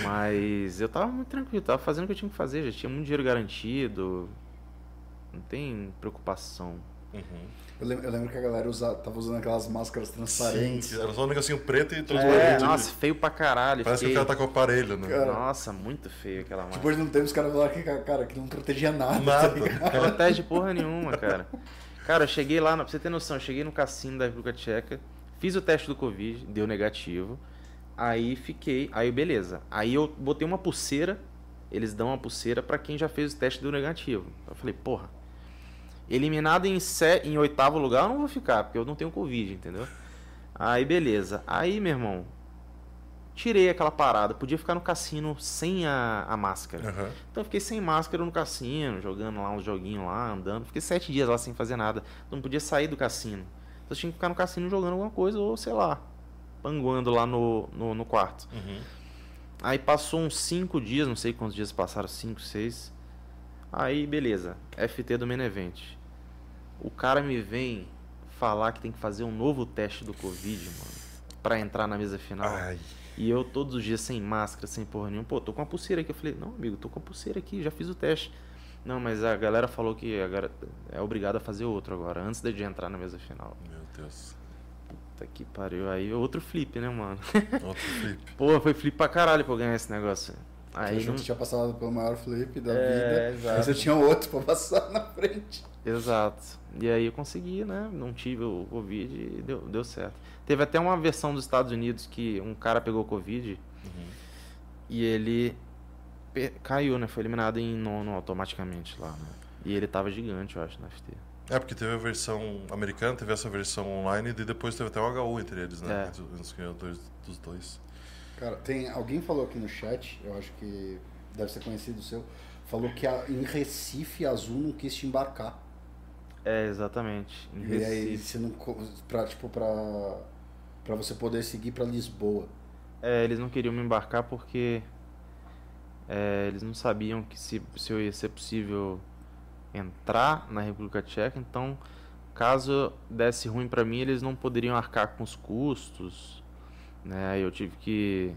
Mas eu tava muito tranquilo, tava fazendo o que eu tinha que fazer, já tinha muito dinheiro garantido. Não tem preocupação. Uhum. Eu lembro, eu lembro que a galera usa, tava usando aquelas máscaras transparentes. Sim, era só um negocinho preto e É, transparente. nossa, feio pra caralho. Parece fiquei- que o cara tá com o aparelho, né? Cara, Nossa, muito feio aquela máscara. Depois de um tempo os caras falaram que, cara, que não protegia nada. Nada. tá? Não protege porra nenhuma, cara. Cara, eu cheguei lá, pra você ter noção, eu cheguei no cassino da República Tcheca, fiz o teste do Covid, deu negativo. Aí fiquei, aí beleza. Aí eu botei uma pulseira, eles dão uma pulseira para quem já fez o teste do negativo. Eu falei, porra, eliminado em, se, em oitavo lugar eu não vou ficar, porque eu não tenho Covid, entendeu? Aí beleza. Aí, meu irmão, tirei aquela parada. Podia ficar no cassino sem a, a máscara. Aham. Então eu fiquei sem máscara no cassino, jogando lá uns joguinhos lá, andando. Fiquei sete dias lá sem fazer nada. Não podia sair do cassino. Então eu tinha que ficar no cassino jogando alguma coisa, ou sei lá, panguando lá no, no, no quarto. Uhum. Aí passou uns cinco dias, não sei quantos dias passaram, cinco, seis. Aí beleza, FT do Menevent. O cara me vem falar que tem que fazer um novo teste do Covid, mano. Pra entrar na mesa final. Ai. E eu todos os dias sem máscara, sem porra nenhuma. Pô, tô com a pulseira aqui. Eu falei, não, amigo, tô com a pulseira aqui, já fiz o teste. Não, mas a galera falou que agora é obrigado a fazer outro agora, antes de entrar na mesa final. Meu Deus. Puta que pariu. Aí outro flip, né, mano? Outro flip. Pô, foi flip pra caralho pra eu ganhar esse negócio. Aí não... que tinha passado pelo maior flip da É, vida. exato. Aí você tinha outro pra passar na frente. Exato. E aí eu consegui, né? Não tive o Covid e deu, deu certo. Teve até uma versão dos Estados Unidos que um cara pegou Covid Uhum. e ele caiu, né? Foi eliminado em nono automaticamente lá, né? E ele tava gigante, eu acho, na FT. É, porque teve a versão americana, teve essa versão online e depois teve até o HU entre eles, né? É. Entre os ganhadores dos dois. Cara, tem alguém falou aqui no chat, eu acho que deve ser conhecido o seu, falou que a- em Recife a Azul não quis te embarcar. É, exatamente. Em E aí Recife. você não pra, tipo pra para você poder seguir pra Lisboa. É, eles não queriam me embarcar porque é, eles não sabiam que se, se eu ia ser possível entrar na República Tcheca, então caso desse ruim pra mim, eles não poderiam arcar com os custos, né? Eu tive que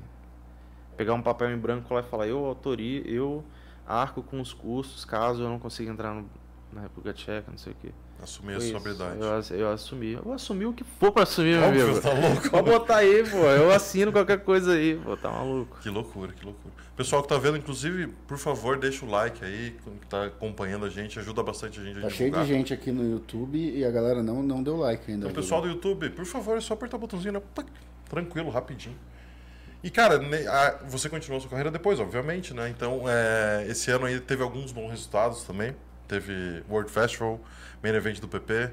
pegar um papel em branco lá e falar, eu autori, eu arco com os custos caso eu não consiga entrar no- na República Tcheca, não sei o que. Assumir a sua habilidade. Eu, eu assumi. Eu assumi o que for pra assumir, meu Óbvio, amigo. tá louco? Pode botar aí, pô. Eu assino qualquer coisa aí, pô. Tá maluco. Que loucura, que loucura. Pessoal que tá vendo, inclusive, por favor, deixa o like aí, que tá acompanhando a gente, ajuda bastante a gente a Tá cheio divulgar. de gente aqui no YouTube e a galera não, não deu like ainda. Então, pessoal do YouTube, por favor, é só apertar o botãozinho, né? Tranquilo, rapidinho. E, cara, você continuou sua carreira depois, obviamente, né? Então, é, esse ano aí teve alguns bons resultados também. Teve World Festival, Main Event do PP,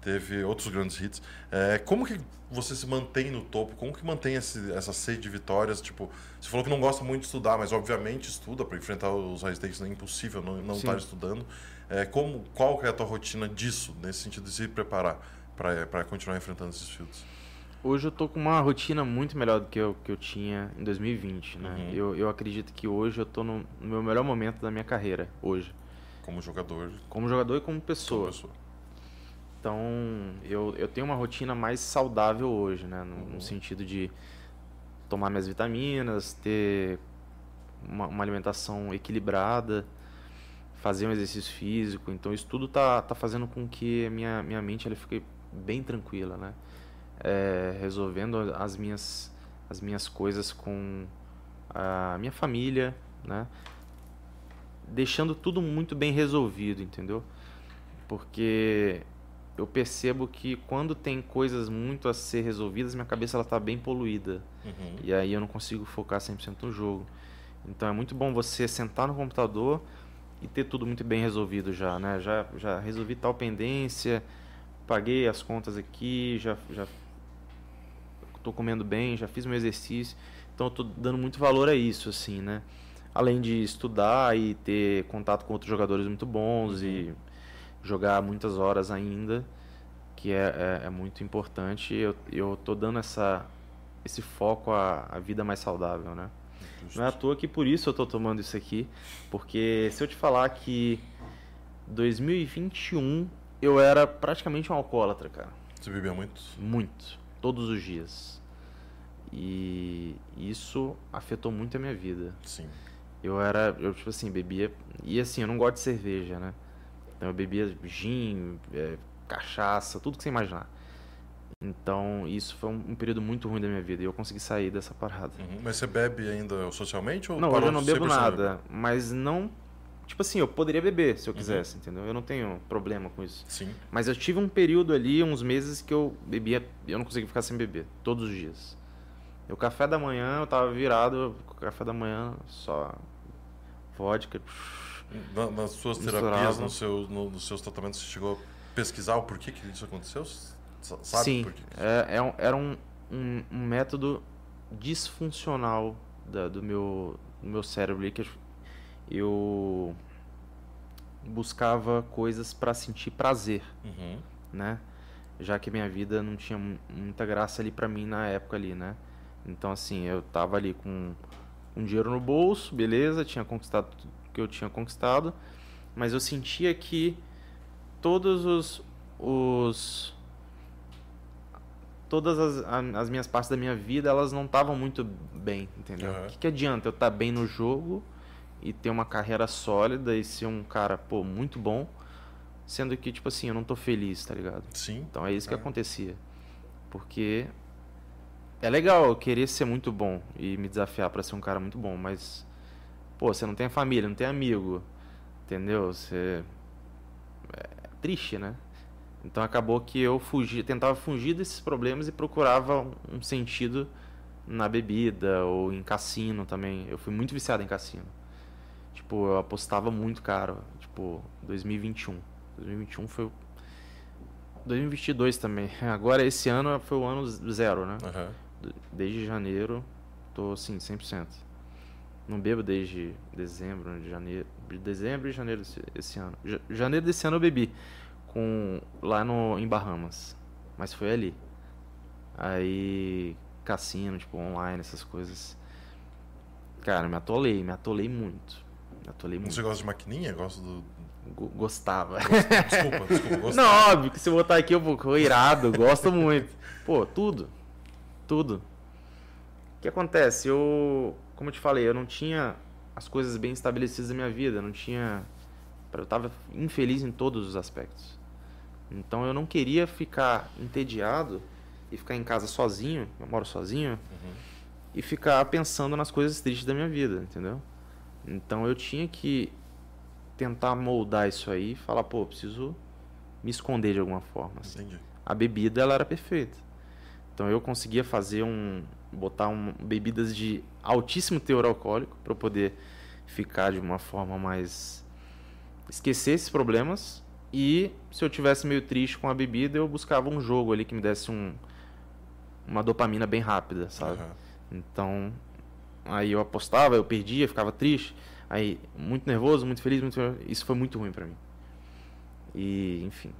teve outros grandes hits. É, como que você se mantém no topo? Como que mantém esse, essa sede de vitórias? Tipo, você falou que não gosta muito de estudar, mas obviamente estuda para enfrentar os high stakes, é impossível não, estar estudando. É, como, qual que é a tua rotina disso, nesse sentido de se preparar para continuar enfrentando esses fields? Hoje eu tô com uma rotina muito melhor do que eu, que eu tinha em 2020, né? Uhum. Eu, eu acredito que hoje eu tô no, no meu melhor momento da minha carreira, hoje. Como jogador, Como jogador e como como pessoa. pessoa. Então, eu, eu tenho uma rotina mais saudável hoje, né? No, Uhum. no sentido de tomar minhas vitaminas, ter uma, uma alimentação equilibrada, fazer um exercício físico. Então, isso tudo tá, tá fazendo com que a minha, minha mente ela fique bem tranquila, né? É, resolvendo as minhas, as minhas coisas com a minha família, né? Deixando tudo muito bem resolvido, entendeu? Porque eu percebo que quando tem coisas muito a ser resolvidas, minha cabeça ela tá bem poluída. Uhum. E aí eu não consigo focar 100% no jogo. Então é muito bom você sentar no computador e ter tudo muito bem resolvido já, né? Já, já resolvi tal pendência, paguei as contas aqui, já, já tô comendo bem, já fiz meu exercício. Então eu tô dando muito valor a isso, assim, né? Além de estudar e ter contato com outros jogadores muito bons e jogar muitas horas ainda, que é, é, é muito importante. Eu, eu tô dando essa, esse foco à, à vida mais saudável, né? Justo. Não é à toa que por isso eu tô tomando isso aqui, porque se eu te falar que 2021 eu era praticamente um alcoólatra, cara. Você bebia muito? Muito. Todos os dias. E isso afetou muito a minha vida. Sim. Eu era, eu tipo assim, bebia. E assim, eu não gosto de cerveja, né? Então eu bebia gin, é, cachaça, tudo que você imaginar. Então isso foi um, um período muito ruim da minha vida e eu consegui sair dessa parada. Uhum. Mas você bebe ainda socialmente ou Não, hoje eu não bebo 100% nada, mas não. Tipo assim, eu poderia beber se eu quisesse, entendeu? Eu não tenho problema com isso. Sim. Mas eu tive um período ali, uns meses, que eu bebia, eu não conseguia ficar sem beber, todos os dias. O café da manhã, eu tava virado, o café da manhã, só vodka. Na- nas suas Misturava. terapias, no seu, no- nos seus tratamentos, você chegou a pesquisar o porquê que isso aconteceu? Sabe Sim, por quê? é, é um- era um, um, um método disfuncional da- do, meu, do meu cérebro que eu- buscava coisas para sentir prazer, Uhum. né? Já que minha vida não tinha mu- muita graça ali pra mim na época ali, né? Então assim, eu tava ali com um dinheiro no bolso, beleza, tinha conquistado tudo que eu tinha conquistado, mas eu sentia que todos os, os todas as, as minhas partes da minha vida, elas não estavam muito bem, entendeu? O Aham. que, que adianta eu estar bem no jogo e ter uma carreira sólida e ser um cara, pô, muito bom, sendo que, tipo assim, eu não tô feliz, tá ligado? Sim. Então é isso que É. acontecia. Porque é legal querer ser muito bom e me desafiar pra ser um cara muito bom, mas pô, você não tem família, não tem amigo, entendeu? Você é triste, né? Então acabou que eu fugi, tentava fugir desses problemas e procurava um- sentido na bebida ou em cassino também. Eu fui muito viciado em cassino. Tipo, eu apostava muito caro, tipo, 2021. 2021 foi o 2022 também. Agora esse ano foi o ano zero, né? Aham. Desde janeiro tô assim 100%. Não bebo desde dezembro, de janeiro, de dezembro e janeiro desse, esse ano. Ja- janeiro desse ano eu bebi com lá no em Bahamas, mas foi ali. Aí cassino, tipo online, essas coisas. Cara, me atolei, me atolei muito. Me atolei muito. Você gosta de maquininha? Gosta do. Go- Gostava. Desculpa, desculpa. Gosta... Não, óbvio que se eu botar aqui eu vou irado, gosto muito. Pô, tudo. Tudo. O que acontece? Eu, como eu te falei, eu não tinha as coisas bem estabelecidas na minha vida, não tinha. Eu tava infeliz em todos os aspectos. Então eu não queria ficar entediado e ficar em casa sozinho, eu moro sozinho, e ficar pensando nas coisas tristes da minha vida, entendeu? Então eu tinha que tentar moldar isso aí e falar, pô, preciso me esconder de alguma forma. assim. A bebida ela era perfeita. Então eu conseguia fazer um botar um, bebidas de altíssimo teor alcoólico para eu poder ficar de uma forma mais esquecer esses problemas e se eu tivesse meio triste com a bebida eu buscava um jogo ali que me desse um uma dopamina bem rápida, sabe? Aham. Então, aí eu apostava, eu perdia, ficava triste. Aí, muito nervoso, muito feliz, muito... isso foi muito ruim pra mim. E, enfim,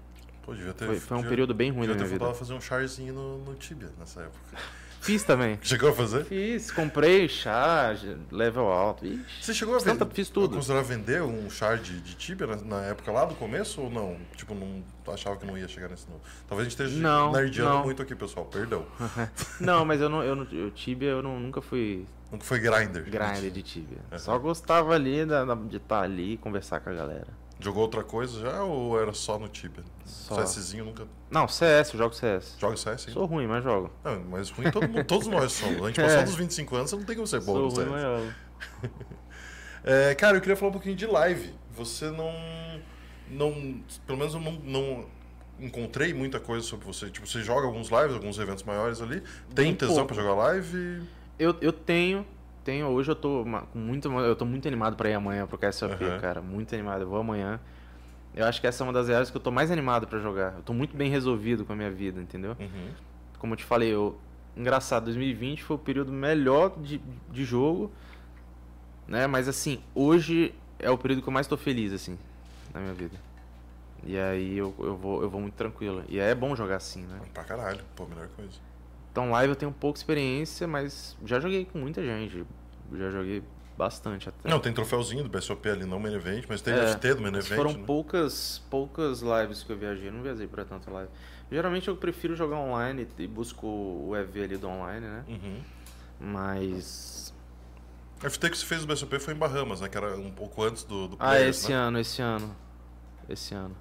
Pô, devia ter. foi, foi um devia- período bem ruim ter minha vida. a fazer um charzinho no, no Tibia nessa época. Fiz também. Chegou a fazer? Fiz, comprei chá, level alto. Ixi, Você chegou a vender? tanta- fiz tudo. Considerar vender um char de, de Tibia na, na época lá do começo ou não? Tipo, não achava que não ia chegar nesse novo. Talvez a gente esteja Não, nerdeando não. muito aqui, pessoal. Perdão. Não, mas eu não, eu, eu Tibia eu não, nunca fui Nunca foi grinder. grinder de Tibia. Uhum. Só gostava ali da- da- de estar ali e conversar com a galera. Jogou outra coisa já ou era só no Tibia? Só. CSzinho nunca. Não, CS, eu jogo CS. Joga CS? hein? Sou ruim, mas jogo. Não, mas ruim todo mundo, todos nós somos. A gente passou É. dos 25 anos, você não tem como ser bom Sou no ruim, CS. jogo. É, cara, eu queria falar um pouquinho de live. Você não. não pelo menos eu não, não encontrei muita coisa sobre você. Tipo, você joga alguns lives, alguns eventos maiores ali. Tem Bem tesão pra jogar live? Eu, eu tenho, tenho. Hoje eu tô muito, eu tô muito animado pra ir amanhã pro KSOP, Aham. cara. Muito animado. Eu vou amanhã. Eu acho que essa é uma das áreas que eu tô mais animado pra jogar. Eu tô muito bem resolvido com a minha vida, entendeu? Uhum. Como eu te falei, eu engraçado, 2020 foi o período melhor de, de jogo, né? Mas assim, hoje é o período que eu mais tô feliz assim na minha vida. E aí eu, eu vou eu vou muito tranquilo. E é bom jogar assim, né? Pra caralho. Pô, melhor coisa. Então live eu tenho pouca experiência, mas já joguei com muita gente. Já joguei bastante até. Não, tem troféuzinho do BSOP ali, não Main Event, mas tem É, FT do Main Event. foram né? poucas, poucas lives que eu viajei. Eu não viajei pra tanta live. Geralmente eu prefiro jogar online e busco o EV ali do online, né? Uhum. Mas. A FT que você fez do BSOP foi em Bahamas, né? Que era um pouco antes do, do Ah, Players, esse né? ano, esse ano. Esse ano.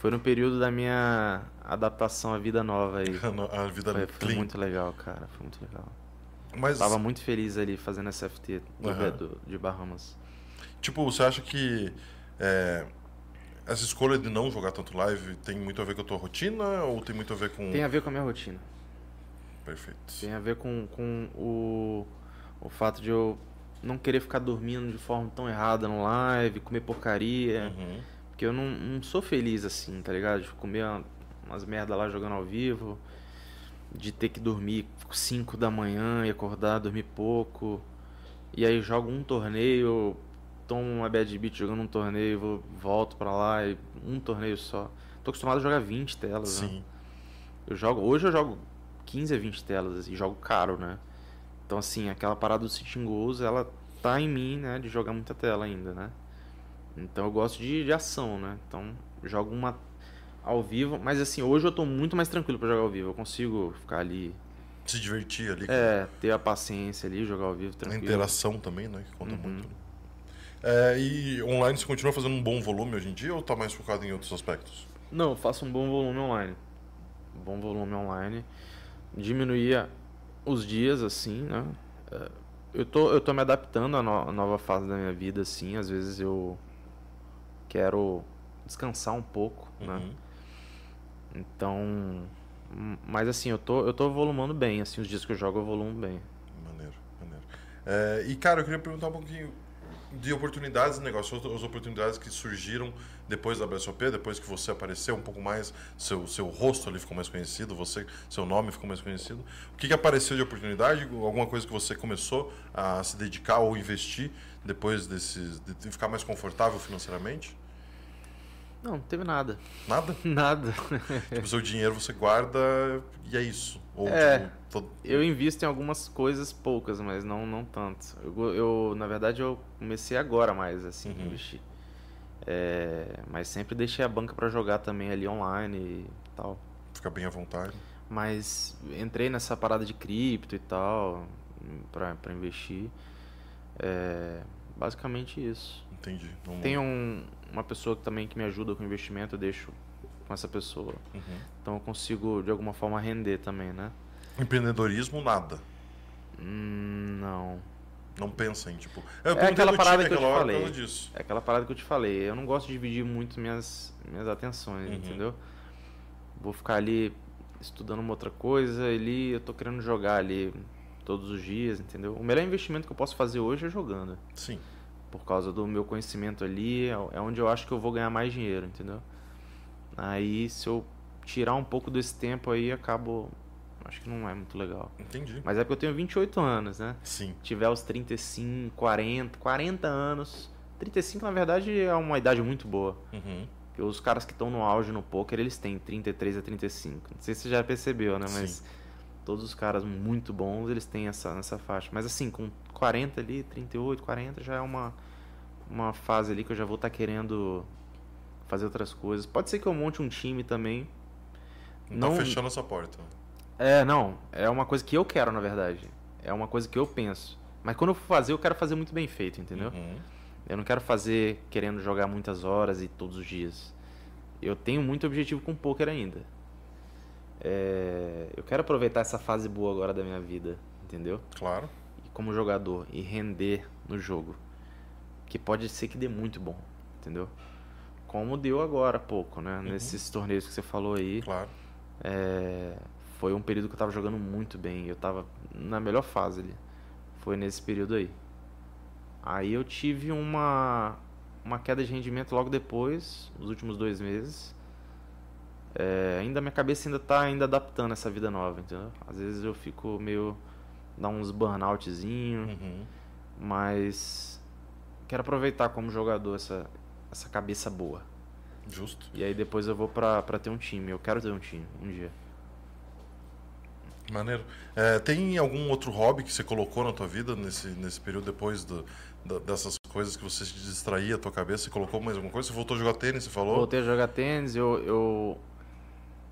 Foi no período da minha adaptação à vida nova aí. A vida Foi, foi muito legal, cara. Foi muito legal. Mas, Tava muito feliz ali fazendo essa FT do, do- de Bahamas. tipo, você acha que É, essa escolha de não jogar tanto live tem muito a ver com a tua rotina ou tem muito a ver com. Tem a ver com a minha rotina. Perfeito. Tem a ver com, com o, o fato de eu não querer ficar dormindo de forma tão errada no live, comer porcaria. Uhum. Porque eu não, não sou feliz assim, tá ligado? De comer uma- umas merda lá jogando ao vivo. De ter que dormir 5 da manhã e acordar, dormir pouco. E aí jogo um torneio, tomo uma bad beat jogando um torneio, vou, volto pra lá e um torneio só. Tô acostumado a jogar 20 telas, né? Sim. Eu jogo, hoje eu jogo 15 a 20 telas e jogo caro, né? Então assim, aquela parada do sitting goals, ela tá em mim, né, de jogar muita tela ainda, né? Então eu gosto de, de ação, né? Então jogo uma ao vivo, mas assim, hoje eu tô muito mais tranquilo pra jogar ao vivo. Eu consigo ficar ali, Se divertir ali. é, ter a paciência ali, jogar ao vivo A tranquilo. interação também, né? Que conta Uhum. muito. né? É, e online você continua fazendo um bom volume hoje em dia ou tá mais focado em outros aspectos? Não, eu faço um bom volume online. Bom volume online. Diminuía os dias, assim, né? É, Eu tô, eu tô me adaptando à no- à nova fase da minha vida, assim. Às vezes eu quero descansar um pouco, né? Uhum. Então... hum, Mas assim, eu tô, eu tô volumando bem, assim, os dias que eu jogo eu volumo bem. Maneiro, maneiro. É, e, cara, eu queria perguntar um pouquinho de oportunidades de negócio, as oportunidades que surgiram depois da BSOP, depois que você apareceu um pouco mais, seu, seu rosto ali ficou mais conhecido, você, seu nome ficou mais conhecido. O que, que apareceu de oportunidade? Alguma coisa que você começou a se dedicar ou investir depois desses, de de ficar mais confortável financeiramente? Não, não teve nada. Nada? Nada. tipo, seu dinheiro você guarda e é isso. Ou, É. tipo, todo- Eu invisto em algumas coisas poucas, mas não, não tanto. Eu, eu, na verdade, eu comecei agora mais, assim, Uhum. investir. É, mas sempre deixei a banca pra jogar também ali online e tal. fica bem à vontade. Mas entrei nessa parada de cripto e tal, pra, pra investir. É, basicamente isso. Entendi. Não- Tem um, uma pessoa que também que me ajuda com investimento, eu deixo com essa pessoa. Uhum. Então eu consigo, de alguma forma, render também, né? Empreendedorismo, nada. Hum, não. Não pensa em, tipo. Eu É aquela parada que eu te falei. disso. É aquela parada que eu te falei. Eu não gosto de dividir muito minhas, minhas atenções, Uhum. entendeu? Vou ficar ali estudando uma outra coisa, ali eu tô querendo jogar ali todos os dias, entendeu? O melhor investimento que eu posso fazer hoje é jogando. Sim. Por causa do meu conhecimento ali, é é onde eu acho que eu vou ganhar mais dinheiro, entendeu? Aí se eu tirar um pouco desse tempo aí, acabo. Acho que não é muito legal. Entendi. Mas é porque eu tenho 28 anos, né? Sim. tiver os 35, 40, 40 anos. 35, na verdade, é uma idade muito boa. Uhum. Porque os caras que estão no auge no poker, eles têm 33 a 35. Não sei se você já percebeu, né? Mas Sim. Todos os caras muito bons, eles têm essa, essa faixa. Mas assim, com 40 ali, 38, 40, já é uma, uma fase ali que eu já vou estar querendo fazer outras coisas. Pode ser que eu monte um time também. Não, Não- tá fechando essa porta. É, não. É uma coisa que eu quero, na verdade. É uma coisa que eu penso. Mas quando eu for fazer, eu quero fazer muito bem feito, entendeu? Uhum. Eu não quero fazer querendo jogar muitas horas e todos os dias. Eu tenho muito objetivo com poker ainda. É, eu quero aproveitar essa fase boa agora da minha vida, entendeu? Claro. E como jogador e render no jogo, que pode ser que dê muito bom, entendeu? Como deu agora há pouco, né? Nesses torneios que você falou aí, Claro. é, foi um período que eu tava jogando muito bem. Eu tava na melhor fase ali. Foi nesse período aí. Aí eu tive uma, uma queda de rendimento logo depois, os últimos dois meses. É, ainda minha cabeça ainda tá ainda adaptando essa vida nova, entendeu? Às vezes eu fico meio. dá uns burnoutzinho, Uhum. mas quero aproveitar como jogador essa, essa cabeça boa. Justo. E aí depois eu vou pra, pra ter um time. Eu quero ter um time um dia. Maneiro. É, tem algum outro hobby que você colocou na tua vida nesse, nesse período depois do, da- dessas coisas que você se distraía a tua cabeça? Você colocou mais alguma coisa? Você voltou a jogar tênis, você falou? Voltei a jogar tênis, eu, eu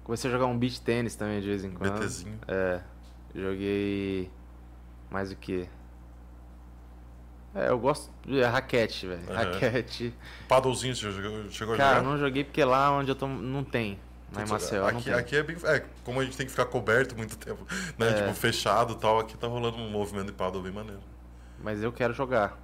comecei a jogar um beach tênis também de vez em quando. BTzinho. É, joguei mais o que? É, eu gosto de raquete, velho. Aham. Raquete. Paddlezinho, você chegou, chegou a Cara, jogar? não joguei porque lá onde eu tô não tem. Lá em Putz, Maceió aqui, aqui é bem. É, como a gente tem que ficar coberto muito tempo, né? É. Tipo, fechado e tal, aqui tá rolando um movimento de paddle bem maneiro. Mas eu quero jogar.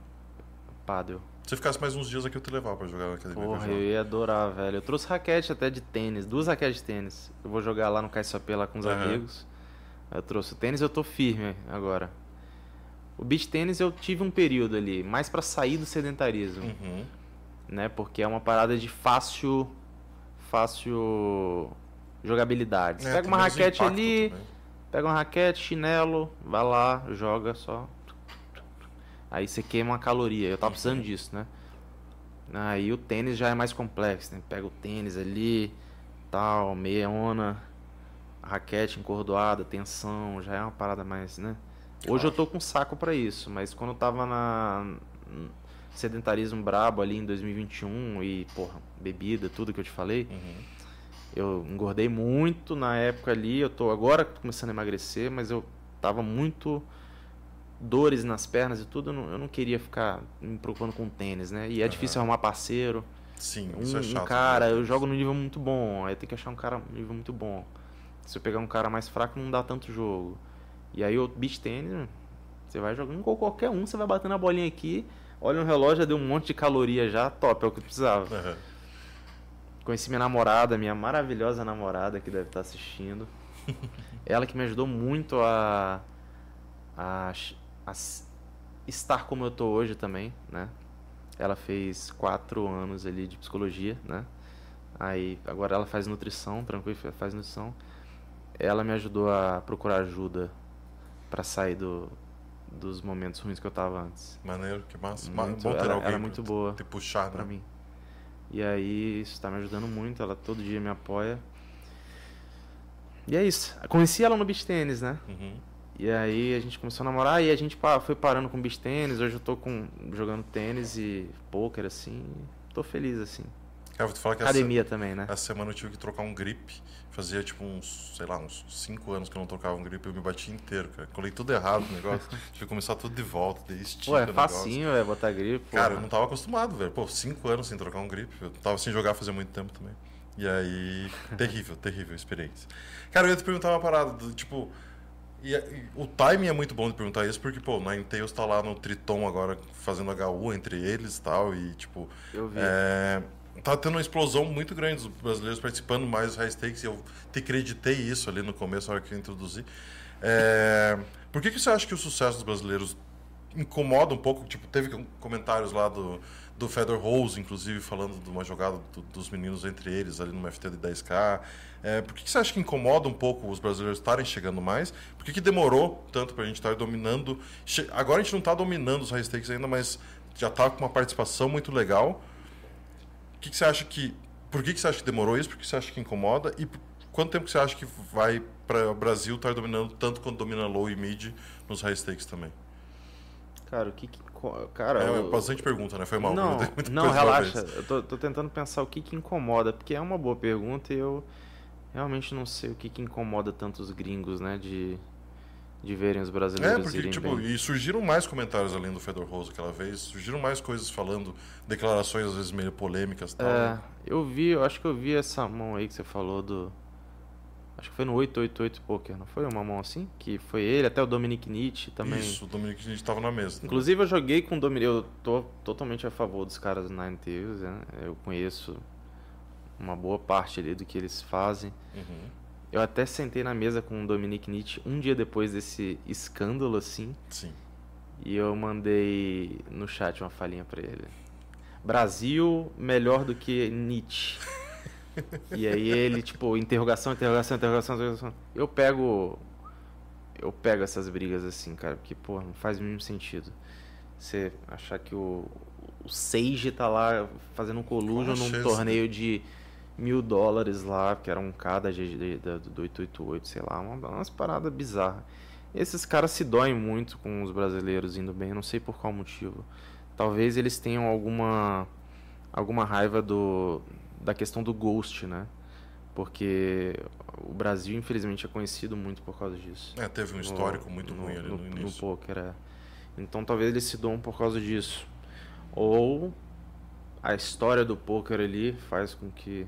Paddle. Se ficasse mais uns dias aqui, eu te levava pra jogar na academia. Porra, eu ia adorar, velho. Eu trouxe raquete até de tênis, duas raquetes de tênis. Eu vou jogar lá no KSOP lá com os Aham. amigos. Eu trouxe o tênis, eu tô firme agora. O beach tênis eu tive um período ali, mais pra sair do sedentarismo, Uhum. né? Porque é uma parada de fácil fácil jogabilidade. É, pega uma raquete ali, também. pega uma raquete, chinelo, vai lá, joga só. Aí você queima uma caloria. Eu tava precisando disso, né? Aí o tênis já é mais complexo, né? Pega o tênis ali, tal, meiona, raquete encordoada, tensão, já é uma parada mais, né? Hoje eu tô com saco pra isso, mas quando eu tava na sedentarismo brabo ali em 2021 e, porra, bebida, tudo que eu te falei, Uhum. eu engordei muito na época ali, eu tô agora começando a emagrecer, mas eu tava muito dores nas pernas e tudo, eu não, eu não queria ficar me preocupando com tênis, né? E é difícil arrumar parceiro. Sim, Um, isso é um chato. cara, né? eu jogo no nível muito bom, aí tem que achar um cara no nível muito bom. Se eu pegar um cara mais fraco, não dá tanto jogo. E aí o beach tênis, você vai jogando com qualquer um, você vai batendo a bolinha aqui, olha no relógio, já deu um monte de caloria já, top, é o que eu precisava. Aham. Conheci minha namorada, minha maravilhosa namorada que deve estar assistindo. Ela que me ajudou muito a, a, a estar como eu tô hoje também, né? Ela fez quatro anos ali de psicologia, né? Aí agora ela faz nutrição, tranquilo, faz nutrição. Ela me ajudou a procurar ajuda para sair do, dos momentos ruins que eu tava antes. Maneiro, que massa. Ma- Muito- Bom ter ela- alguém ela é muito boa te puxar, Pra né? mim. E aí isso tá me ajudando muito, ela todo dia me apoia. E é isso. Conheci ela no beach tênis, né? Uhum. E aí a gente começou a namorar e a gente foi parando com beach tênis. Hoje eu tô com, jogando tênis e poker assim. Tô feliz assim. Cara, vou te falar que essa, Academia também, né? essa semana eu tive que trocar um grip. Fazia tipo uns, sei lá, uns 5 anos que eu não trocava um grip. Eu me bati inteiro, cara. Colei tudo errado no negócio. tive que começar tudo de volta, daí estica Pô, é facinho, é botar gripe. Cara, eu não tava acostumado, velho. Pô, cinco anos sem trocar um grip. Eu tava sem jogar fazia muito tempo também. E aí, terrível, terrível experiência. Cara, eu ia te perguntar uma parada, do, tipo... E, e o timing é muito bom de perguntar isso, porque, pô, Ninetales tá lá no Triton agora, fazendo HU entre eles e tal, e, tipo... Eu vi. É, tá tendo uma explosão muito grande dos brasileiros participando mais dos high stakes, e eu te acreditei isso ali no começo, na hora que eu introduzi. É, por que, que você acha que o sucesso dos brasileiros incomoda um pouco? Tipo, teve comentários lá do, do Fedor Rose, inclusive, falando de uma jogada do- dos meninos entre eles ali no FT de 10K. É, por que, que você acha que incomoda um pouco os brasileiros estarem chegando mais? Por que, que demorou tanto pra gente estar dominando? Che- Agora a gente não tá dominando os high stakes ainda, mas já tá com uma participação muito legal. O que, que você acha que. Por que, que você acha que demorou isso? Por que você acha que incomoda? E por quanto tempo você acha que vai para o Brasil estar dominando tanto quanto domina low e mid nos high stakes também? Cara, o que que. Cara, é eu- bastante pergunta, né? Foi mal. Não, não relaxa. Eu tô, tô tentando pensar o que que incomoda, porque é uma boa pergunta e eu realmente não sei o que que incomoda tanto os gringos, né, de, de verem os É, brasileiros porque, irem tipo, bem. e surgiram mais comentários além do Fedor Rose aquela vez, surgiram mais coisas falando, declarações às vezes meio polêmicas e tal. É, né? eu vi, eu acho que eu vi essa mão aí que você falou do... Acho que foi no 888 Poker, não foi uma mão assim? Que foi ele, até o Dominic Nietzsche também. Isso, o Dominic gente tava na mesa. né? Inclusive eu joguei com o Dominic, eu tô totalmente a favor dos caras do Nine Tails, né? Eu conheço uma boa parte ali do que eles fazem. Uhum. Eu até sentei na mesa com o Dominic Nietzsche um dia depois desse escândalo, assim, Sim. e eu mandei no chat uma falinha pra ele. Brasil melhor do que Nietzsche. e aí ele, tipo, interrogação, interrogação, interrogação, interrogação. Eu pego. Eu pego essas brigas assim, cara, porque, pô, não faz o mínimo sentido. Você achar que o, o Sage tá lá fazendo um collusion num torneio de mil dólares lá, que era um K da GG da- do 888, sei lá, uma, umas paradas bizarras. Esses caras se doem muito com os brasileiros indo bem, não sei por qual motivo. Talvez eles tenham alguma alguma raiva do da questão do ghost, né? Porque o Brasil, infelizmente, é conhecido muito por causa disso. É, teve um histórico muito ruim ali no, no início. poker, é. Então talvez eles se doam por causa disso. Ou a história do poker ali faz com que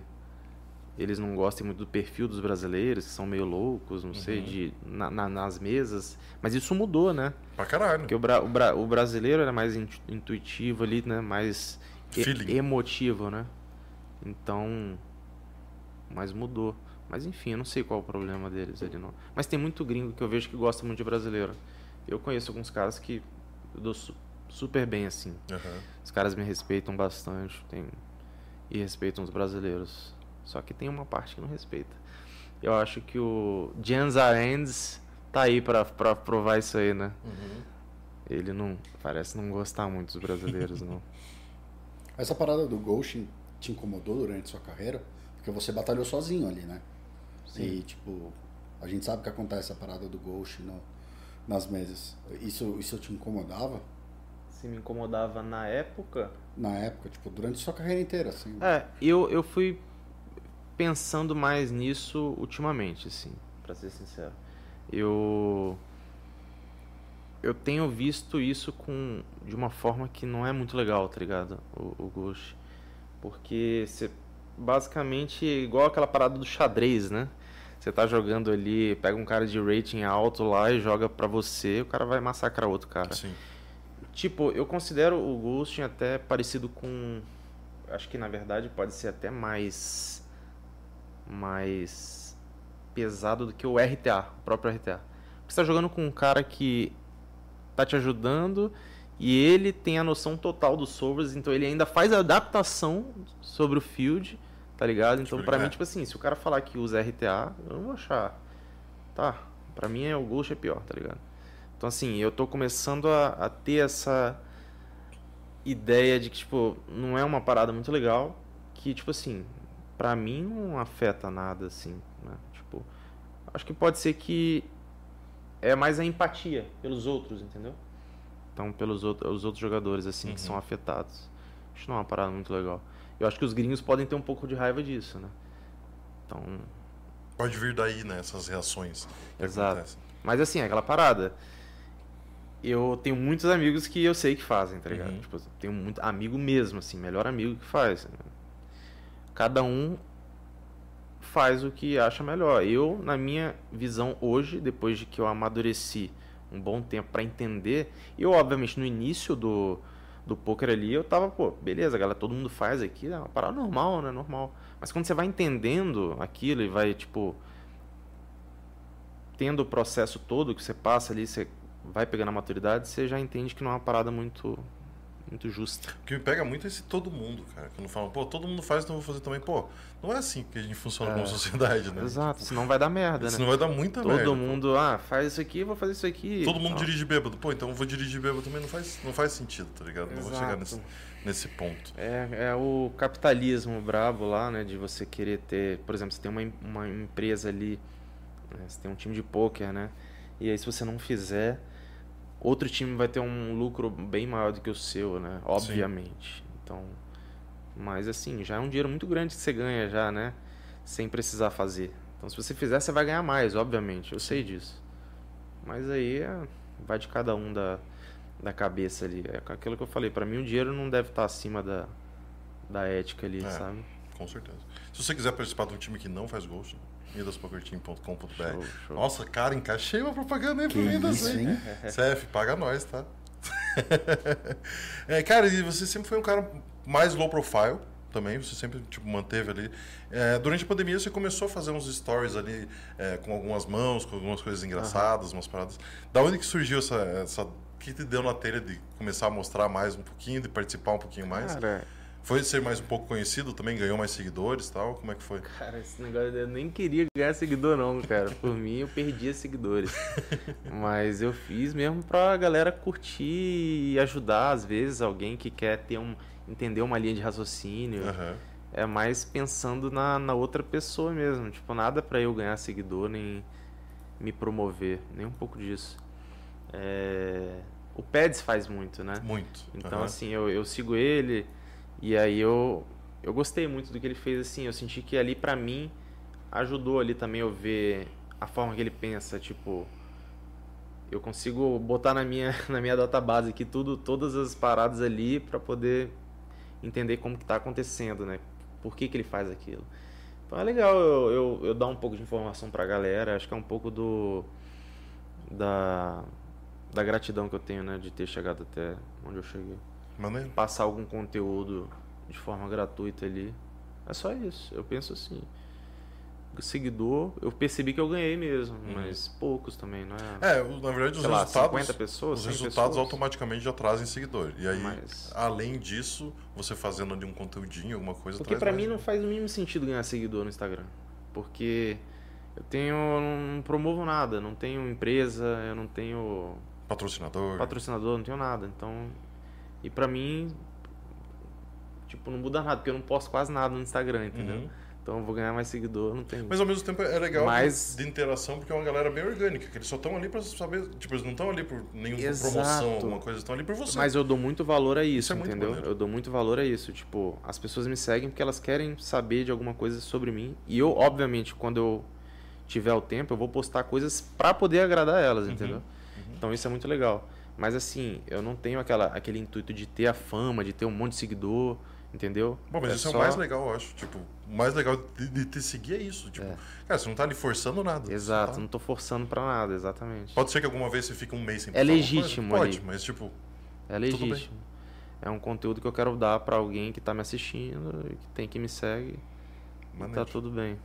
eles não gostem muito do perfil dos brasileiros, que são meio loucos, não sei, Uhum. de, na- na- nas mesas. Mas isso mudou, né? Pra caralho. Porque o, bra- o bra- o brasileiro era mais intu- intuitivo ali, né? Mais e- emotivo, né? Então. Mas mudou. Mas enfim, eu não sei qual é o problema deles ali, não. Mas tem muito gringo que eu vejo que gosta muito de brasileiro. Eu conheço alguns caras que eu dou su- super bem, assim. Aham. Os caras me respeitam bastante tem... e respeitam os brasileiros. Só que tem uma parte que não respeita. Eu acho que o Jens Arendt tá aí pra, pra provar isso aí, né? Uhum. Ele não parece não gostar muito dos brasileiros, não. Essa parada do ghosting te incomodou durante sua carreira? Porque você batalhou sozinho ali, né? E, tipo, a gente sabe que acontece a parada do ghosting no, nas mesas. Isso, isso te incomodava Se me incomodava na época. na época, tipo, durante sua carreira inteira, assim? É, eu, eu fui pensando mais nisso ultimamente, assim, pra ser sincero. Eu. Eu tenho visto isso com de uma forma que não é muito legal, tá ligado? O, o Ghost. Porque você. Basicamente, igual aquela parada do xadrez, né? Você tá jogando ali, pega um cara de rating alto lá e joga pra você, o cara vai massacrar outro cara. Sim. Tipo, eu considero o ghosting até parecido com. Acho que na verdade pode ser até mais. Mais. pesado do que o RTA, o próprio RTA. Porque você tá jogando com um cara que tá te ajudando e ele tem a noção total dos servers, então ele ainda faz a adaptação sobre o field, tá ligado? Então, Tipo, pra é. mim, tipo assim, se o cara falar que usa RTA, eu não vou achar. Tá, pra mim é o Ghost é pior, tá ligado? Então, assim, eu tô começando a, a ter essa ideia de que, tipo, não é uma parada muito legal, que, tipo assim, pra mim não afeta nada, assim, né? Tipo, acho que pode ser que é mais a empatia pelos outros, entendeu? Então, pelos outros, os outros jogadores, assim, que Uhum. são afetados. Acho não é uma parada muito legal. Eu acho que os gringos podem ter um pouco de raiva disso, né? Então, Pode vir daí, né? Essas reações. que Exato. acontecem. Mas assim, aquela parada. Eu tenho muitos amigos que eu sei que fazem, tá ligado? Uhum. Tipo, eu tenho muito amigo mesmo, assim, melhor amigo que faz. né? Cada um faz o que acha melhor. Eu, na minha visão hoje, depois de que eu amadureci um bom tempo pra entender, eu obviamente no início do do poker ali, eu tava, pô, beleza, galera, todo mundo faz aqui, é uma parada normal, né, normal. Mas quando você vai entendendo aquilo e vai tipo tendo o processo todo que você passa ali, você vai pegando a maturidade, você já entende que não é uma parada muito muito justa. O que me pega muito é esse todo mundo, cara. Quando falam, pô, todo mundo faz, então eu vou fazer também. Pô, não é assim que a gente funciona É. como sociedade, né? Exato, senão vai dar merda, Senão né? vai dar muita Todo merda. pô. mundo, ah, faz isso aqui, vou fazer isso aqui. Todo mundo Não. dirige bêbado. Pô, então eu vou dirigir bêbado também. Não faz, não faz sentido, tá ligado? Não vou chegar Exato. nesse, nesse ponto. É, é o capitalismo brabo lá, né? De você querer ter, por exemplo, você tem uma, uma empresa ali, né, você tem um time de pôquer, né? E aí se você não fizer, outro time vai ter um lucro bem maior do que o seu, né? Obviamente. Então, mas assim, já é um dinheiro muito grande que você ganha já, né? Sem precisar fazer. Então se você fizer, você vai ganhar mais, obviamente. Eu sei disso. Mas aí é- vai de cada um da, da cabeça ali. É aquilo que eu falei, pra mim o dinheiro não deve estar acima da, da ética ali, É. sabe? Com certeza. Se você quiser participar de um time que não faz gols, midaspokerteam.com.br. Nossa, cara, encaixei uma propaganda aí pro Midas, isso, hein? CF, paga nós, tá? é, cara, e você sempre foi um cara mais low profile também, você sempre tipo, manteve ali. É, durante a pandemia você começou a fazer uns stories ali é, com algumas mãos, com algumas coisas engraçadas, umas paradas. Da onde que surgiu essa. essa o que te deu na telha de começar a mostrar mais um pouquinho, de participar um pouquinho mais? Cara, Foi ser mais um pouco conhecido também, ganhou mais seguidores e tal? Como é que foi? cara, esse negócio eu nem queria ganhar seguidor não, cara. Por mim eu perdia seguidores. Mas eu fiz mesmo pra galera curtir e ajudar às vezes alguém que quer ter um entender uma linha de raciocínio. Aham. É mais pensando na, na outra pessoa mesmo. Tipo, nada pra eu ganhar seguidor nem me promover, nem um pouco disso. É, O Peds faz muito, né? Muito. Então, Aham. assim, eu, eu sigo ele e aí eu, eu gostei muito do que ele fez, assim. Eu senti que ali, pra mim, ajudou ali também eu ver a forma que ele pensa, tipo... Eu consigo botar na minha, na minha database aqui tudo, todas as paradas ali pra poder entender como que tá acontecendo, né? Por que que ele faz aquilo. Então é legal eu, eu, eu dar um pouco de informação pra galera. Acho que é um pouco do. Da, da gratidão que eu tenho, né? De ter chegado até onde eu cheguei. Maneiro. Passar algum conteúdo de forma gratuita ali. É só isso. Eu penso assim. Seguidor, eu percebi que eu ganhei mesmo, mas poucos também, não é? É, na verdade, os Sei lá, resultados. 50 pessoas, os 100 resultados pessoas. automaticamente já trazem seguidor. E aí, Mas- além disso, você fazendo ali um conteúdinho, alguma coisa Porque mais. mim não faz o mínimo sentido ganhar seguidor no Instagram. Porque eu tenho. não promovo nada, não tenho empresa, eu não tenho Patrocinador. patrocinador, não tenho nada. Então. E pra mim. Tipo, não muda nada, porque eu não posto quase nada no Instagram, entendeu? Uhum. Então eu vou ganhar mais seguidor, não tem. Mas ao mesmo tempo é legal Mas- de, interação, porque é uma galera bem orgânica, que eles só estão ali pra saber. Tipo, eles não estão ali por nenhuma Exato. promoção, alguma coisa, estão ali por você. Mas eu dou muito valor a isso, Isso é entendeu? Eu dou muito valor a isso. Tipo, as pessoas me seguem porque elas querem saber de alguma coisa sobre mim. E eu, obviamente, quando eu tiver o tempo, eu vou postar coisas pra poder agradar Uhum. elas, entendeu? Então isso é muito legal. Mas assim, eu não tenho aquela, aquele intuito de ter a fama, de ter um monte de seguidor, entendeu? Bom, mas É isso é só- o mais legal, eu acho. Tipo, o mais legal de, de te seguir é isso. Tipo, cara, você não tá ali forçando nada. Exato, tá- não tô forçando pra nada, exatamente. Pode ser que alguma vez você fique um mês sem É legítimo? Pode, ali. mas tipo, É legítimo. É um conteúdo que eu quero dar pra alguém que tá me assistindo, e que tem que me segue. e maneiro. Tá tudo bem.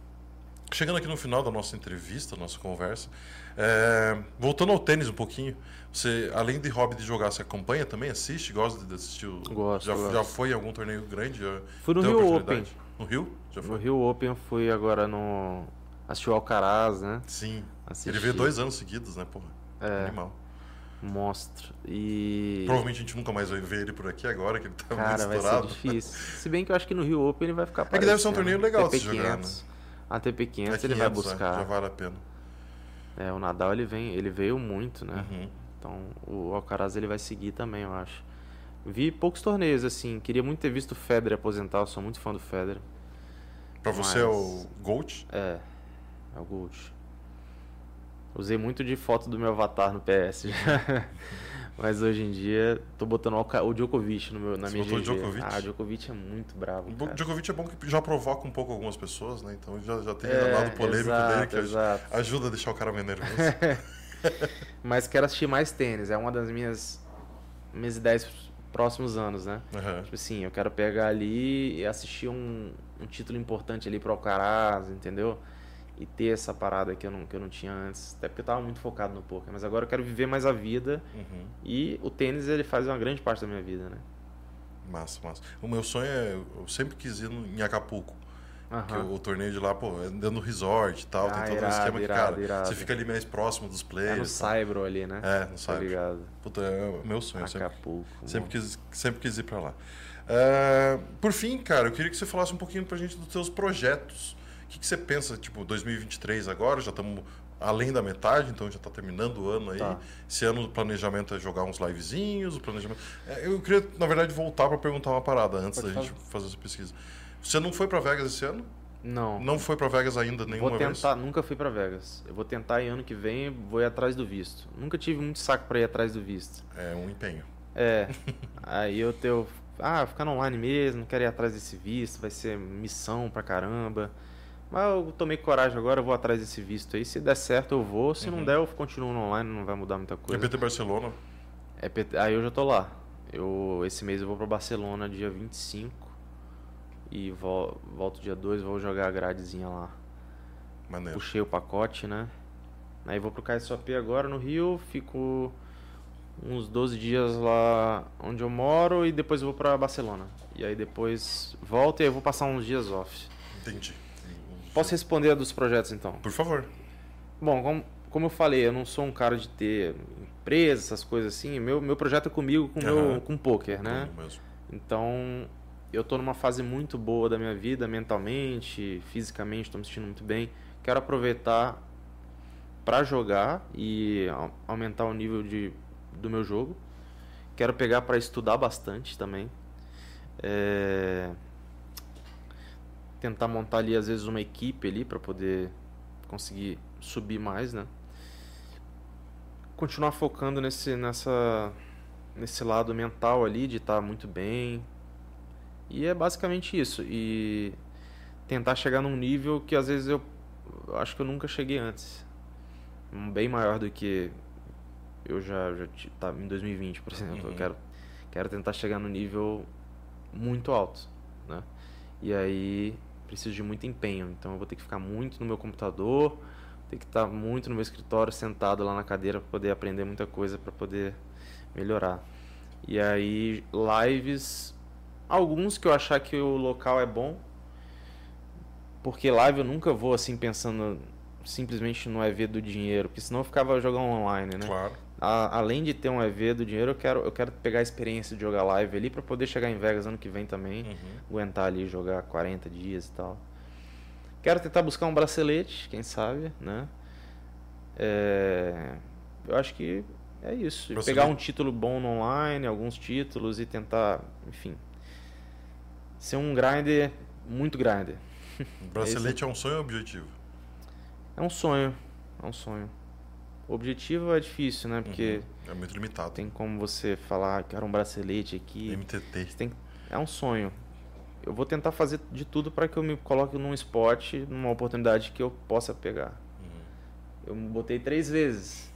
Chegando aqui no final da nossa entrevista, nossa conversa, é, voltando ao tênis um pouquinho, você, além de hobby de jogar, você acompanha também? Assiste? Gosta de assistir? O, Gosto, já, gosto. já foi em algum torneio grande? Já Fui no Rio? Open. No Rio? Já No foi? Rio Open eu fui agora no. Assisti o Alcaraz, né? Sim. Assisti. Ele veio dois anos seguidos, né, porra? É. Animal. Monstro. E. Provavelmente a gente nunca mais vai ver ele por aqui agora, que ele tá Cara, muito vai ser estourado. difícil. Se bem que eu acho que no Rio Open ele vai ficar É que deve ser um torneio legal de se TP500. jogar, né? A TP500 É ele vai 500, buscar. Já vale a pena. É, o Nadal ele vem, ele veio muito, né? Uhum. Então o Alcaraz ele vai seguir também, eu acho. Vi poucos torneios, assim. Queria muito ter visto o Federer aposentar, eu sou muito fã do Federer. Pra você é Mas- o Gold? É, é o Gold. Usei muito de foto do meu avatar no PS. Mas hoje em dia tô botando o Djokovic no meu, na Você minha botou o GG. Djokovic? Ah, o Djokovic é muito bravo. O cara. Djokovic é bom que já provoca um pouco algumas pessoas, né? Então já, já tem É, lado polêmico exato, dele que exato. ajuda a deixar o cara meio nervoso. Mas quero assistir mais tênis. É uma das minhas, minhas ideias próximos anos, né? Aham. Tipo assim, eu quero pegar ali e assistir um, um título importante ali pro Alcaraz, entendeu? E ter essa parada que eu, não, que eu não tinha antes. Até porque eu tava muito focado no poker. Mas agora eu quero viver mais a vida. Uhum. E o tênis, ele faz uma grande parte da minha vida, né? Massa, massa. O meu sonho é. Eu sempre quis ir em Acapulco. Que Aham. o, o torneio de lá, pô, é dentro do resort e tal, Ah, tem todo um irado, esquema que, irado, cara, irado. você fica ali mais próximo dos É no players. tal. Saibro ali, né? É, Tá sabe. ligado? Puta, é o meu sonho. eu Sempre, Acapulco. sempre, quis, sempre quis ir pra lá. É, por fim, cara, eu queria que você falasse um pouquinho pra gente dos seus projetos. O que, que você pensa, tipo, 2023 agora, já estamos além da metade, então já tá terminando o ano aí. Tá. Esse ano o planejamento é jogar uns livezinhos, o planejamento... É, eu queria, na verdade, voltar pra perguntar uma parada antes Pode da gente fazer essa pesquisa. Você não foi pra Vegas esse ano? Não. Não foi pra Vegas ainda nenhuma Vou vez? tentar, nunca fui pra Vegas. Eu vou tentar e ano que vem vou ir atrás do visto. Nunca tive muito saco pra ir atrás do visto. É um empenho. É. aí eu tenho. Ah, ficar online mesmo, não quero ir atrás desse visto, vai ser missão pra caramba. Mas eu tomei coragem agora, eu vou atrás desse visto aí. Se der certo, eu vou. Se Uhum. não der, eu continuo online, não vai mudar muita coisa. EPT Barcelona, É PT Aí eu já tô lá. Eu, esse mês eu vou pra Barcelona dia 25. E vol volto dia 2, vou jogar a gradezinha lá. maneiro. Puxei o pacote, né? Aí vou pro KSOP agora no Rio, fico uns 12 dias lá onde eu moro e depois vou pra Barcelona. E aí depois volto e aí eu vou passar uns dias off. Entendi. Posso responder a dos projetos então? Por favor. Bom, como, como eu falei, eu não sou um cara de ter empresa, essas coisas assim. Meu, meu projeto é comigo, com o Aham. meu com poker, né? Então, eu tô numa fase muito boa da minha vida, mentalmente, fisicamente, tô me sentindo muito bem. Quero aproveitar para jogar e au- aumentar o nível de, do meu jogo. Quero pegar para estudar bastante também. É, Tentar montar ali às vezes uma equipe ali para poder conseguir subir mais, né? Continuar focando nesse nessa nesse lado mental ali de estar muito bem. E é basicamente isso. E tentar chegar num nível que às vezes eu acho que eu nunca cheguei antes. Bem maior do que eu já, já tá em 2020, por exemplo. Uhum. Eu quero, quero tentar chegar no nível muito alto, né? E aí preciso de muito empenho. Então eu vou ter que ficar muito no meu computador, ter que estar muito no meu escritório, sentado lá na cadeira para poder aprender muita coisa para poder melhorar. E aí lives, alguns que eu achar que o local é bom, porque live eu nunca vou assim pensando simplesmente no EV do dinheiro, porque senão eu ficava jogando online, né? Claro. A, além de ter um EV do dinheiro, eu quero, eu quero pegar a experiência de jogar live ali para poder chegar em Vegas ano que vem também, uhum. aguentar ali jogar 40 dias e tal. Quero tentar buscar um bracelete, quem sabe, né? É, eu acho que é isso. Bracelete. Pegar um título bom no online, alguns títulos e tentar, enfim, ser um grinder, muito grinder. Bracelete é, é um sonho ou objetivo? É um sonho, é um sonho. O objetivo é difícil, né? Porque uhum. é muito limitado. Tem como você falar, quero um bracelete aqui. MTT. Tem... É um sonho. Eu vou tentar fazer de tudo para que eu me coloque num spot, numa oportunidade que eu possa pegar. Uhum. Eu botei três vezes.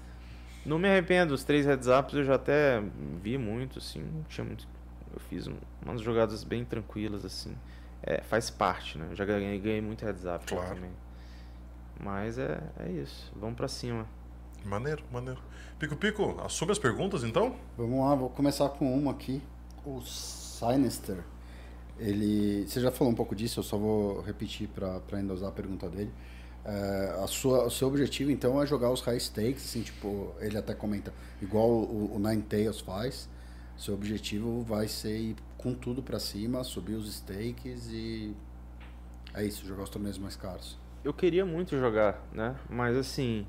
Não me arrependo, os três heads ups eu já até vi muito, assim, não tinha muito. Eu fiz umas jogadas bem tranquilas, assim. É, faz parte, né? Eu já ganhei, ganhei muito heads up claro. também. Mas é, é isso, vamos para cima. Maneiro, maneiro. Pico Pico, assume as perguntas então? Vamos lá, vou começar com uma aqui. O Sinister. Ele, você já falou um pouco disso, eu só vou repetir para endosar a pergunta dele. É, a sua, o seu objetivo então é jogar os high stakes, assim, tipo, ele até comenta, igual o, o Nine Tails faz. Seu objetivo vai ser ir com tudo para cima, subir os stakes e é isso, jogar os torneios mais caros. Eu queria muito jogar, né? Mas assim,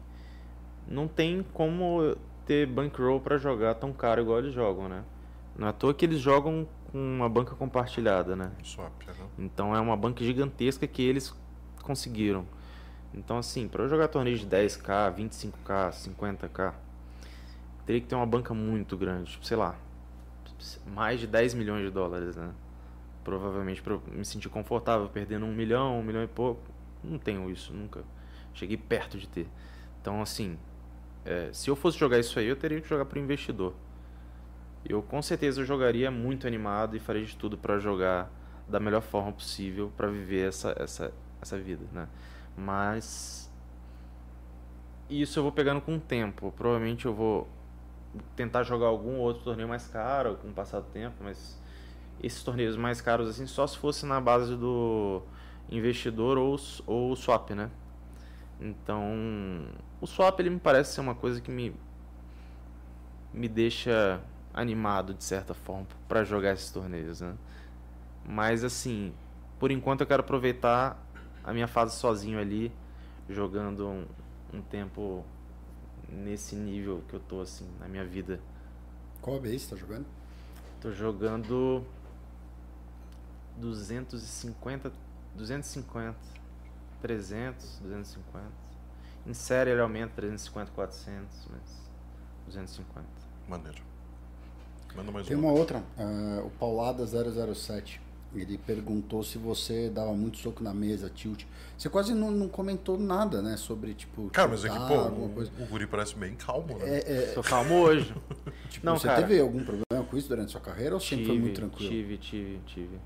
não tem como ter bankroll para jogar tão caro igual eles jogam, né? Não é à toa que eles jogam com uma banca compartilhada, né? Swap, uhum. Então é uma banca gigantesca que eles conseguiram. Então assim, para eu jogar torneio de 10k, 25k, 50k, teria que ter uma banca muito grande, tipo, sei lá, mais de 10 milhões de dólares, né? Provavelmente para me sentir confortável, perdendo um milhão, um milhão e pouco. Não tenho isso, nunca. Cheguei perto de ter. Então, assim, é, se eu fosse jogar isso aí, eu teria que jogar para investidor. Eu com certeza jogaria muito animado e faria de tudo para jogar da melhor forma possível para viver essa, essa, essa vida, né? Mas isso eu vou pegando com o tempo. Provavelmente eu vou tentar jogar algum outro torneio mais caro com o passar do tempo, mas esses torneios mais caros assim só se fosse na base do investidor ou, ou swap, né? Então, o swap ele me parece ser uma coisa que me me deixa animado de certa forma para jogar esses torneios, né? Mas assim, por enquanto eu quero aproveitar a minha fase sozinho ali, jogando um, um tempo nesse nível que eu tô assim na minha vida. Qual a base você tá jogando? Tô jogando 250 250 300, 250. Em série ele aumenta 350, 400, mas 250. Maneiro. Manda mais Tem uma, uma outra, uh, o Paulada 007. Ele perguntou se você dava muito soco na mesa, tilt. Você quase não, não comentou nada, né? Sobre, tipo. Cara, mas é que, pô, o, coisa. o Guri parece bem calmo, né? É, é... Tô calmo hoje. tipo, não, você cara, teve algum problema com isso durante a sua carreira ou sempre tive, foi muito tranquilo? Tive, tive, tive.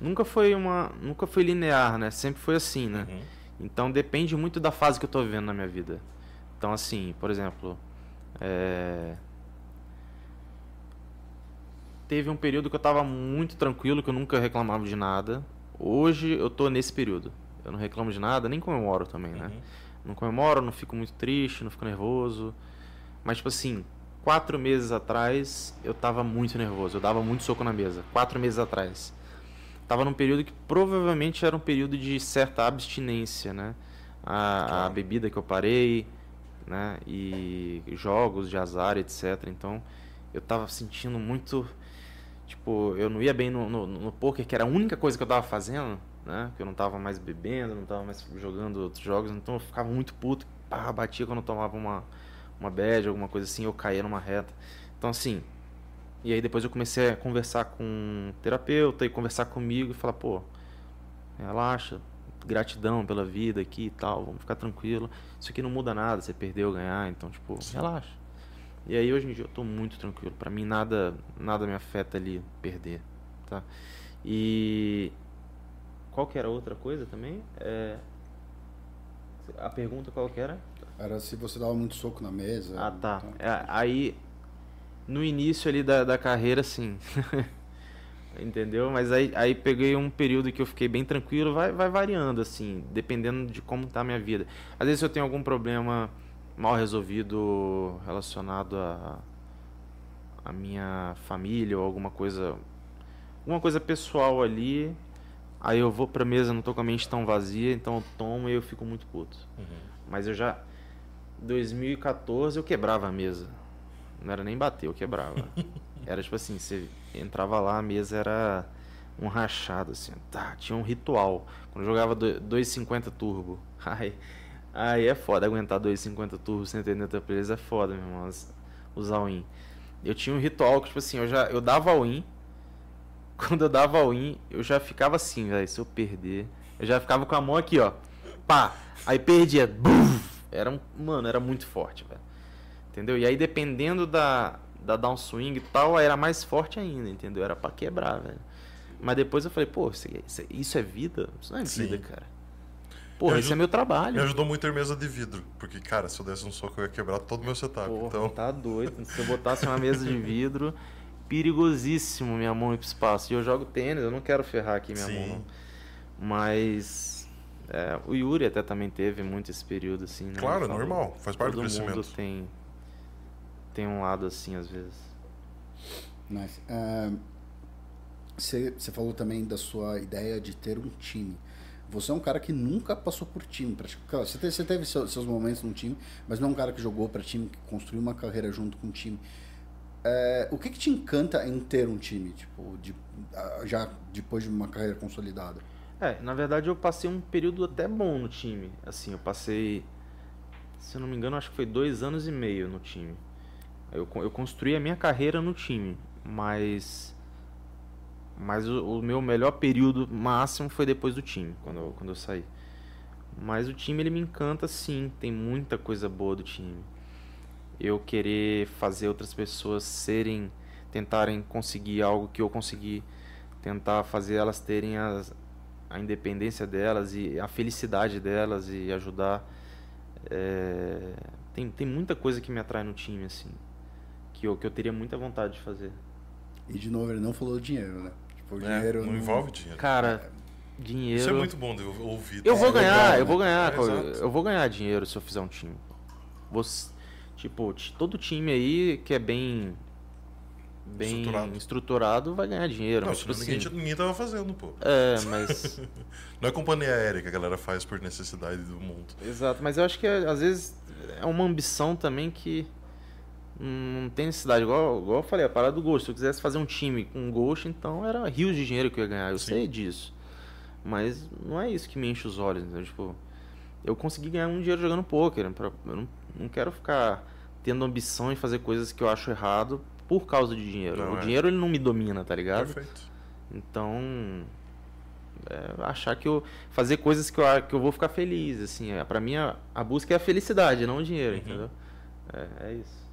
Nunca foi uma. Nunca foi linear, né? Sempre foi assim, né? Uhum. Então depende muito da fase que eu tô vivendo na minha vida. Então, assim, por exemplo. É... Teve um período que eu tava muito tranquilo, que eu nunca reclamava de nada. Hoje eu tô nesse período. Eu não reclamo de nada, nem comemoro também, né? Uhum. Não comemoro, não fico muito triste, não fico nervoso. Mas, tipo assim, quatro meses atrás eu tava muito nervoso. Eu dava muito soco na mesa. Quatro meses atrás estava num período que provavelmente era um período de certa abstinência, né? A, a, bebida que eu parei, né? E jogos de azar, etc. Então eu estava sentindo muito. Tipo, eu não ia bem no, no, no poker, que era a única coisa que eu estava fazendo, né? Que eu não estava mais bebendo, não estava mais jogando outros jogos, então eu ficava muito puto. Pá, batia quando eu tomava uma, uma bad, alguma coisa assim, eu caía numa reta. Então, assim, e aí depois eu comecei a conversar com um terapeuta e conversar comigo e falar, pô, relaxa, gratidão pela vida aqui e tal, vamos ficar tranquilo. Isso aqui não muda nada, você perdeu ou ganhar, então, tipo, Sim. relaxa. E aí hoje em dia eu tô muito tranquilo. Para mim nada nada me afeta ali perder, tá? E qual que era outra coisa também? É... A pergunta qual que era? Era se você dava muito soco na mesa. Ah, tá. Então... É, aí no início ali da, da carreira, sim. Entendeu? Mas aí, aí peguei um período que eu fiquei bem tranquilo, vai, vai variando, assim, dependendo de como tá a minha vida. Às vezes eu tenho algum problema mal resolvido relacionado a, a minha família ou alguma coisa alguma coisa pessoal ali aí eu vou pra mesa não tô com a mente tão vazia então eu tomo e eu fico muito puto. Uhum. mas eu já 2014 eu quebrava a mesa. Não era nem bater eu quebrava. Era tipo assim você entrava lá a mesa era um rachado assim tá tinha um ritual. Quando eu jogava 250 turbo aí Aí é foda, aguentar 250 turbos, 180 players é foda, meu irmão, usar o win. Eu tinha um ritual que, tipo assim, eu já eu dava o win. Quando eu dava o win, eu já ficava assim, velho, se eu perder, eu já ficava com a mão aqui, ó. Pá, aí perdia. Buf, era, mano, era muito forte, velho. Entendeu? E aí dependendo da da downswing e tal, era mais forte ainda, entendeu? Era para quebrar, velho. Mas depois eu falei, pô, isso, isso é vida? Isso não é vida, Sim. cara. Porra, esse é meu trabalho. Me ajudou muito ter mesa de vidro. Porque, cara, se eu desse um soco, eu ia quebrar todo o meu setup. Porra, então... tá doido. Se eu botasse uma mesa de vidro, perigosíssimo minha mão ir pro espaço. E eu jogo tênis, eu não quero ferrar aqui minha Sim. mão. Não. Mas. É, o Yuri até também teve muito esse período, assim, né? Claro, normal. Faz parte do crescimento. Mundo tem, tem um lado assim, às vezes. Nice. Uh, você falou também da sua ideia de ter um time. Você é um cara que nunca passou por time. Você teve, você teve seus, momentos no time, mas não é um cara que jogou para time, que construiu uma carreira junto com o time. É, o que, que te encanta em ter um time, tipo, de, já depois de uma carreira consolidada? É, na verdade eu passei um período até bom no time. Assim, eu passei, se eu não me engano, acho que foi dois anos e meio no time. Eu, eu construí a minha carreira no time, mas mas o, o, meu melhor período máximo foi depois do time, quando eu, quando eu saí. Mas o time ele me encanta sim, tem muita coisa boa do time. Eu querer fazer outras pessoas serem, tentarem conseguir algo que eu consegui, tentar fazer elas terem as, a independência delas e a felicidade delas e ajudar. É, tem, tem muita coisa que me atrai no time, assim, que eu, que eu teria muita vontade de fazer. E de novo, ele não falou dinheiro, né? O é, dinheiro. É, não, não, envolve dinheiro. Cara, dinheiro. Isso é muito bom de ouvir. Eu vou ganhar, legal, eu vou ganhar. É, eu vou ganhar dinheiro se eu fizer um time. Você, tipo, todo time aí que é bem. Bem estruturado, estruturado vai ganhar dinheiro. Não, mas, tipo ninguém, assim, ninguém tava fazendo, pô. É, mas. não é companhia aérea que a galera faz por necessidade do mundo. Exato, mas eu acho que às vezes é uma ambição também que não tem necessidade. Igual, igual eu falei, a parada do Ghost. Se eu quisesse fazer um time com Ghost, então era rios de dinheiro que eu ia ganhar. Eu Sim. sei disso. Mas não é isso que me enche os olhos. Entendeu? Tipo, eu consegui ganhar um dinheiro jogando poker. Eu não, não quero ficar tendo ambição em fazer coisas que eu acho errado por causa de dinheiro. Não, o é. dinheiro ele não me domina, tá ligado? Perfeito. Então, é, achar que eu fazer coisas que eu, que eu vou ficar feliz, assim, é, para mim a, a, busca é a felicidade, não o dinheiro, uhum. entendeu? É, é isso.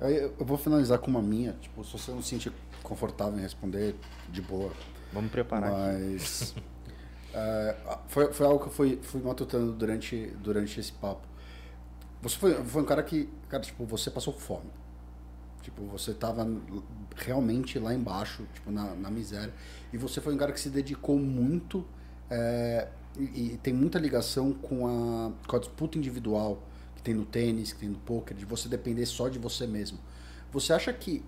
Eu vou finalizar com uma minha, tipo, se você não se sentir confortável em responder, de boa. Vamos preparar Mas é, foi, foi algo que eu fui, fui matutando durante, durante esse papo. Você foi, foi um cara que, cara, tipo, você passou fome. Tipo, você tava realmente lá embaixo, tipo, na, na miséria. E você foi um cara que se dedicou muito é, e, e tem muita ligação com a, com a disputa individual que tem no tênis, que tem no poker, de você depender só de você mesmo. Você acha que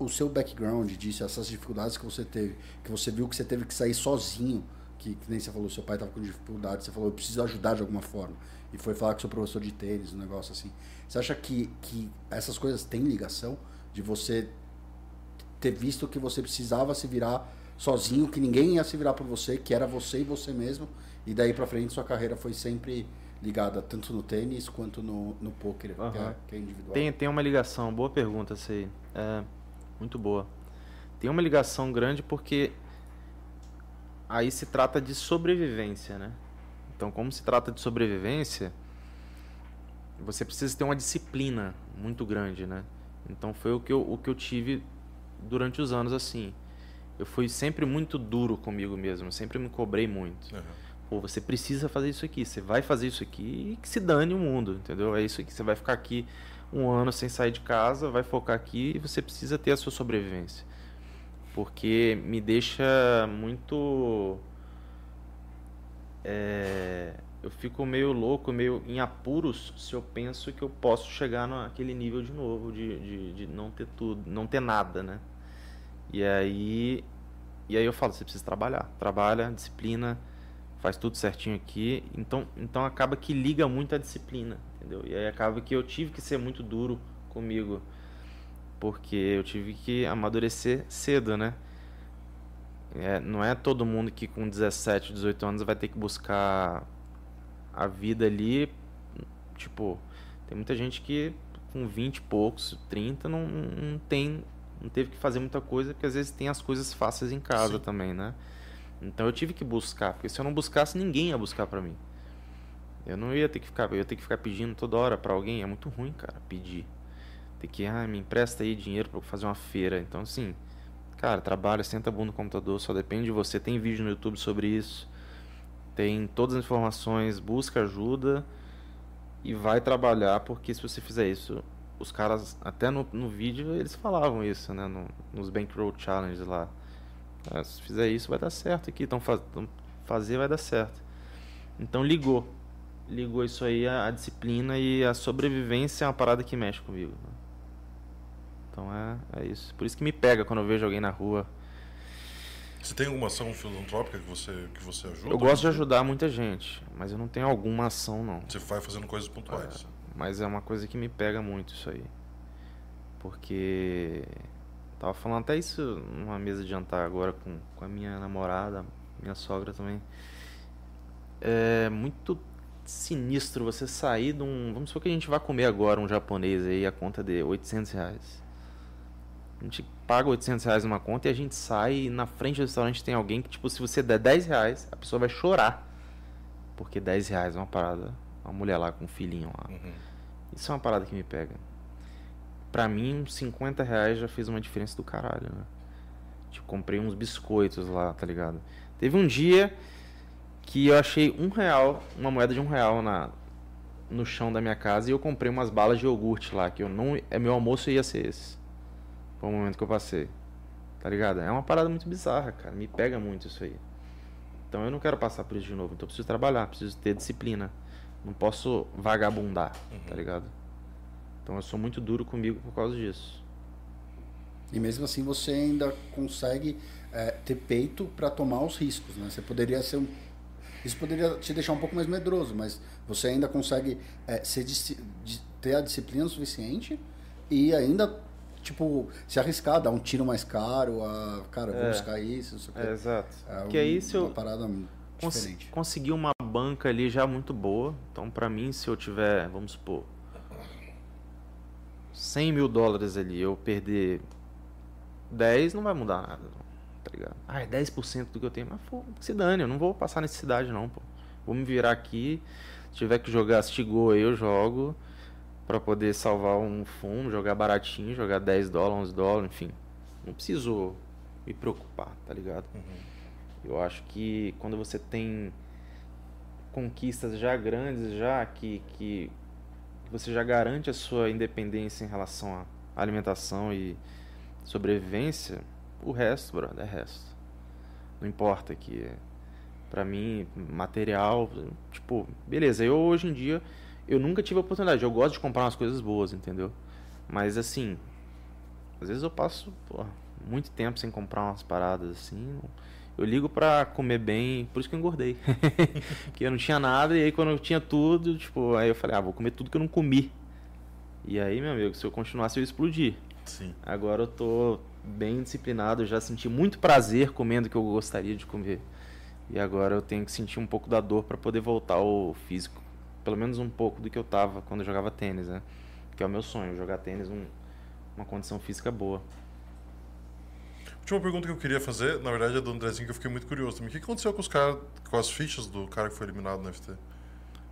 o seu background disso, essas dificuldades que você teve, que você viu que você teve que sair sozinho, que, que nem você falou, seu pai estava com dificuldade, você falou, eu preciso ajudar de alguma forma, e foi falar com seu professor de tênis, um negócio assim. Você acha que, que essas coisas têm ligação de você ter visto que você precisava se virar sozinho, que ninguém ia se virar por você, que era você e você mesmo, e daí para frente sua carreira foi sempre ligada tanto no tênis quanto no, no poker, uhum. que, é, que, é, individual. Tem, tem uma ligação, boa pergunta essa aí. É, muito boa. Tem uma ligação grande porque aí se trata de sobrevivência, né? Então, como se trata de sobrevivência, você precisa ter uma disciplina muito grande, né? Então, foi o que eu, o que eu tive durante os anos assim. Eu fui sempre muito duro comigo mesmo, sempre me cobrei muito. Uhum. Pô, você precisa fazer isso aqui, você vai fazer isso aqui e que se dane o mundo, entendeu? É isso aqui, você vai ficar aqui um ano sem sair de casa, vai focar aqui e você precisa ter a sua sobrevivência. Porque me deixa muito. É, eu fico meio louco, meio em apuros se eu penso que eu posso chegar naquele nível de novo, de, de, de não ter tudo, não ter nada, né? E aí, e aí eu falo, você precisa trabalhar. Trabalha, disciplina, faz tudo certinho aqui. Então, então acaba que liga muito a disciplina, entendeu? E aí acaba que eu tive que ser muito duro comigo, porque eu tive que amadurecer cedo, né? É, não é todo mundo que com 17, 18 anos vai ter que buscar a vida ali, tipo, tem muita gente que com 20 e poucos, 30, não, não tem, não teve que fazer muita coisa, porque às vezes tem as coisas fáceis em casa Sim. também, né? Então eu tive que buscar, porque se eu não buscasse, ninguém ia buscar para mim. Eu não ia ter que ficar, eu ia ter que ficar pedindo toda hora para alguém, é muito ruim, cara, pedir. Ter que, ah, me empresta aí dinheiro para fazer uma feira. Então, assim, cara, trabalha, senta a bunda no computador, só depende de você. Tem vídeo no YouTube sobre isso. Tem todas as informações, busca ajuda e vai trabalhar, porque se você fizer isso, os caras, até no, no vídeo, eles falavam isso, né? No, nos Bankroll Challenge lá. É, se fizer isso, vai dar certo aqui. Então, faz, fazer vai dar certo. Então, ligou. Ligou isso aí, a, a, disciplina e a sobrevivência é uma parada que mexe comigo. Né? Então, é, é isso. Por isso que me pega quando eu vejo alguém na rua. Você tem alguma ação filantrópica que você, que você ajuda? Eu gosto de ajudar muita gente, mas eu não tenho alguma ação, não. Você vai fazendo coisas pontuais. É, mas é uma coisa que me pega muito isso aí. Porque Tava falando até isso numa mesa de jantar agora com, com a minha namorada, minha sogra também. É muito sinistro você sair de um. Vamos supor que a gente vai comer agora um japonês aí, a conta de 800 reais. A gente paga 800 reais numa conta e a gente sai e na frente do restaurante tem alguém que, tipo, se você der 10 reais, a pessoa vai chorar. Porque 10 reais é uma parada. Uma mulher lá com um filhinho lá. Uhum. Isso é uma parada que me pega pra mim, uns 50 reais já fez uma diferença do caralho, né? Tipo, comprei uns biscoitos lá, tá ligado? Teve um dia que eu achei um real, uma moeda de um real na, no chão da minha casa e eu comprei umas balas de iogurte lá, que eu não. É, meu almoço ia ser esse. Foi o momento que eu passei. Tá ligado? É uma parada muito bizarra, cara. Me pega muito isso aí. Então eu não quero passar por isso de novo. Então eu preciso trabalhar, preciso ter disciplina. Não posso vagabundar, uhum. tá ligado? Então eu sou muito duro comigo por causa disso. E mesmo assim você ainda consegue é, ter peito para tomar os riscos, né? Você poderia ser um... Isso poderia te deixar um pouco mais medroso, mas você ainda consegue é, ser, ter a disciplina suficiente e ainda tipo, se arriscar, dar um tiro mais caro, a, cara, vou é, buscar isso, isso é, exato. É que aí se eu uma parada cons diferente. conseguir uma banca ali já muito boa, então para mim se eu tiver, vamos supor, 100 mil dólares ali, eu perder 10, não vai mudar nada, tá ligado? Ah, é 10% do que eu tenho, mas pô, se dane, eu não vou passar necessidade não, pô. Vou me virar aqui, se tiver que jogar Stigol aí, eu jogo para poder salvar um fundo, jogar baratinho, jogar 10 dólares, 11 dólares, enfim. Não preciso me preocupar, tá ligado? Uhum. Eu acho que quando você tem conquistas já grandes, já que, que você já garante a sua independência em relação à alimentação e sobrevivência, o resto, brother, é resto. Não importa que para mim material, tipo, beleza, eu hoje em dia eu nunca tive a oportunidade, eu gosto de comprar umas coisas boas, entendeu? Mas assim, às vezes eu passo porra, muito tempo sem comprar umas paradas assim, eu ligo pra comer bem, por isso que eu engordei. que eu não tinha nada, e aí quando eu tinha tudo, tipo, aí eu falei, ah, vou comer tudo que eu não comi. E aí, meu amigo, se eu continuasse, eu ia explodir. Sim. Agora eu tô bem disciplinado, eu já senti muito prazer comendo o que eu gostaria de comer. E agora eu tenho que sentir um pouco da dor para poder voltar ao físico. Pelo menos um pouco do que eu tava quando eu jogava tênis, né? Que é o meu sonho, jogar tênis um, uma condição física boa. Última pergunta que eu queria fazer, na verdade, é do Andrezinho, que eu fiquei muito curioso também. O que aconteceu com os caras, com as fichas do cara que foi eliminado no FT?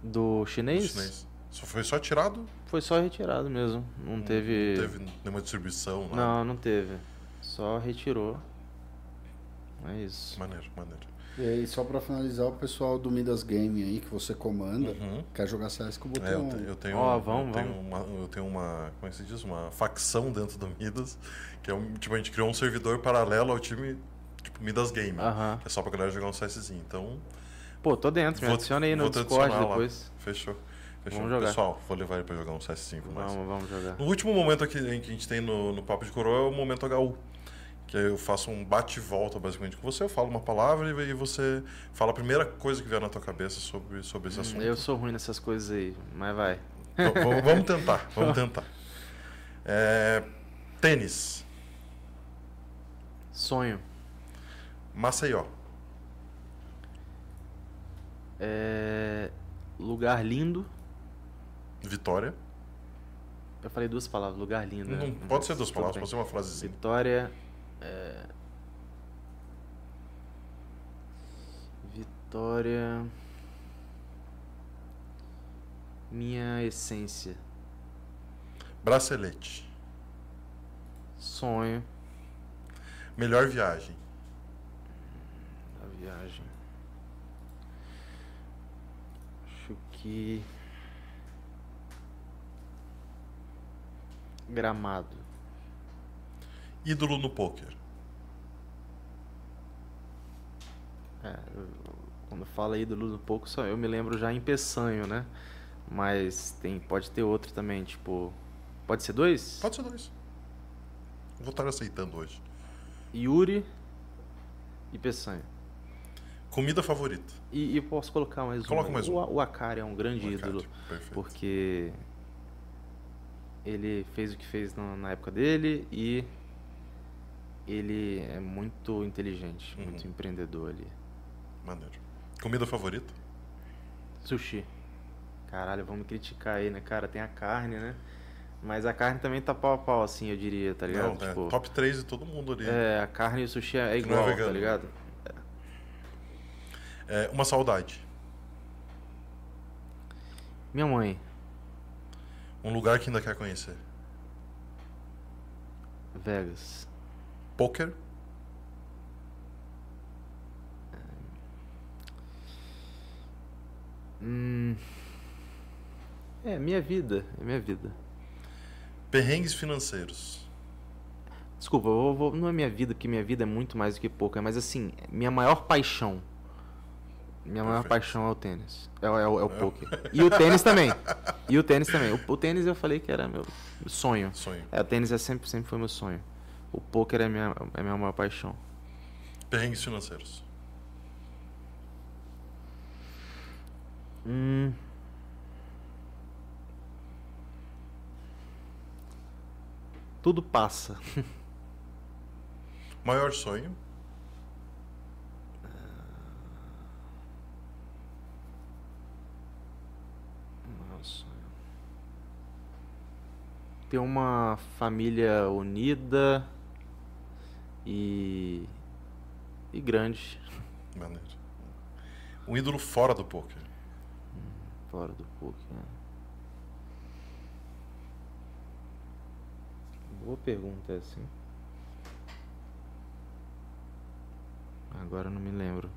Do Do chinês? chinês? Só foi só tirado? Foi só retirado mesmo. Não teve. Não teve nenhuma distribuição, nada. Não, não teve. Só retirou. É isso. Maneiro, maneiro. E aí, só pra finalizar, o pessoal do Midas Game aí, que você comanda, Uhum. quer jogar CS com o botão. É, eu, te- eu tenho, Ó, vamos, eu, tenho vamos. Uma, eu tenho uma, como é que se diz? Uma facção dentro do Midas, que é um, tipo, a gente criou um servidor paralelo ao time, tipo, Midas Game, Aham. que é só pra galera jogar um CSzinho. Então, Pô, tô dentro, me Vou- adiciona aí no Discord adicionar lá. depois. fechou. Fechou. Vamos jogar. Pessoal, vou levar ele pra jogar um CSzinho com nós. Vamos, vamos jogar. No último momento aqui que a gente tem no, no Papo de Coroa é o momento HU. Que aí eu faço um bate-volta basicamente com você, eu falo uma palavra e, você fala a primeira coisa que vier na tua cabeça sobre, sobre esse assunto. Hum, Eu sou ruim nessas coisas aí, mas vai. V- vamos tentar, vamos tentar. É, tênis, Sonho. Maceió, É... Lugar lindo. Vitória. Eu falei duas palavras, lugar lindo. Não, né? pode ser duas palavras, bem. pode ser uma frasezinha. Vitória. É, Vitória. Minha essência. Bracelete, Sonho melhor viagem, da viagem. Acho que. Gramado. Ídolo no poker, É, quando fala ídolo no pouco, só eu me lembro já em Peçanho, né? Mas tem, pode ter outro também, tipo. Pode ser dois? pode ser dois. Vou estar aceitando hoje. Yuri e Peçanho. Comida favorita, E, e posso colocar mais um. Coloca aí. mais o, um. O Akari é um grande Macate, ídolo. perfeito. Porque ele fez o que fez na, na época dele e ele é muito inteligente, Uhum. muito empreendedor ali. Maneiro. Comida favorita, Sushi. Caralho, vamos criticar aí, né, cara? Tem a carne, né? Mas a carne também tá pau a pau, assim, eu diria, tá ligado? Não, é, Tipo, top 3 de todo mundo ali. é, a carne e o sushi é é igual, vegano. tá ligado? É, uma saudade, Minha mãe, um lugar que ainda quer conhecer. Vegas. Poker, Hum. É, minha vida, é minha vida. perrengues financeiros. Desculpa, vou, vou- não é minha vida, porque minha vida é muito mais do que pouca, mas assim, minha maior paixão. Minha maior Perfeito. paixão é o tênis. É, o- é, o- é o poker. E o tênis também. E o tênis também. O, o tênis eu falei que era meu sonho. Sonho. É, o tênis é sempre, sempre foi meu sonho. O poker é minha, é minha maior paixão. Perrengues financeiros. Hum. Tudo passa. Maior sonho. Ter uma família unida e. e grande Maneiro. Um ídolo fora do poker. fora do poker. né? Boa pergunta hein? Agora eu não me lembro.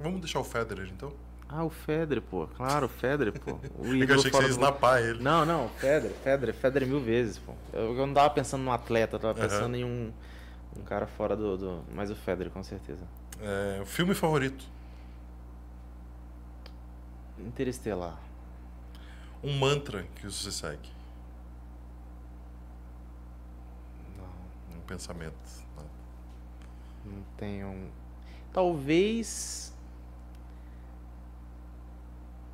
Vamos deixar o Federer, então? Ah, o Federer, pô. Claro, o Federer, pô. O que eu ídolo achei que você ia do- ele. Não, não, Federer, Federer, Federer mil vezes, pô. Eu, eu não tava pensando num atleta, eu tava Aham. pensando em um, um cara fora do, do. Mas o Federer, com certeza. É, filme favorito. Interestelar. Um mantra que você segue. Não, Um pensamento. né? não tenho. um- Talvez.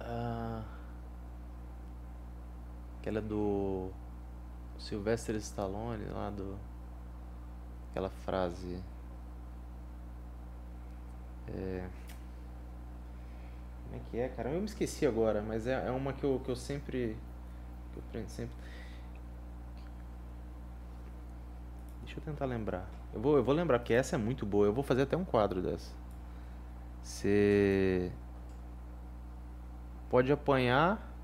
Ah, aquela do. Sylvester Stallone, lá do. Aquela frase. É. Como é que é, cara? Eu me esqueci agora, mas é, é uma que eu, que eu sempre. Que eu aprendo sempre. Deixa eu tentar lembrar. Eu vou, eu vou lembrar, porque essa é muito boa. Eu vou fazer até um quadro dessa. Você pode apanhar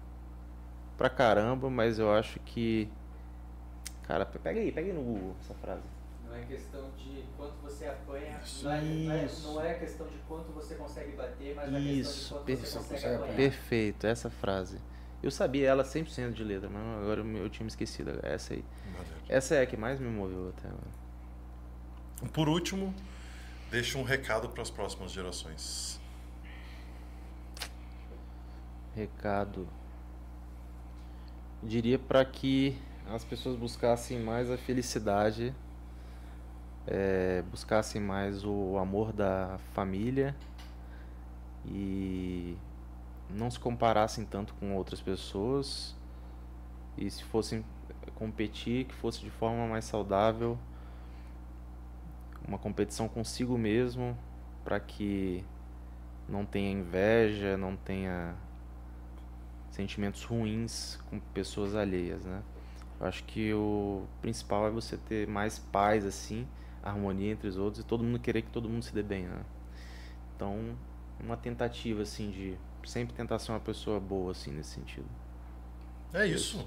pra caramba, mas eu acho que. Cara, pega aí, pega aí no Google essa frase. Não é questão de quanto você apanha, não é, não, é, Isso. não é questão de quanto você consegue bater, mas é questão Isso, de quanto perfeito. você consegue Consegue apanhar. Perfeito, essa frase. Eu sabia ela 100% de letra, mas agora eu tinha me esquecido. Essa aí. Essa é a que mais me moveu até agora. Por último, deixa um recado para as próximas gerações. Recado. Diria para que as pessoas buscassem mais a felicidade, é, buscassem mais o amor da família e não se comparassem tanto com outras pessoas e se fossem competir, que fosse de forma mais saudável, uma competição consigo mesmo, para que não tenha inveja, não tenha sentimentos ruins com pessoas alheias, né? Eu acho que o principal é você ter mais paz assim, harmonia entre os outros e todo mundo querer que todo mundo se dê bem, né? Então, uma tentativa assim de sempre tentar ser uma pessoa boa assim nesse sentido. É isso.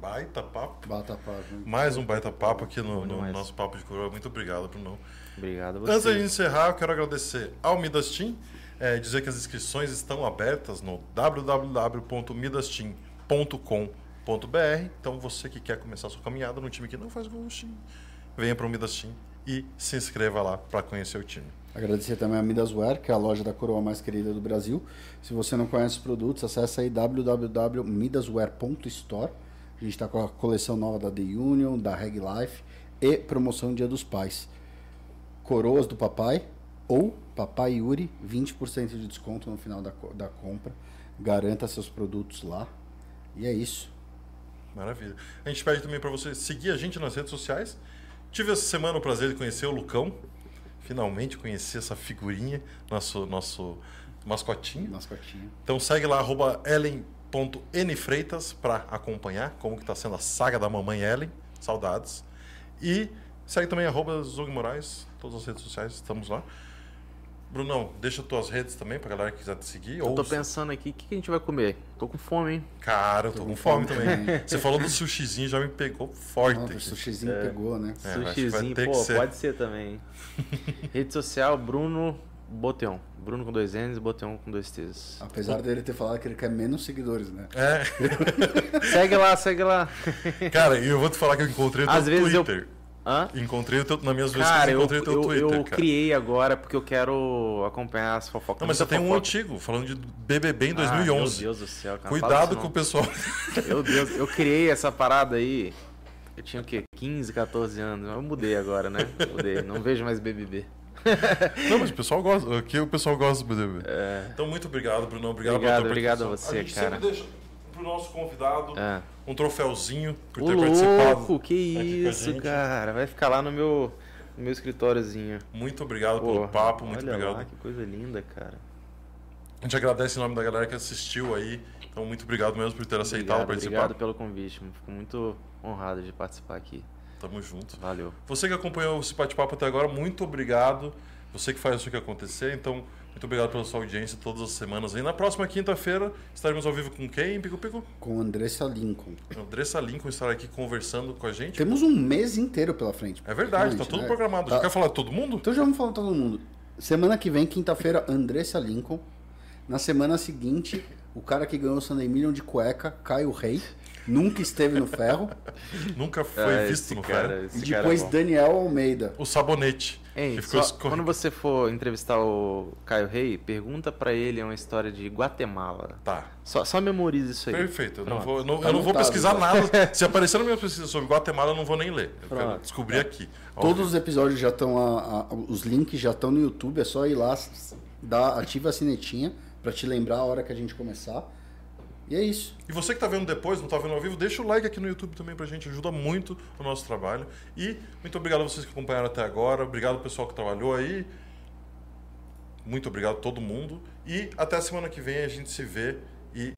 Baita papo. Pá, viu? Mais um baita papo aqui no, no nosso Papo de Coroa. Muito obrigado, Bruno. Obrigado a Antes você. gente encerrar, eu quero agradecer ao Midas Team, é, dizer que as inscrições estão abertas no www.midasteam.com.br. Então, você que quer começar a sua caminhada no time que não faz ghosting, venha para o Midas Team e se inscreva lá para conhecer o time. Agradecer também a Midaswear, que é a loja da coroa mais querida do Brasil. Se você não conhece os produtos, acesse aí www.midaswear.store. A gente está com a coleção nova da The Union, da Reg Life e promoção Dia dos Pais. Coroas do papai ou Papai Yuri, 20% de desconto no final da, da compra. Garanta seus produtos lá. E é isso. Maravilha. A gente pede também para você seguir a gente nas redes sociais. Tive essa semana o prazer de conhecer o Lucão. Finalmente conheci essa figurinha, nosso, nosso mascotinho. Mascotinha. Então segue lá, arroba ellen.nfreitas para acompanhar como que tá sendo a saga da mamãe Ellen. Saudades. E segue também arroba Zog Moraes, todas as redes sociais, estamos lá. Brunão, deixa tuas redes também pra galera que quiser te seguir. Eu ou tô pensando aqui, o que, que a gente vai comer? Tô com fome, hein? Cara, eu tô, com fome, também. Você falou do sushizinho, já me pegou forte. Nossa, o sushizinho pegou, né? É, Sushizinho, pô, ser. pode ser também. hein? Rede social, Bruno Boteon. Bruno com dois N's e Boteon com dois T's. Apesar dele ter falado que ele quer menos seguidores, né? É, Segue lá, segue lá. cara, e eu vou te falar que eu encontrei o teu Às vezes eu- Twitter. Hã? Encontrei o teu, nas minhas vezes Cara, que eu eu, encontrei o teu eu, Twitter, eu cara. criei agora porque eu quero acompanhar as fofocas. Não, mas você tem um antigo, falando de BBB em Ah, 2011. meu Deus do céu, cara. Cuidado com o pessoal. Meu Deus, eu criei essa parada aí. Eu tinha o quê? 15, 14 anos. Eu mudei agora, né? Mudei. Não vejo mais BBB. Não, mas o pessoal gosta. Aqui o pessoal gosta do BBB. Então, muito obrigado, Bruno. Obrigado, Obrigado, obrigado a você, a cara. Pro nosso convidado É. um troféuzinho por Ô, ter participado. louco, que com a isso, cara. Vai ficar lá no meu, no meu escritóriozinho. Muito obrigado pelo papo, muito obrigado. Lá, que coisa linda, cara. A gente agradece em nome da galera que assistiu aí. Então, muito obrigado mesmo por ter aceitado Obrigado, participar. obrigado pelo convite. Fico muito honrado de participar aqui. Tamo junto. Valeu. Você que acompanhou esse bate-papo até agora, muito obrigado. Você que faz isso aqui acontecer. Então, muito obrigado pela sua audiência todas as semanas. E na próxima quinta-feira estaremos ao vivo com quem, Pico Pico? Com Andressa Lincoln. Andressa Lincoln estará aqui conversando com a gente. Temos um mês inteiro pela frente. É verdade, tá praticamente, tudo né? programado. Tá. Já quer falar de todo mundo? Então já vamos falar de todo mundo. Semana que vem, quinta-feira, Andressa Lincoln. Na semana seguinte, o cara que ganhou o Sunday Million de cueca, Caio Rei. Nunca esteve no ferro. Nunca foi É, visto no cara, ferro. E cara é depois bom. Daniel Almeida. O sabonete. Ei, que ficou só- quando você for entrevistar o Caio Rei, pergunta pra ele uma história de Guatemala. Tá. Só, só memoriza isso aí. Perfeito. Eu não vou, eu não, Tá eu não vou anotado, pesquisar nada. Se aparecer na minha pesquisa sobre Guatemala, eu não vou nem ler. Eu quero descobrir aqui. Ó, Todos os episódios já estão. os links já estão no YouTube. É só ir lá, dar, ativa a sinetinha pra te lembrar a hora que a gente começar. E é isso. E você que tá vendo depois, não tá vendo ao vivo, deixa o like aqui no YouTube também pra gente, ajuda muito o nosso trabalho. E muito obrigado a vocês que acompanharam até agora, obrigado ao pessoal que trabalhou aí. Muito obrigado a todo mundo. E até a semana que vem a gente se vê e